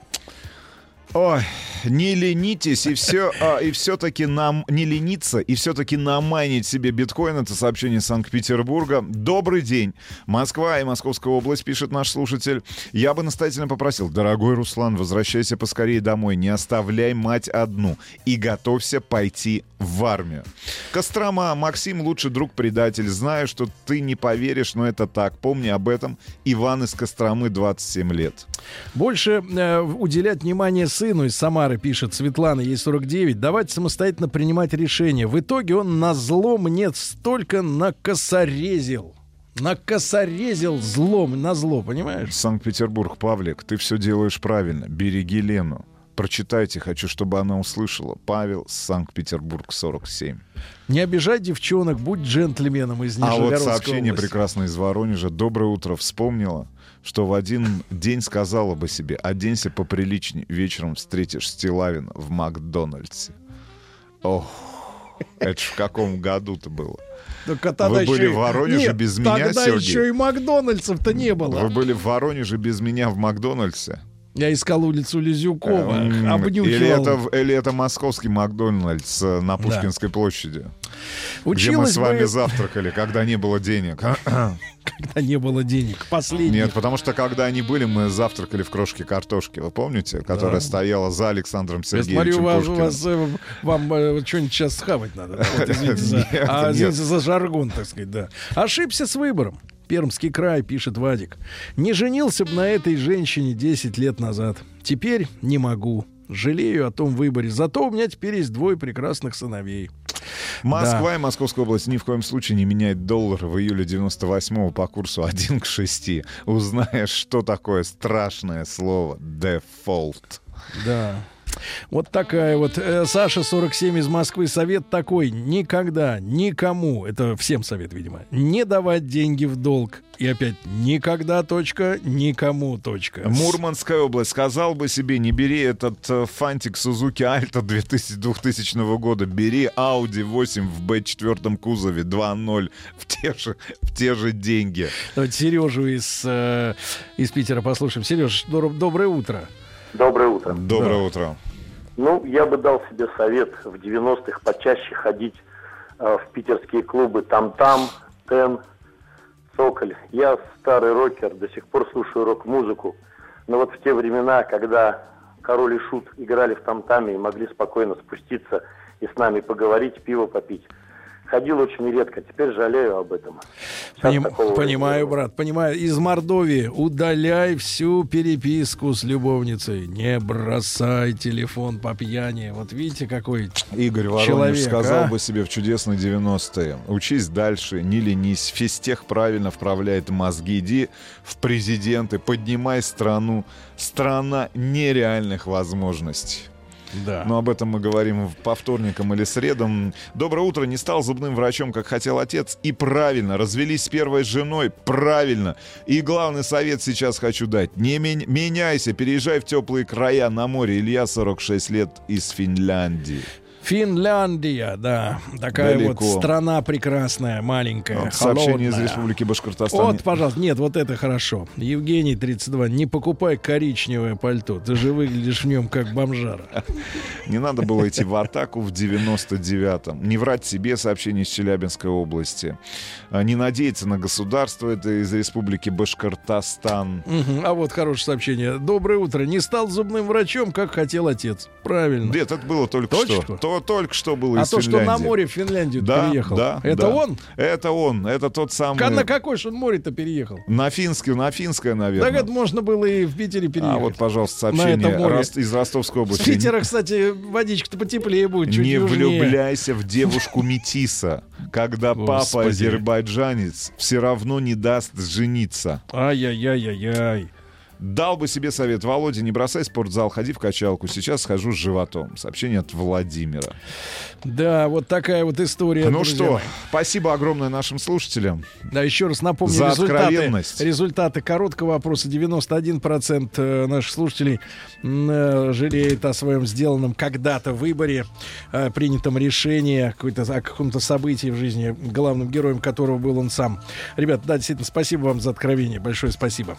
Ой, не ленитесь и все, а, и все-таки нам не лениться и все-таки намайнить себе биткоин. Это сообщение Санкт-Петербурга. Добрый день. Москва и Московская область, пишет наш слушатель. Я бы настоятельно попросил, дорогой Руслан, возвращайся поскорее домой, не оставляй мать одну и готовься пойти в армию. Кострома, Максим, лучший друг-предатель. Знаю, что ты не поверишь, но это так. Помни об этом. Иван из Костромы, 27 лет. Больше э, уделять внимание сыну из Самары, пишет Светлана, ей 49. Давайте самостоятельно принимать решения. В итоге он на зло мне столько накосорезил. Накосорезил злом на зло, понимаешь? Санкт-Петербург, Павлик, ты все делаешь правильно. Береги Лену. Прочитайте, хочу, чтобы она услышала. Павел, Санкт-Петербург, 47. Не обижай девчонок, будь джентльменом из А вот Нижегородской сообщение области. прекрасно из Воронежа. Доброе утро. Вспомнила, что в один день сказала бы себе, оденься поприличней, вечером встретишь Стилавина в Макдональдсе. Ох, это ж в каком году-то было? Тогда Вы были в Воронеже Нет, без меня, тогда еще и Макдональдсов-то не было. Вы были в Воронеже без меня в Макдональдсе? Я искал улицу Лизюкова, М, обнюхивал. Или это, или это московский Макдональдс э, на Пушкинской площади? где мы Училась с вами бы- завтракали, когда не было денег. Когда не было денег. Последний. Нет, потому что когда они были, мы завтракали в крошке картошки. Вы помните? Которая Да. стояла за Александром Я Сергеевичем смотрю, вас, Пушкиным. вас, э, вам э, что-нибудь сейчас схавать надо. да? Вот, извините, за, Нет, а, нет. извините за жаргон, так сказать, да. Ошибся с выбором. Пермский край, пишет Вадик. Не женился бы на этой женщине 10 лет назад. Теперь не могу. Жалею о том выборе. Зато у меня теперь есть двое прекрасных сыновей. Москва и Московская область ни в коем случае не меняет доллар в июле 98 по курсу 1 к 6. Узнаешь, что такое страшное слово «дефолт». Да. Вот такая вот. Э, Саша, 47 из Москвы. Совет такой. Никогда, никому, это всем совет, видимо, не давать деньги в долг. И опять, никогда, точка, никому, точка. Мурманская область. Сказал бы себе, не бери этот э, фантик Сузуки Альта 2000, 2000 года. Бери Audi 8 в B4 кузове 2.0 в те же, в те же деньги. Давайте Сережу из, э, из Питера послушаем. Сереж, доброе утро. Доброе утро. Доброе утро. Ну, я бы дал себе совет в 90-х почаще ходить э, в питерские клубы «Там-там», «Тен», «Цоколь». Я старый рокер, до сих пор слушаю рок-музыку. Но вот в те времена, когда Король и Шут играли в «Там-таме» и могли спокойно спуститься и с нами поговорить, пиво попить, ходил очень редко. Теперь жалею об этом. Сейчас Поним- понимаю, брат, понимаю. Из Мордовии удаляй всю переписку с любовницей. Не бросай телефон по пьяни. Вот видите, какой Игорь Воронеж человек, сказал а? бы себе в чудесные 90-е. Учись дальше, не ленись. Физтех правильно вправляет мозги. Иди в президенты, поднимай страну. Страна нереальных возможностей. Да. Но об этом мы говорим по вторникам или средам. Доброе утро. Не стал зубным врачом, как хотел отец. И правильно. Развелись с первой женой. Правильно. И главный совет сейчас хочу дать. Не мен- меняйся. Переезжай в теплые края на море. Илья, 46 лет, из Финляндии. Финляндия, да. Такая Далеко. вот страна прекрасная, маленькая, Вот сообщение из холодная. Республики Башкортостан. Вот, пожалуйста, нет, вот это хорошо. Евгений, 32, не покупай коричневое пальто. Ты же выглядишь в нем как бомжара. Не надо было идти в атаку в 99-м. Не врать себе сообщение из Челябинской области. А, Не надеяться на государство. Это из Республики Башкортостан. А вот хорошее сообщение. Доброе утро. Не стал зубным врачом, как хотел отец. Правильно. Нет, это было только что. То только что было А из то, что Финляндии. на море в Финляндию Да, переехал. да, это да. он? Это он. Это тот самый... Ка- На какой же он море-то переехал? На финский, на финское, наверное. Так это можно было и в Питере переехать. А вот, пожалуйста, На сообщение это море. Рост- из Ростовской области. Питера, кстати, водичка-то потеплее будет, чуть Не южнее. влюбляйся в девушку метиса, когда папа азербайджанец все равно не даст жениться. Ай-яй-яй-яй-яй. Дал бы себе совет. Володя, не бросай спортзал, ходи в качалку. Сейчас схожу с животом. Сообщение от Владимира. Да, вот такая вот история. ну друзья что, спасибо огромное нашим слушателям. Да, еще раз напомню За результаты, результаты короткого опроса. 91% э, наших слушателей э, жалеет о своем сделанном когда-то выборе, э, принятом решении, о каком-то событии в жизни, главным героем которого был он сам. Ребята, да, действительно, спасибо вам за откровение. Большое спасибо.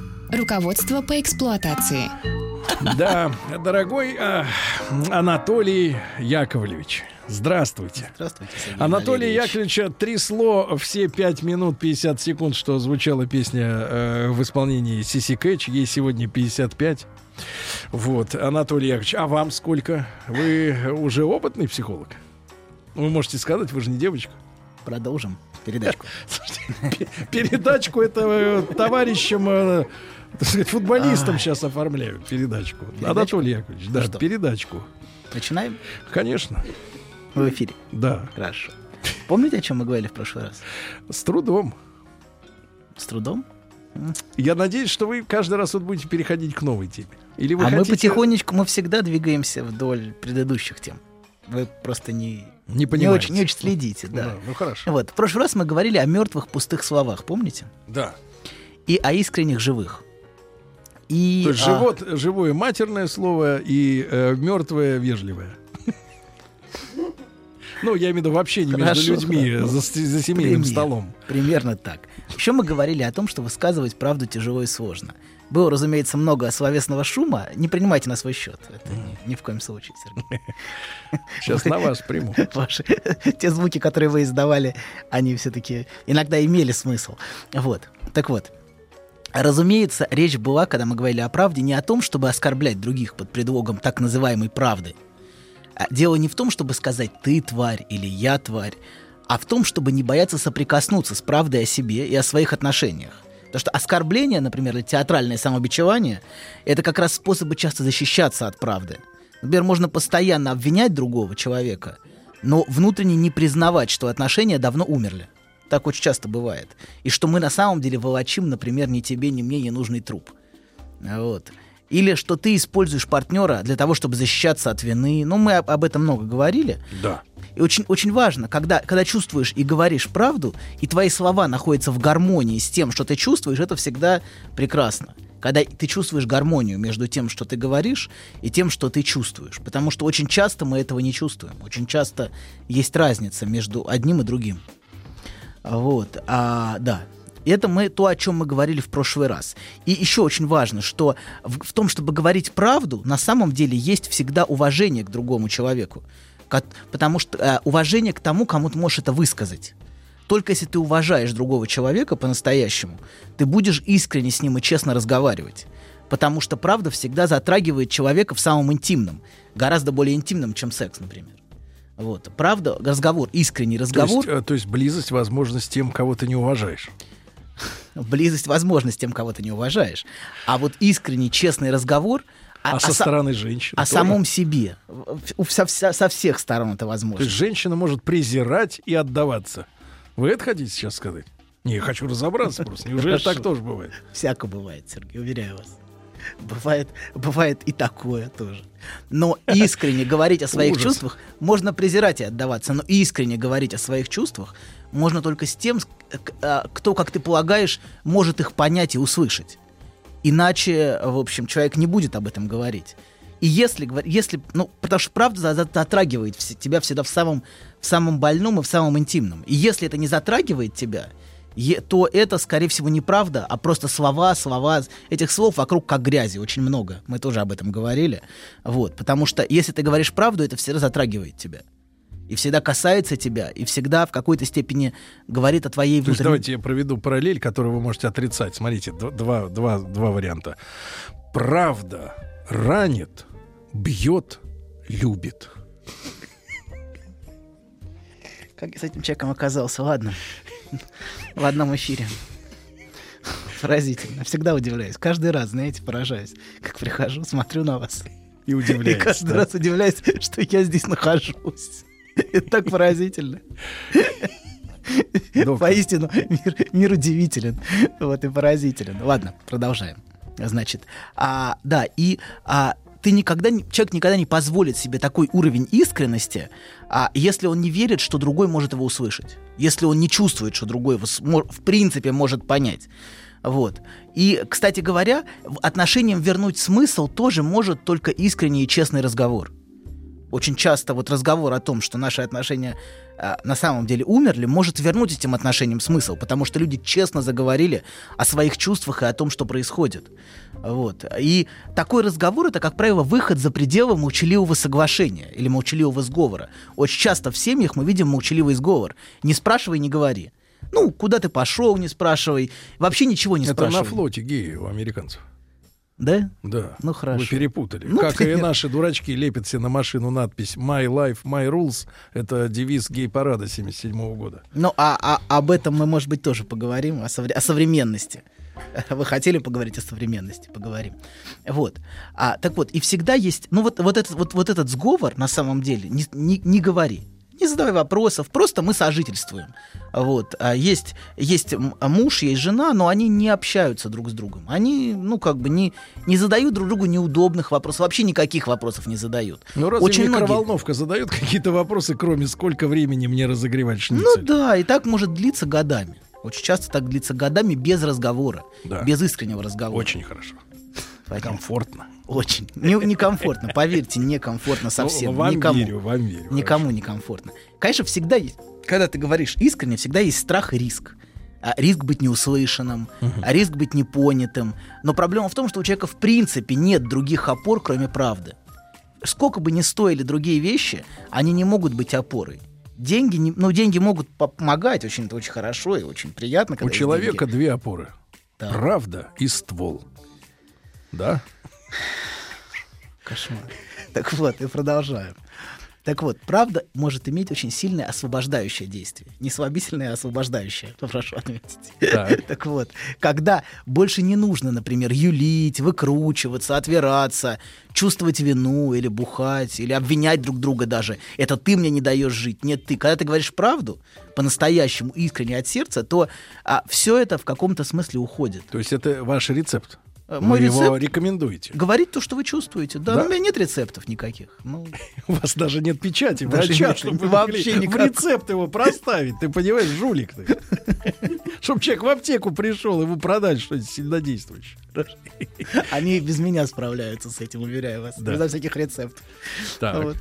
Руководство по эксплуатации. Да, дорогой а, Анатолий Яковлевич, здравствуйте. Здравствуйте, Сергей Анатолия Валерьевич. Яковлевича трясло все 5 минут 50 секунд, что звучала песня э, в исполнении Сиси Кэтч. Ей сегодня 55. Вот, Анатолий Яковлевич, а вам сколько? Вы уже опытный психолог? Вы можете сказать, вы же не девочка. Продолжим передачку. Слушайте, Передачку это э, товарищам, э, так сказать, футболистам сейчас оформляют передачку. Анатолий Яковлевич, да, что? передачку. Начинаем? Конечно. В эфире? Да. Хорошо. Помните, о чем мы говорили в прошлый раз? С трудом. С трудом? Я надеюсь, что вы каждый раз вот будете переходить к новой теме. Или вы а мы хотите... потихонечку, мы всегда двигаемся вдоль предыдущих тем. Вы просто не, Не понимаете. очень, не очень следите, да. Да, ну хорошо. Вот, в прошлый раз мы говорили о мертвых пустых словах, помните? Да. И о искренних живых. И, То есть а, живот, живое матерное слово и э, мертвое вежливое. Ну, я имею в виду в общении между людьми за, семейным Пример. столом. Примерно так. Еще мы говорили о том, что высказывать правду тяжело и сложно. Было, разумеется, много словесного шума. Не принимайте на свой счет. Это ни, ни в коем случае, Сергей. Сейчас на вас приму. Ваши, те звуки, которые вы издавали, они все-таки иногда имели смысл. Вот. Так вот. Разумеется, речь была, когда мы говорили о правде, не о том, чтобы оскорблять других под предлогом так называемой правды. А Дело не в том, чтобы сказать «ты тварь» или «я тварь», а в том, чтобы не бояться соприкоснуться с правдой о себе и о своих отношениях. Потому что оскорбление, например, или театральное самобичевание — это как раз способы часто защищаться от правды. Например, можно постоянно обвинять другого человека, но внутренне не признавать, что отношения давно умерли. Так очень часто бывает. И что мы на самом деле волочим, например, ни тебе, ни мне ненужный труп. Вот. Или что ты используешь партнера для того, чтобы защищаться от вины. Ну, мы об, об этом много говорили. Да. И очень, очень важно, когда, когда чувствуешь и говоришь правду, и твои слова находятся в гармонии с тем, что ты чувствуешь, это всегда прекрасно. Когда ты чувствуешь гармонию между тем, что ты говоришь, и тем, что ты чувствуешь. Потому что очень часто мы этого не чувствуем. Очень часто есть разница между одним и другим. Вот, а, да. Это мы то, о чем мы говорили в прошлый раз. И еще очень важно, что в, в том, чтобы говорить правду, на самом деле есть всегда уважение к другому человеку. Потому что э, уважение к тому, кому ты можешь это высказать. Только если ты уважаешь другого человека по-настоящему, ты будешь искренне с ним и честно разговаривать. Потому что правда всегда затрагивает человека в самом интимном. Гораздо более интимном, чем секс, например. Вот. Правда, разговор, искренний То разговор. есть, э, то есть близость, возможность тем, кого ты не уважаешь. близость, возможность тем, кого ты не уважаешь. А вот искренний, честный разговор... А о со са- стороны женщины О тоже? самом себе. Со, вся- со всех сторон это То возможно. есть женщина может презирать и отдаваться. Вы это хотите сейчас сказать? Не, я хочу разобраться просто. Неужели так тоже бывает? Всяко бывает, Сергей, уверяю вас. Бывает, бывает и такое тоже. Но искренне говорить о своих Ужас. чувствах можно презирать и отдаваться, но искренне говорить о своих чувствах можно только с тем, а, кто, как ты полагаешь, может их понять и услышать. Иначе, в общем, человек не будет об этом говорить. И если, если ну, потому что правда за- за- затрагивает тебя всегда в самом, в самом больном и в самом интимном. И если это не затрагивает тебя, то это, скорее всего, неправда, а просто слова, слова. Этих слов вокруг как грязи очень много. Мы тоже об этом говорили. Вот. Потому что если ты говоришь правду, это всегда затрагивает тебя. И всегда касается тебя, и всегда в какой-то степени говорит о твоей То есть внутренней... давайте я проведу параллель, которую вы можете отрицать. Смотрите, два, два, два варианта. Правда ранит, бьет, любит. Как я с этим человеком оказался? Ладно. В одном эфире. Поразительно. Всегда удивляюсь. Каждый раз, знаете, поражаюсь. Как прихожу, смотрю на вас. И удивляюсь, И каждый да? раз удивляюсь, что я здесь нахожусь. Это так поразительно. Поистину, мир, мир удивителен. Вот и поразителен. Ладно, продолжаем. Значит, а, да, и а, ты никогда, человек никогда не позволит себе такой уровень искренности, а, если он не верит, что другой может его услышать. Если он не чувствует, что другой его в принципе может понять. Вот. И, кстати говоря, отношениям вернуть смысл тоже может только искренний и честный разговор. Очень часто вот разговор о том, что наши отношения а, на самом деле умерли, может вернуть этим отношениям смысл, потому что люди честно заговорили о своих чувствах и о том, что происходит. Вот. И такой разговор это, как правило, выход за пределы молчаливого соглашения или молчаливого сговора. Очень часто в семьях мы видим молчаливый сговор. Не спрашивай, не говори. Ну, куда ты пошел, не спрашивай. Вообще ничего не Это спрашивай. на флоте геи у американцев. Да? Да. Ну, хорошо. Вы перепутали. Ну, как и наши дурачки лепят себе на машину надпись «My life, my rules». Это девиз гей-парада 77 года. Ну, а, а об этом мы, может быть, тоже поговорим, о, совре- о современности. Вы хотели поговорить о современности? Поговорим. Вот. А, так вот, и всегда есть... Ну, вот, вот, этот, вот, вот этот сговор, на самом деле, не, не, не говори. Не задавай вопросов, просто мы сожительствуем. Вот. А есть, есть муж, есть жена, но они не общаются друг с другом. Они, ну, как бы не, не задают друг другу неудобных вопросов, вообще никаких вопросов не задают. Ну, разве Очень многие- микроволновка задает какие-то вопросы, кроме сколько времени мне разогревать Ну шницель? да, и так может длиться годами. Очень часто так длится годами без разговора, Да. без искреннего разговора. Очень хорошо. Понятно. Комфортно. Очень. Не- Некомфортно, поверьте, некомфортно совсем. Ну, вам Никому. верю, вам верю. Никому некомфортно. Конечно, всегда есть, когда ты говоришь искренне, всегда есть страх и риск. А риск быть неуслышанным, а риск быть непонятым. Но проблема в том, что у человека в принципе нет других опор, кроме правды. Сколько бы ни стоили другие вещи, они не могут быть опорой. Деньги, не- ну, деньги могут по- помогать, очень, это очень хорошо и очень приятно. У человека деньги. две опоры. Правда и ствол. Да? Кошмар. Так вот, и продолжаем. Так вот, правда может иметь очень сильное освобождающее действие. Не слабительное, а освобождающее. Прошу отметить. Так. Так вот, когда больше не нужно, например, юлить, выкручиваться, отвираться, чувствовать вину или бухать, или обвинять друг друга даже. Это ты мне не даешь жить, нет ты. Когда ты говоришь правду, по-настоящему искренне от сердца, то все это в каком-то смысле уходит. То есть это ваш рецепт? Э, Вы мой его рецепт- рекомендуете? Говорить то, что вы чувствуете. Да, Да? у меня нет рецептов никаких. Ну, У вас даже нет печати, врача, чтобы вы вообще в рецепт его проставить. Ты понимаешь, жулик ты. Чтобы человек в аптеку пришел, ему продать что-нибудь сильнодействующее. Они без меня справляются с этим, уверяю вас. Да. Безо всяких рецептов. Так. Вот.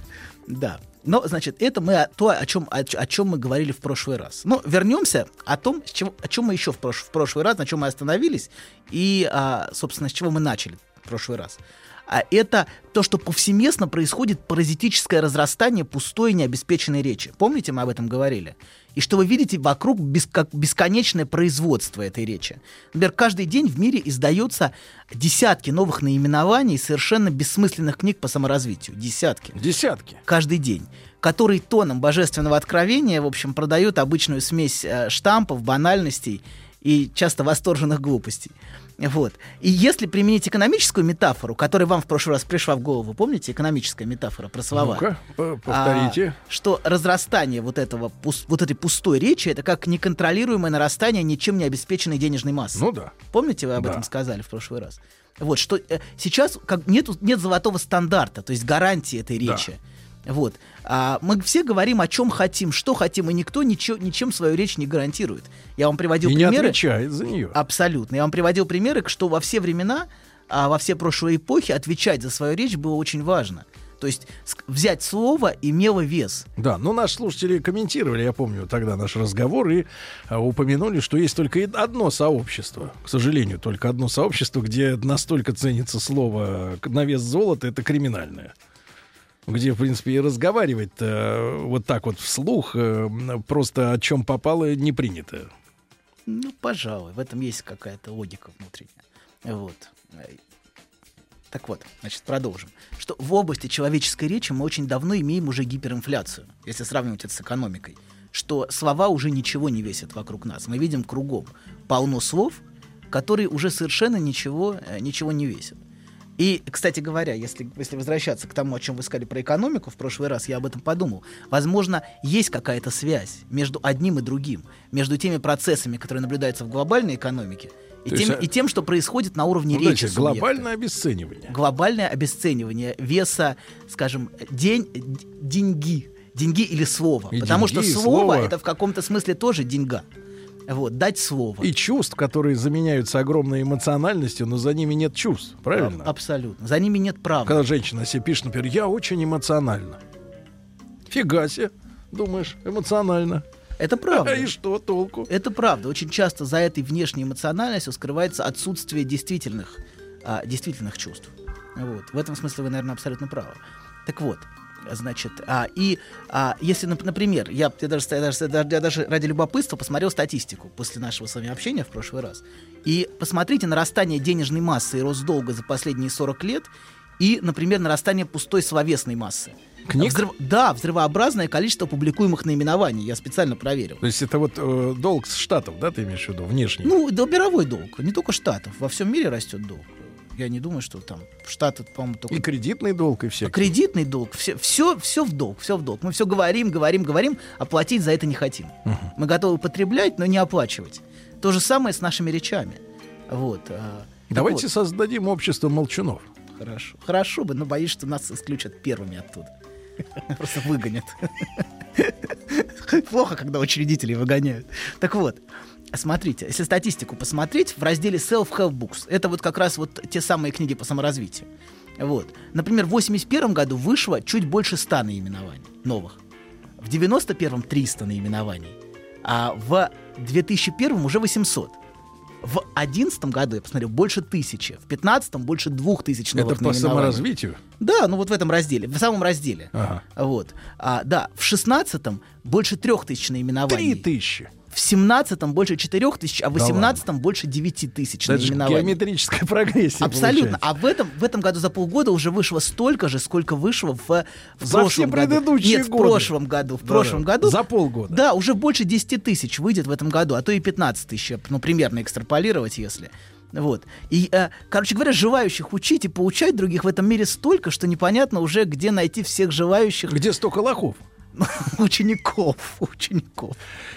Да. Но, значит, это мы то, о чем, о, о чем мы говорили в прошлый раз. Но вернемся о том, с чего, о чем мы еще в, прош- в прошлый раз, на чем мы остановились, и, а, собственно, с чего мы начали в прошлый раз. А это то, что повсеместно происходит паразитическое разрастание пустой необеспеченной речи. Помните, мы об этом говорили? И что вы видите вокруг бес- как бесконечное производство этой речи. Например, каждый день в мире издается десятки новых наименований совершенно бессмысленных книг по саморазвитию. Десятки. Десятки. Каждый день. Который тоном божественного откровения, в общем, продают обычную смесь э, штампов, банальностей и часто восторженных глупостей. Вот. И если применить экономическую метафору, которая вам в прошлый раз пришла в голову, помните, экономическая метафора про слова? По- повторите. А, что разрастание вот, этого, вот этой пустой речи это как неконтролируемое нарастание ничем не обеспеченной денежной массы. Ну да. Помните, вы об Да. этом сказали в прошлый раз? Вот, что э, сейчас как нет, нет золотого стандарта, то есть гарантии этой Да. Вот. А мы все говорим, о чем хотим, что хотим, и никто ничего, ничем свою речь не гарантирует. Я вам приводил И не примеры. отвечает за нее. Абсолютно. Я вам приводил примеры, что во все времена а во все прошлые эпохи отвечать за свою речь было очень важно. То есть взять слово имело вес. Да, ну наши слушатели комментировали, я помню тогда наш разговор, и а, упомянули, что есть только одно сообщество, к сожалению, только одно сообщество, где настолько ценится слово на вес золота, это криминальное. Где, в принципе, и разговаривать вот так вот вслух, э, просто о чем попало, не принято. Ну, пожалуй, в этом есть какая-то логика внутренняя. Вот. Так вот, значит, продолжим. Что в области человеческой речи мы очень давно имеем уже гиперинфляцию, если сравнивать это с экономикой. Что слова уже ничего не весят вокруг нас. Мы видим кругом полно слов, которые уже совершенно ничего, э, ничего не весят. И, кстати говоря, если, если возвращаться к тому, о чем вы сказали про экономику, в прошлый раз я об этом подумал. Возможно, есть какая-то связь между одним и другим, между теми процессами, которые наблюдаются в глобальной экономике, и То тем, есть, а- и тем, что происходит на уровне Ну, речи. знаете, субъекта. глобальное обесценивание. Глобальное обесценивание веса, скажем, день, деньги. Деньги или слово. И Потому деньги, что слово, слово. это в каком-то смысле тоже деньга. Вот, дать слово. И чувств, которые заменяются огромной эмоциональностью, но за ними нет чувств, правильно? А- абсолютно. За ними нет права. Когда женщина себе пишет, например, я очень эмоциональна. Фига себе, думаешь, эмоционально. Это правда. И что толку? Это правда. Очень часто за этой внешней эмоциональностью скрывается отсутствие действительных, а, действительных чувств. Вот. В этом смысле вы, наверное, абсолютно правы. Так вот, значит, а, и а, если, нап- например, я, я, даже, я, даже, я даже ради любопытства посмотрел статистику после нашего с вами общения в прошлый раз. И посмотрите нарастание денежной массы и рост долга за последние 40 лет и, например, нарастание пустой словесной массы. Книг? Взрыв- Да, взрывообразное количество публикуемых наименований. Я специально проверил. То есть это вот э, долг с штатов, да, ты имеешь в виду, внешний? Ну, да, мировой долг, не только штатов. Во всем мире растет долг. Я не думаю, что там штаты, по-моему, только... И кредитный долг, и все. А кредитный долг, все, все, все в долг, все в долг. Мы все говорим, говорим, говорим, а платить за это не хотим. Мы готовы потреблять, но не оплачивать. То же самое с нашими речами. Вот. а, Давайте вот. создадим общество молчунов. Хорошо. Хорошо бы, но боюсь, что нас исключат первыми оттуда. Просто выгонят. Плохо, когда учредителей выгоняют. Так вот, смотрите, если статистику посмотреть, в разделе Self-Help Books, это вот как раз вот те самые книги по саморазвитию. Вот. Например, в 81 году вышло чуть больше 100 наименований новых. В 91-м 300 наименований. А в 2001 уже 800. В 2011 году, я посмотрел, больше тысячи. В 2015 больше двух тысяч новых Это по саморазвитию? Да, ну вот в этом разделе, в самом разделе. Ага. Вот. А, да, в 16-м больше трех тысяч наименований. Три тысячи. В 17-м больше четырех тысяч, а в Да 18-м больше девяти тысяч Это наименований. геометрическая прогрессия Абсолютно. получается. А в этом, в этом году за полгода уже вышло столько же, сколько вышло в, в За прошлом все году. Нет, годы. в прошлом году. В Да-да. прошлом году. За полгода. Да, уже больше 10 тысяч выйдет в этом году, а то и 15 тысяч, ну, примерно экстраполировать, если. Вот. И, э, короче говоря, желающих учить и поучать других в этом мире столько, что непонятно уже, где найти всех желающих. Где столько лохов? учеников, учеников.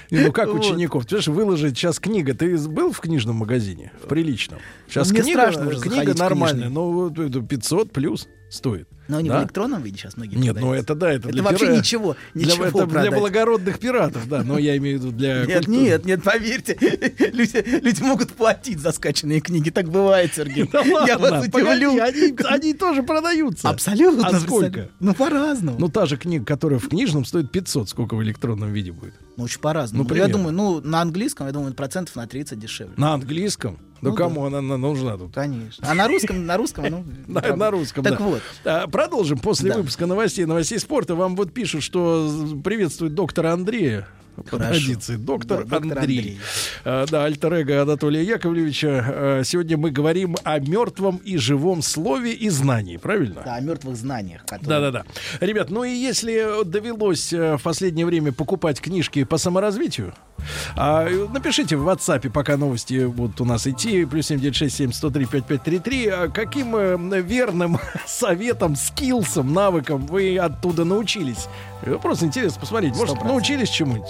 И ну как Вот. учеников? Ты же выложить сейчас книга. Ты был в книжном магазине? В приличном? Сейчас Мне книга, страшно уже книга нормальная, но вот это 500 плюс стоит. Но не Да? в электронном виде сейчас многие Нет, ну продаются. это да, это, Это для вообще пира- ничего, для, ничего это для благородных пиратов, да, но я имею в виду для Нет, культуры. нет, нет, поверьте, люди, люди могут платить за скачанные книги, так бывает, Сергей. Да Я ладно, вас погоди, удивлю. они, они тоже продаются. Абсолютно. А сколько? Ну, по-разному. Ну, та же книга, которая в книжном стоит 500, сколько в электронном виде будет? Ну, очень по-разному. Ну, Ну, я думаю, ну, на английском, я думаю, процентов на 30 дешевле. На английском? Да Ну кому она, она нужна тут? Конечно. А на русском, на русском, ну... На, русском, Так да. вот. А, продолжим после Да. выпуска новостей, новостей спорта. Вам вот пишут, что приветствует доктора Андрея. По традиции. Доктор, Да, доктор Андрей. Андрей. А, да, альтер-эго Анатолия Яковлевича. А, сегодня мы говорим о мертвом и живом слове и знании, правильно? Да, о мертвых знаниях. которые- Да-да-да. Ребят, ну и если довелось э, в последнее время покупать книжки по саморазвитию, а, э, напишите в WhatsApp, пока новости будут у нас идти, плюс 7967-103-5533, а каким э, верным советом, скиллсом, навыком вы оттуда научились? Э, Просто интересно посмотреть. Может, 100%. научились чему-нибудь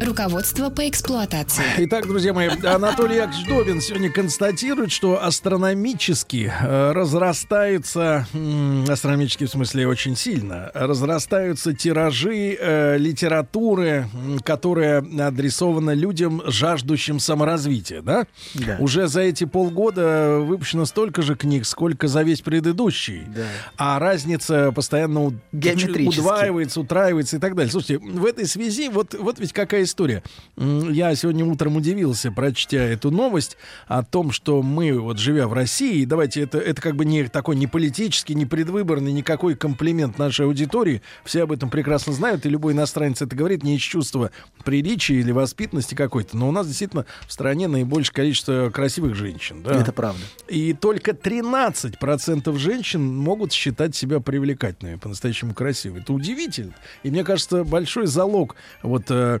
Руководство по эксплуатации. Итак, друзья мои, Анатолий Яковлевич Добин сегодня констатирует, что астрономически э, разрастаются, м, астрономически в смысле очень сильно, разрастаются тиражи э, литературы, которая адресована людям, жаждущим саморазвития, да? Да. Уже за эти полгода выпущено столько же книг, сколько за весь предыдущий. Да. А разница постоянно удваивается, утраивается и так далее. Слушайте, в этой связи вот, вот ведь какая история. Я сегодня утром удивился, прочтя эту новость о том, что мы, вот живя в России, давайте это, это как бы не такой не политический, не предвыборный, никакой комплимент нашей аудитории. Все об этом прекрасно знают, и любой иностранец это говорит не из чувства приличия или воспитанности какой-то. Но у нас действительно в стране наибольшее количество красивых женщин. Да? Это правда. И только 13% женщин могут считать себя привлекательными, по-настоящему красивыми. Это удивительно. И мне кажется, большой залог, вот, э,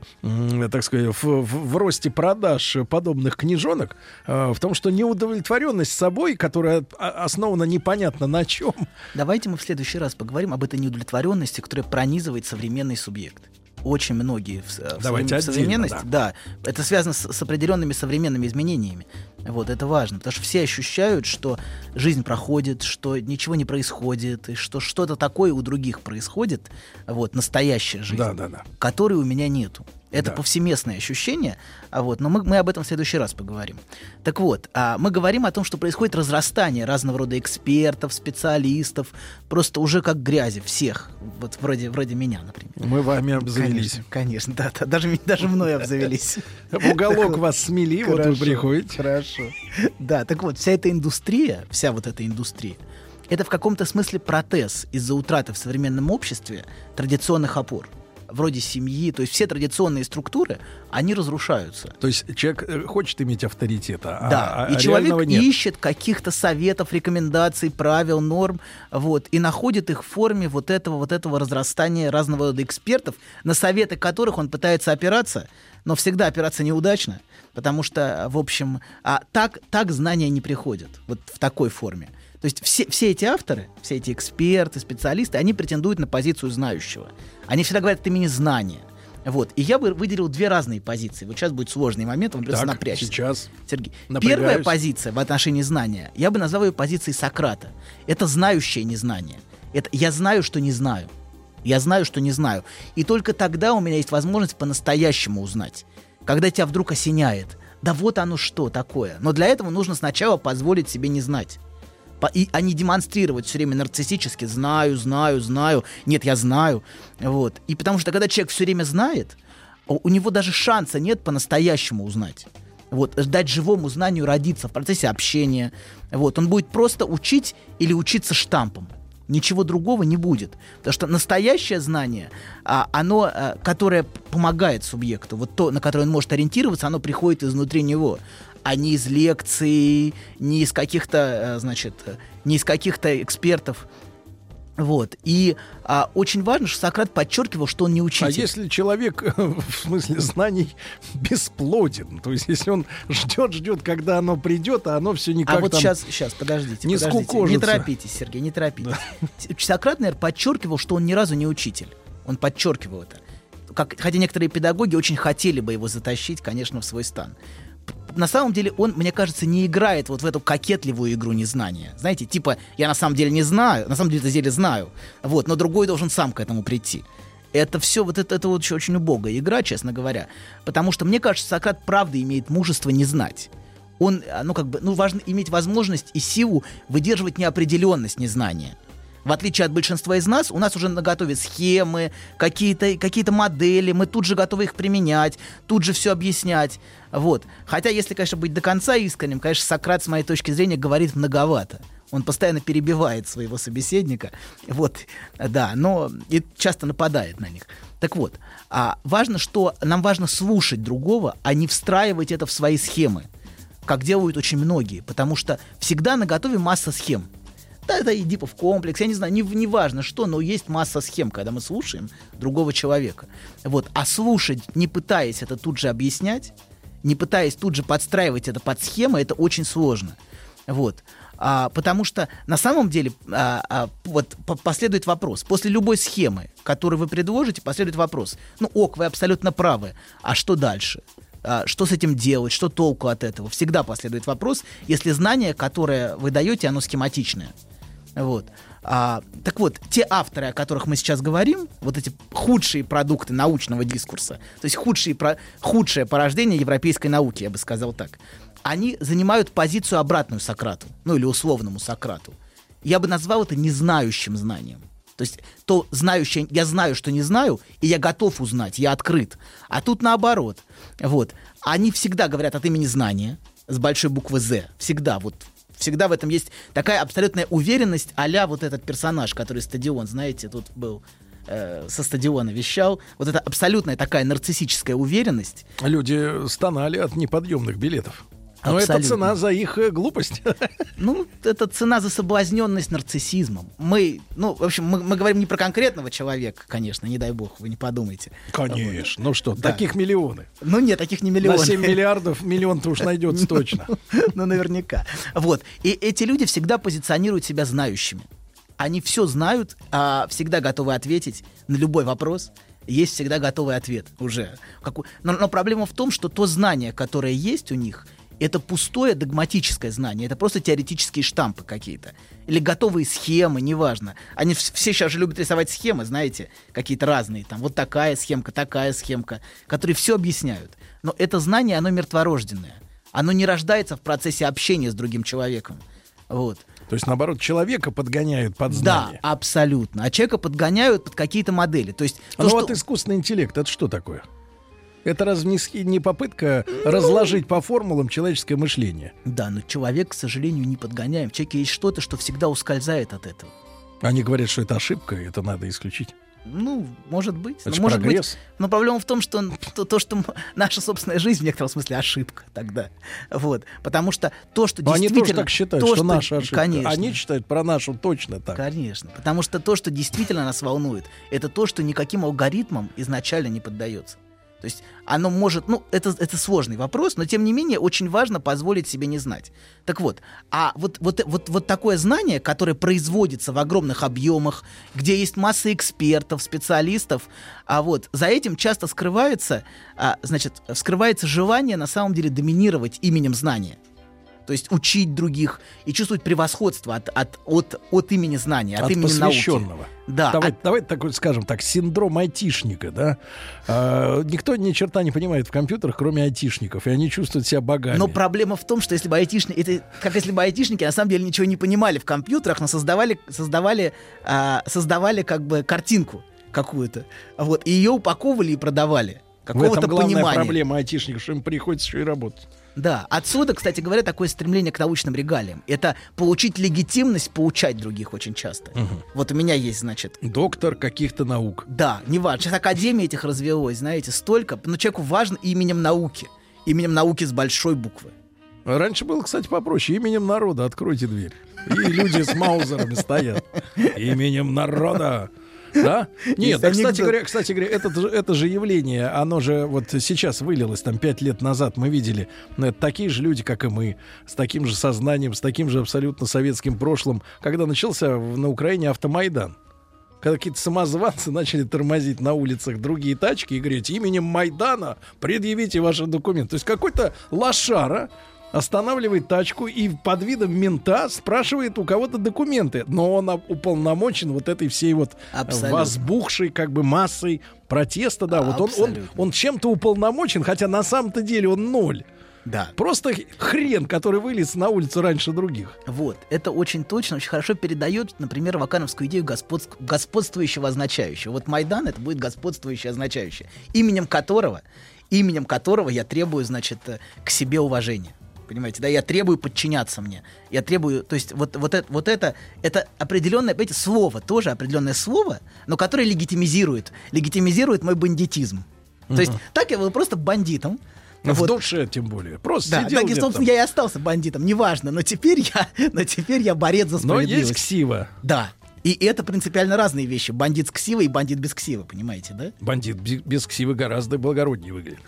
так сказать, в, в- в росте продаж подобных книжонок э, в том, что неудовлетворенность собой, которая основана непонятно на чем. Давайте мы в следующий раз поговорим об этой неудовлетворенности, которая пронизывает современный субъект. Очень многие в, в Давайте в отдельно, современности, да. да. это связано с, с определенными современными изменениями. Вот это важно, потому что все ощущают, что жизнь проходит, что ничего не происходит, и что что-то такое у других происходит, вот настоящая жизнь, Да, да, да. которой у меня нету. Это Да. повсеместное ощущение, а вот, но мы, мы об этом в следующий раз поговорим. Так вот, а, мы говорим о том, что происходит разрастание разного рода экспертов, специалистов, просто уже как грязи всех, вот вроде, вроде меня, например. Мы вами обзавелись. Конечно, конечно, да, да, даже, даже мной обзавелись. Уголок вас смели, вот вы приходите. Хорошо. Да, так вот, вся эта индустрия, вся вот эта индустрия, это в каком-то смысле протез из-за утраты в современном обществе традиционных опор вроде семьи, то есть все традиционные структуры, они разрушаются. То есть человек э, хочет иметь авторитета, а, Да, а- и а человек нет. ищет каких-то советов, рекомендаций, правил, норм, вот, и находит их в форме вот этого, вот этого разрастания разного рода экспертов, на советы которых он пытается опираться, но всегда опираться неудачно, потому что, в общем, а так, так знания не приходят, вот в такой форме. То есть все, все эти авторы, все эти эксперты, специалисты, они претендуют на позицию знающего. Они всегда говорят от имени знания. Вот. И я бы выделил две разные позиции. Вот сейчас будет сложный момент, вам придется Так, напрячься. сейчас. Сергей. Напрягаюсь. Первая позиция в отношении знания, я бы назвал ее позицией Сократа. Это знающее незнание. Это я знаю, что не знаю. Я знаю, что не знаю. И только тогда у меня есть возможность по-настоящему узнать. Когда тебя вдруг осеняет. Да вот оно что такое. Но для этого нужно сначала позволить себе не знать. И, не демонстрировать все время нарциссически «знаю, знаю, знаю», «нет, я знаю». Вот. И потому что когда человек все время знает, у, него даже шанса нет по-настоящему узнать. Вот, дать живому знанию родиться в процессе общения. Вот, он будет просто учить или учиться штампом. Ничего другого не будет. Потому что настоящее знание, а, оно, а, которое помогает субъекту, вот то, на которое он может ориентироваться, оно приходит изнутри него, а не из лекций, не из каких-то, э, значит, э, не из каких-то экспертов. Вот. И а, очень важно, что Сократ подчеркивал, что он не учитель. А если человек, в смысле знаний, бесплоден, то есть если он ждет, ждет, когда оно придет, а оно все никак а вот сейчас, сейчас, подождите, не подождите. Не скукожится. торопитесь, Сергей, не торопитесь. Сократ, наверное, подчеркивал, что он ни разу не учитель. Он подчеркивал это. Как, хотя некоторые педагоги очень хотели бы его затащить, конечно, в свой стан. На самом деле он, мне кажется, не играет вот в эту кокетливую игру незнания. Знаете, типа, я на самом деле не знаю, на самом деле это деле знаю, вот, но другой должен сам к этому прийти. Это все, вот это, это вот очень, очень убогая игра, честно говоря. Потому что, мне кажется, Сократ правда имеет мужество не знать. Он, а, ну, как бы, ну, важно иметь возможность и силу выдерживать неопределенность незнания. В отличие от большинства из нас, у нас уже наготове схемы, какие-то какие модели, мы тут же готовы их применять, тут же все объяснять. Вот. Хотя, если, конечно, быть до конца искренним, конечно, Сократ, с моей точки зрения, говорит многовато. Он постоянно перебивает своего собеседника. Вот, да, но и часто нападает на них. Так вот, а важно, что нам важно слушать другого, а не встраивать это в свои схемы, как делают очень многие, потому что всегда на готове масса схем. Да, это Эдипов комплекс, я не знаю, не, не важно что, но есть масса схем, когда мы слушаем другого человека. Вот. А слушать, не пытаясь это тут же объяснять, не пытаясь тут же подстраивать это под схемы, это очень сложно. Вот. А, потому что на самом деле а, а, вот по- последует вопрос. После любой схемы, которую вы предложите, последует вопрос. Ну, ок, вы абсолютно правы. А что дальше? А, что с этим делать? Что толку от этого? Всегда последует вопрос, если знание, которое вы даете, оно схематичное. Вот. А, так вот, те авторы, о которых мы сейчас говорим, вот эти худшие продукты научного дискурса, то есть худшие, про, худшее порождение европейской науки, я бы сказал так, они занимают позицию обратную Сократу, ну или условному Сократу. Я бы назвал это незнающим знанием. То есть то знающее, я знаю, что не знаю, и я готов узнать, я открыт. А тут наоборот. Вот. Они всегда говорят от имени знания, с большой буквы «З». Всегда. Вот всегда в этом есть такая абсолютная уверенность а вот этот персонаж, который стадион, знаете, тут был э, со стадиона вещал. Вот это абсолютная такая нарциссическая уверенность. Люди стонали от неподъемных билетов. Но это Абсолютно. цена за их э, глупость. Ну, это цена за соблазненность нарциссизмом. Мы, ну, в общем, мы, мы говорим не про конкретного человека, конечно, не дай бог, вы не подумайте. Конечно. Ну что, Да. таких миллионы. Ну нет, таких не миллионы. На 7 миллиардов миллион-то уж найдется точно. Ну, наверняка. Вот. И эти люди всегда позиционируют себя знающими. Они все знают, а всегда готовы ответить на любой вопрос. Есть всегда готовый ответ уже. Но, но проблема в том, что то знание, которое есть у них, это пустое догматическое знание, это просто теоретические штампы какие-то. Или готовые схемы, неважно. Они вс- все сейчас же любят рисовать схемы, знаете, какие-то разные. Там вот такая схемка, такая схемка, которые все объясняют. Но это знание, оно мертворожденное. Оно не рождается в процессе общения с другим человеком. Вот. То есть, наоборот, человека подгоняют под Да, знание. абсолютно. А человека подгоняют под какие-то модели. То есть, А то, ну что- вот искусственный интеллект, это что такое? Это разве не, не попытка разложить по формулам человеческое мышление? Да, но человек, к сожалению, не подгоняем. В человеке есть что-то, что всегда ускользает от этого. Они говорят, что это ошибка, и это надо исключить. Ну, может быть. Это но может прогресс. быть. Но проблема в том, что то, то, что наша собственная жизнь в некотором смысле ошибка тогда. Вот. Потому что то, что Но они действительно... тоже так считают, то, что, наша ошибка. Конечно. Они считают про нашу точно так. Конечно. Потому что то, что действительно нас волнует, это то, что никаким алгоритмам изначально не поддается. То есть оно может, ну, это, это сложный вопрос, но тем не менее очень важно позволить себе не знать. Так вот, а вот, вот, вот, вот такое знание, которое производится в огромных объемах, где есть масса экспертов, специалистов, а вот за этим часто скрывается, а, значит, скрывается желание на самом деле доминировать именем знания. То есть учить других и чувствовать превосходство от, от, от, от имени знания, от, От имени посвященного. науки. Да, Давай, от- давай такой скажем так, синдром айтишника, да? А, никто ни черта не понимает в компьютерах, кроме айтишников, и они чувствуют себя богами. Но проблема в том, что если бы айтишники, это как если бы айтишники на самом деле ничего не понимали в компьютерах, но создавали, создавали, а, создавали как бы картинку какую-то, вот, и ее упаковывали и продавали. Какого-то понимания. проблема айтишников, что им приходится еще и работать. Да, отсюда, кстати говоря, такое стремление к научным регалиям. Это получить легитимность поучать других очень часто. Вот у меня есть, значит, Доктор каких-то наук. Да, не важно. Сейчас академия этих развелось, знаете, столько. Но человеку важно именем науки. Именем науки с большой буквы. Раньше было, кстати, попроще. Именем народа откройте дверь. И люди с маузерами стоят. Именем народа. Да? Нет, да, кстати говоря, кстати говоря, это, это же явление, оно же вот сейчас вылилось, там, пять лет назад мы видели, ну, это такие же люди, как и мы, с таким же сознанием, с таким же абсолютно советским прошлым, когда начался на Украине автомайдан. Когда какие-то самозванцы начали тормозить на улицах другие тачки и говорить, именем Майдана предъявите ваши документы. То есть какой-то лошара останавливает тачку и под видом мента спрашивает у кого-то документы. Но он уполномочен вот этой всей вот Абсолютно. возбухшей как бы массой протеста. Да, вот он, он, он чем-то уполномочен, хотя на самом-то деле он ноль. Да. Просто хрен, который вылез на улицу раньше других. Вот, это очень точно, очень хорошо передает, например, вакановскую идею господск- господствующего означающего. Вот Майдан это будет господствующее означающее, именем которого, именем которого я требую, значит, э, к себе уважения. Понимаете, да, я требую подчиняться мне. Я требую, то есть вот, вот, это, вот это, это определенное, понимаете, слово, тоже определенное слово, но которое легитимизирует, легитимизирует мой бандитизм. То есть так я был просто бандитом. В Вот. душе тем более. Просто Да, сидел так, и, собственно, я и остался бандитом, неважно, но теперь я, но теперь я борец за Но справедливость. есть ксива. Да. И это принципиально разные вещи. Бандит с ксивой и бандит без ксивы, понимаете, да? Бандит без ксивы гораздо благороднее выглядит.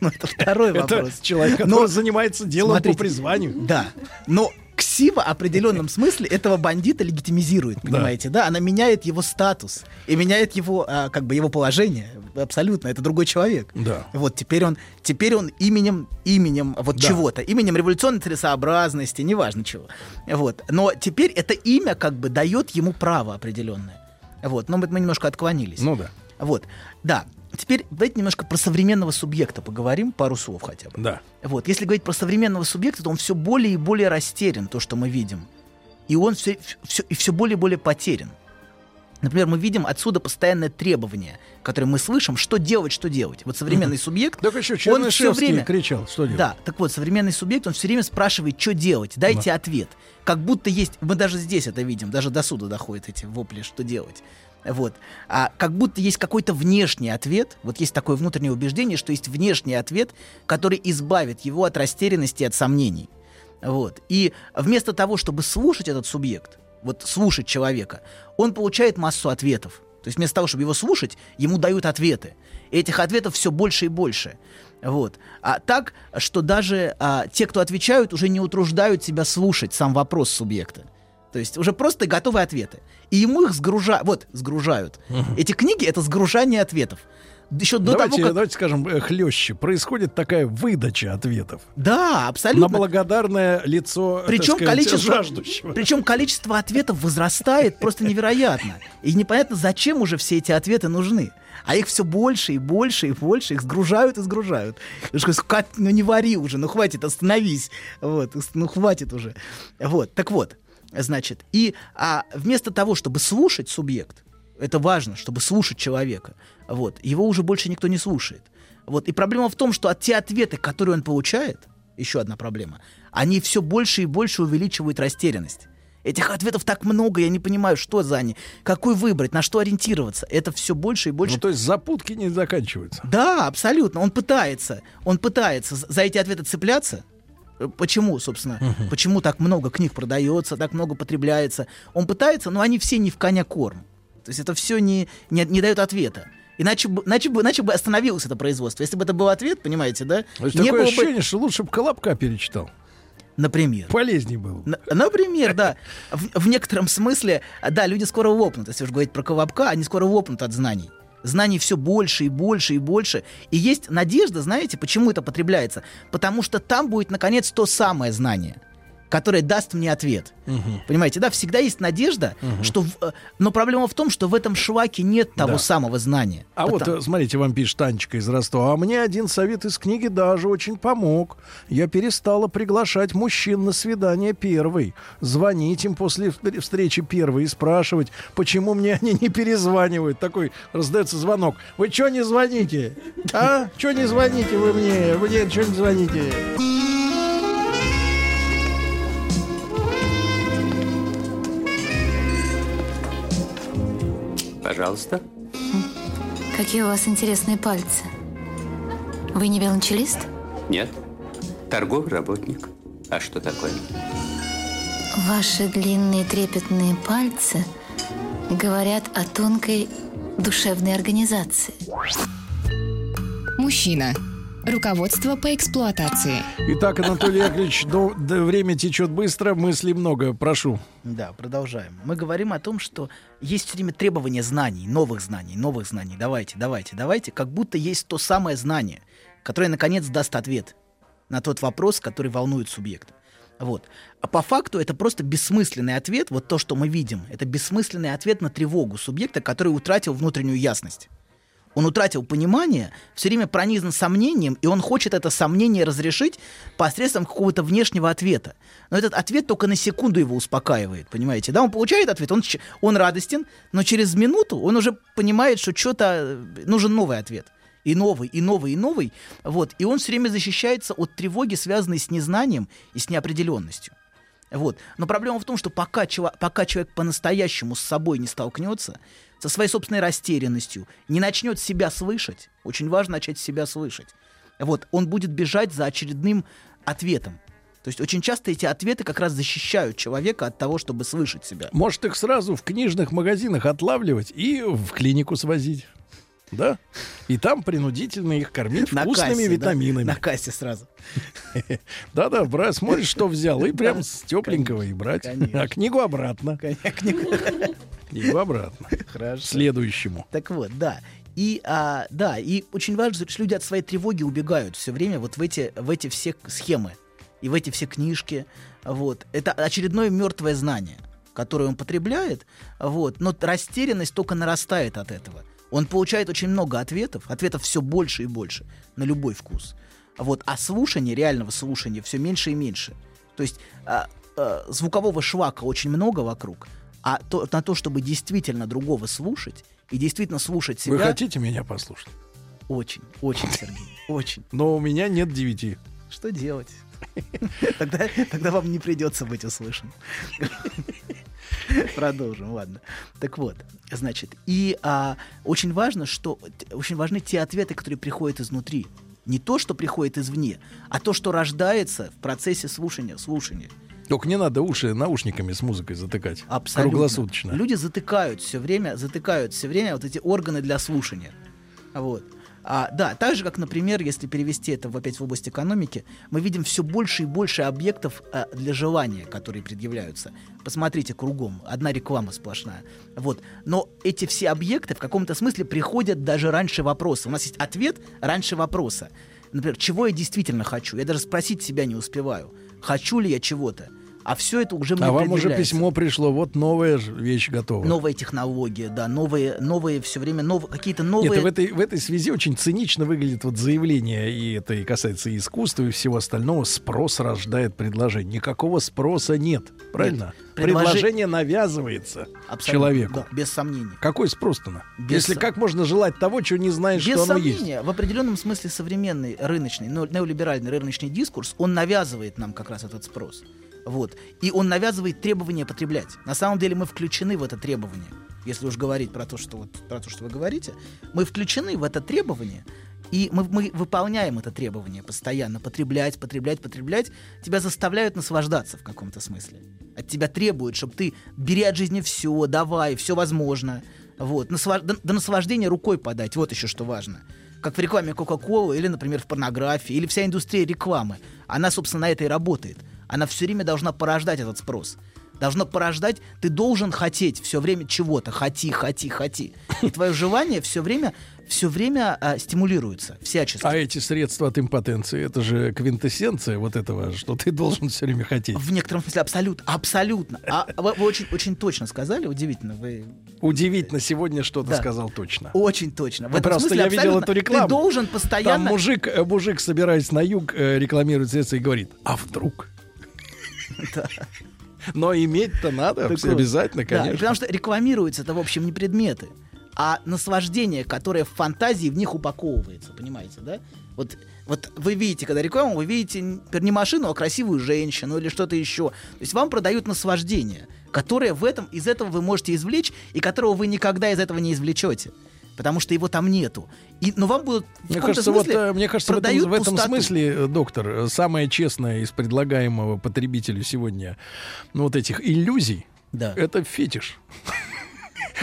Ну, это второй Это вопрос. человек, который занимается делом Смотрите, по призванию. Да. Но кси- Ксива в определенном смысле этого бандита легитимизирует, понимаете, да? Она меняет его статус и меняет его, а, как бы, его положение. Абсолютно, это другой человек. Да. Вот теперь он, теперь он именем, именем вот Да. чего-то, именем революционной целесообразности, неважно чего. Вот. Но теперь это имя как бы дает ему право определенное. Вот. Но мы, мы немножко отклонились. Ну да. Вот. Да. Теперь давайте немножко про современного субъекта поговорим, пару слов хотя бы. Да. Вот, если говорить про современного субъекта, то он все более и более растерян, то, что мы видим. И он все, все, и все более и более потерян. Например, мы видим отсюда постоянное требование, которое мы слышим, что делать, что делать. Вот современный субъект, Так еще он все время... кричал, что делать? Да, так вот, современный субъект, он все время спрашивает, что делать, дайте ответ. Как будто есть, мы даже здесь это видим, даже до суда доходят эти вопли, что делать. Вот. А как будто есть какой-то внешний ответ, вот есть такое внутреннее убеждение, что есть внешний ответ, который избавит его от растерянности и от сомнений. Вот. И вместо того, чтобы слушать этот субъект, вот слушать человека, он получает массу ответов. То есть вместо того, чтобы его слушать, ему дают ответы. И этих ответов все больше и больше. Вот. А так, что даже а, те, кто отвечают, уже не утруждают себя слушать сам вопрос субъекта. То есть уже просто готовые ответы. И ему их сгружают. Вот, сгружают. Эти книги — это сгружание ответов. Еще до давайте, того, как... давайте скажем э, хлеще. Происходит такая выдача ответов. Да, абсолютно. На благодарное лицо Причем так сказать, количество, жаждущего. причем количество ответов возрастает просто невероятно. И непонятно, зачем уже все эти ответы нужны. А их все больше и больше и больше, их сгружают и сгружают. «Кать, ну не вари уже, ну хватит, остановись. Вот, ну хватит уже. Вот, так вот, значит, и а, вместо того, чтобы слушать субъект, это важно, чтобы слушать человека, вот, его уже больше никто не слушает. Вот, и проблема в том, что от те ответы, которые он получает, еще одна проблема, они все больше и больше увеличивают растерянность. Этих ответов так много, я не понимаю, что за они, какой выбрать, на что ориентироваться. Это все больше и больше. Ну, то есть запутки не заканчиваются. Да, абсолютно. Он пытается, он пытается за- эти ответы цепляться. Э, Почему, собственно, почему так много книг продается, так много потребляется? Он пытается, но они все не в коня корм. То есть это все не, не, не дает ответа. Иначе бы, иначе, бы, иначе бы остановилось это производство. Если бы это был ответ, понимаете, да? Есть не такое было бы- ощущение, что лучше бы Колобка перечитал. Например. Полезнее было. Н- Например, да. В, в некотором смысле, да, люди скоро лопнут. Если уж говорить про Колобка, они скоро лопнут от знаний. Знаний все больше и больше и больше. И есть надежда, знаете, почему это потребляется? Потому что там будет, наконец, то самое знание, которое даст мне ответ. Понимаете, да, всегда есть надежда, Мгм. что... в- э, но проблема в том, что в этом шлаке нет того Да. самого знания. А вот, э, смотрите, вам пишет Танечка из Ростова. А мне один совет из книги даже очень помог. Я перестала приглашать мужчин на свидание первый. Звонить им после встр- встречи первой и спрашивать, почему мне они не перезванивают. Такой раздается звонок. Вы что не звоните? А? Что не звоните вы мне? Вы мне что не звоните? Пожалуйста. Какие у вас интересные пальцы. Вы не велончелист? Нет. Торговый работник. А что такое? Ваши длинные трепетные пальцы говорят о тонкой душевной организации. Мужчина. Руководство по эксплуатации. Итак, Анатолий Яковлевич, до- до- время течет быстро, мыслей много. Прошу. Да, продолжаем. Мы говорим о том, что есть все время требования знаний, новых знаний, новых знаний. Давайте, давайте, давайте. Как будто есть то самое знание, которое, наконец, даст ответ на тот вопрос, который волнует субъекта. Вот. А по факту это просто бессмысленный ответ. Вот то, что мы видим, это бессмысленный ответ на тревогу субъекта, который утратил внутреннюю ясность. Он утратил понимание, все время пронизан сомнением, и он хочет это сомнение разрешить посредством какого-то внешнего ответа. Но этот ответ только на секунду его успокаивает, понимаете? Да, он получает ответ, он, он радостен, но через минуту он уже понимает, что что-то нужен новый ответ. И новый, и новый, и новый. Вот. И он все время защищается от тревоги, связанной с незнанием и с неопределенностью. Вот. Но проблема в том, что пока, чело- пока человек по-настоящему с собой не столкнется, со своей собственной растерянностью, не начнет себя слышать, очень важно начать себя слышать, вот, он будет бежать за очередным ответом. То есть очень часто эти ответы как раз защищают человека от того, чтобы слышать себя. Может их сразу в книжных магазинах отлавливать и в клинику свозить. Да. И там принудительно их кормить На вкусными кассе, да? витаминами. На кассе сразу. Да-да, брать, смотришь, что взял, и прям с тепленького и брать. А книгу обратно. Книгу обратно. Хорошо. Следующему. Так вот, да. И а, да, и очень важно, что люди от своей тревоги убегают все время вот в эти, в эти все схемы и в эти все книжки. Вот. Это очередное мертвое знание, которое он потребляет, вот, но растерянность только нарастает от этого. Он получает очень много ответов, ответов все больше и больше на любой вкус. Вот, а слушание, реального слушания, все меньше и меньше. То есть а, а, звукового швака очень много вокруг, а то, на то, чтобы действительно другого слушать и действительно слушать себя... Вы хотите меня послушать? Очень, очень, Сергей, очень. Но у меня нет девяти. Что делать? Тогда, тогда вам не придется быть услышан. Продолжим, ладно. Так вот, значит, и а, очень важно, что очень важны те ответы, которые приходят изнутри. Не то, что приходит извне, а то, что рождается в процессе слушания, слушания. Только не надо уши наушниками с музыкой затыкать. Абсолютно. Круглосуточно. Люди затыкают все время, затыкают все время вот эти органы для слушания. Вот. А, да, так же, как, например, если перевести это в, опять в область экономики, мы видим все больше и больше объектов а, для желания, которые предъявляются. Посмотрите кругом, одна реклама сплошная. Вот. Но эти все объекты в каком-то смысле приходят даже раньше вопроса. У нас есть ответ раньше вопроса. Например, чего я действительно хочу? Я даже спросить себя не успеваю. Хочу ли я чего-то? А все это уже мне А вам уже письмо пришло, вот новая вещь готова. Новая технология, да, новые, новые все время, нов... какие-то новые... Нет, в этой, в этой связи очень цинично выглядит вот заявление, и это и касается и искусства, и всего остального. Спрос рождает предложение. Никакого спроса нет, правильно? Нет, предложи- Предложение навязывается Абсолютно, человеку. Да, без сомнений. Какой спрос-то? на? Без Если как можно желать того, чего не знаешь, Без что оно есть? сомнения, в определенном смысле современный рыночный, но- неолиберальный рыночный дискурс, он навязывает нам как раз этот спрос. Вот. И он навязывает требования потреблять. На самом деле мы включены в это требование. Если уж говорить про то, что, вот, про то, что вы говорите, мы включены в это требование, и мы, мы выполняем это требование постоянно. Потреблять, потреблять, потреблять. Тебя заставляют наслаждаться в каком-то смысле. От тебя требуют, чтобы ты бери от жизни все, давай, все возможно. Вот. Насва- до, до наслаждения рукой подать. Вот еще что важно. Как в рекламе Кока-Колы или, например, в порнографии, или вся индустрия рекламы. Она, собственно, на это и работает. Она все время должна порождать этот спрос. Должна порождать, ты должен хотеть все время чего-то. Хоти, хоти, хоти. И твое желание все время, все время а, стимулируется, всячески. А эти средства от импотенции, это же квинтэссенция вот этого, что ты должен все время хотеть. В некотором смысле абсолютно, абсолютно. А вы, вы очень, очень точно сказали, удивительно. Вы Удивительно, сегодня что-то Да. сказал точно. очень точно. В Ну, Просто смысле я видел эту рекламу. Ты должен Там постоянно... мужик, э, мужик, собираясь на юг, э, рекламирует средства и говорит, а вдруг? Но иметь-то надо обязательно, конечно. потому что рекламируется это, в общем, не предметы, а наслаждение, которое в фантазии в них упаковывается, понимаете, да? Вот, вот вы видите, когда рекламу, вы видите не машину, а красивую женщину или что-то еще. То есть вам продают наслаждение, которое в этом, из этого вы можете извлечь, и которого вы никогда из этого не извлечете. Потому что его там нету. И, но вам будут Мне кажется, вот, э, мне кажется, в этом, в этом пустоту. смысле, э, доктор, э, самое честное из предлагаемого потребителю сегодня, ну, вот этих иллюзий, Да. это фетиш.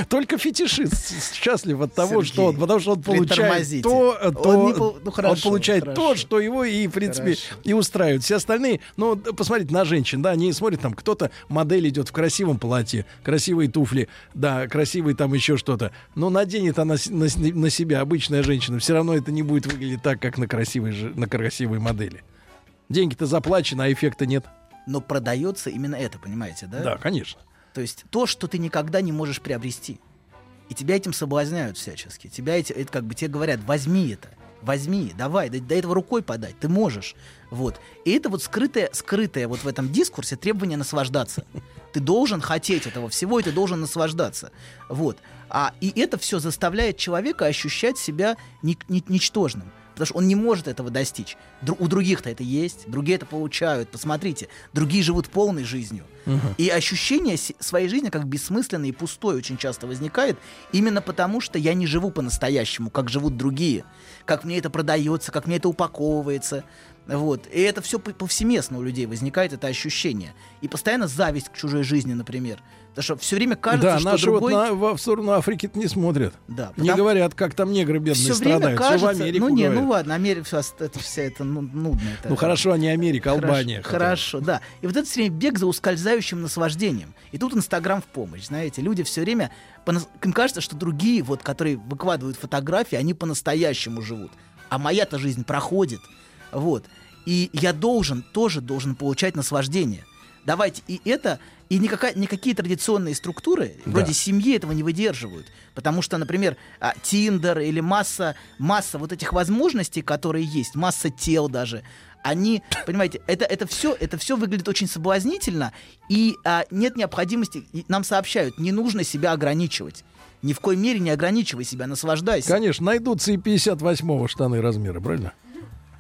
Только фетишист счастлив от того, Сергей, что он, потому что он получает притормозите. то, Он то не пол- ну, хорошо, он получает хорошо. то, что его и, в принципе, Хорошо. и устраивает. Все остальные, ну, вот посмотрите на женщин, да, они смотрят, там кто-то, модель идет в красивом платье, красивые туфли, да, красивый там еще что-то. Но наденет она на, на себя обычная женщина, все равно это не будет выглядеть так, как на красивой, на красивой модели. Деньги-то заплачены, а эффекта нет. Но продается именно это, понимаете, да? Да, конечно. То есть то, что ты никогда не можешь приобрести. И тебя этим соблазняют всячески. Тебя эти, это как бы тебе говорят, возьми это, возьми, давай, до, до этого рукой подать, ты можешь. Вот. И это вот скрытое, скрытое вот в этом дискурсе требование наслаждаться. Ты должен хотеть этого всего, и ты должен наслаждаться. Вот. А, и это все заставляет человека ощущать себя ни- ни- ничтожным. Потому что он не может этого достичь. Дру- у других-то это есть, другие это получают. Посмотрите, другие живут полной жизнью. И ощущение се- своей жизни как бессмысленной и пустой очень часто возникает именно потому, что я не живу по-настоящему, как живут другие. Как мне это продается, как мне это упаковывается. Вот. И это все повсеместно у людей возникает, это ощущение. И постоянно зависть к чужой жизни, например. Потому что все время кажется, да, что наши другой... вот на, во- в сторону Африки не смотрят. Да, Не потому- говорят, как там негры бедные Все время страдают. кажется... Все в Америку ну не, говорят. ну ладно, Америка, всё, это вся это ну, нудно. это- Ну хорошо, а не Америка, Хорошо, Албания. хотя. Хорошо, да. И вот это все время бег за ускользающим наслаждением. И тут Инстаграм в помощь, знаете. Люди все время... Им кажется, что другие, вот, которые выкладывают фотографии, они по-настоящему живут. А моя-то жизнь проходит. Вот. И я должен, тоже должен получать наслаждение. Давайте, и это, и никакая, никакие традиционные структуры, Да. вроде семьи, этого не выдерживают. Потому что, например, а, Тиндер или масса, масса вот этих возможностей, которые есть, масса тел даже, они, понимаете, это, это все, это все выглядит очень соблазнительно, и а, нет необходимости, и нам сообщают, не нужно себя ограничивать. Ни в коей мере не ограничивай себя, наслаждайся. Конечно, найдутся и 58-го штаны размера, правильно?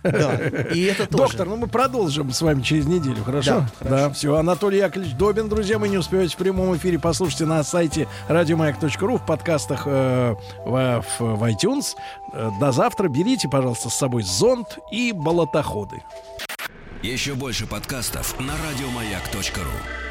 Да, и это тоже. Доктор, ну мы продолжим с вами через неделю, хорошо? Да, Да, все. Анатолий Яковлевич Добин, друзья, вы не успеваете в прямом эфире. Послушайте на сайте радиомаяк.ру в подкастах э, в, в- в iTunes. Э, До завтра. Берите, пожалуйста, с собой зонт и болотоходы. Еще больше подкастов на радиомаяк.ру.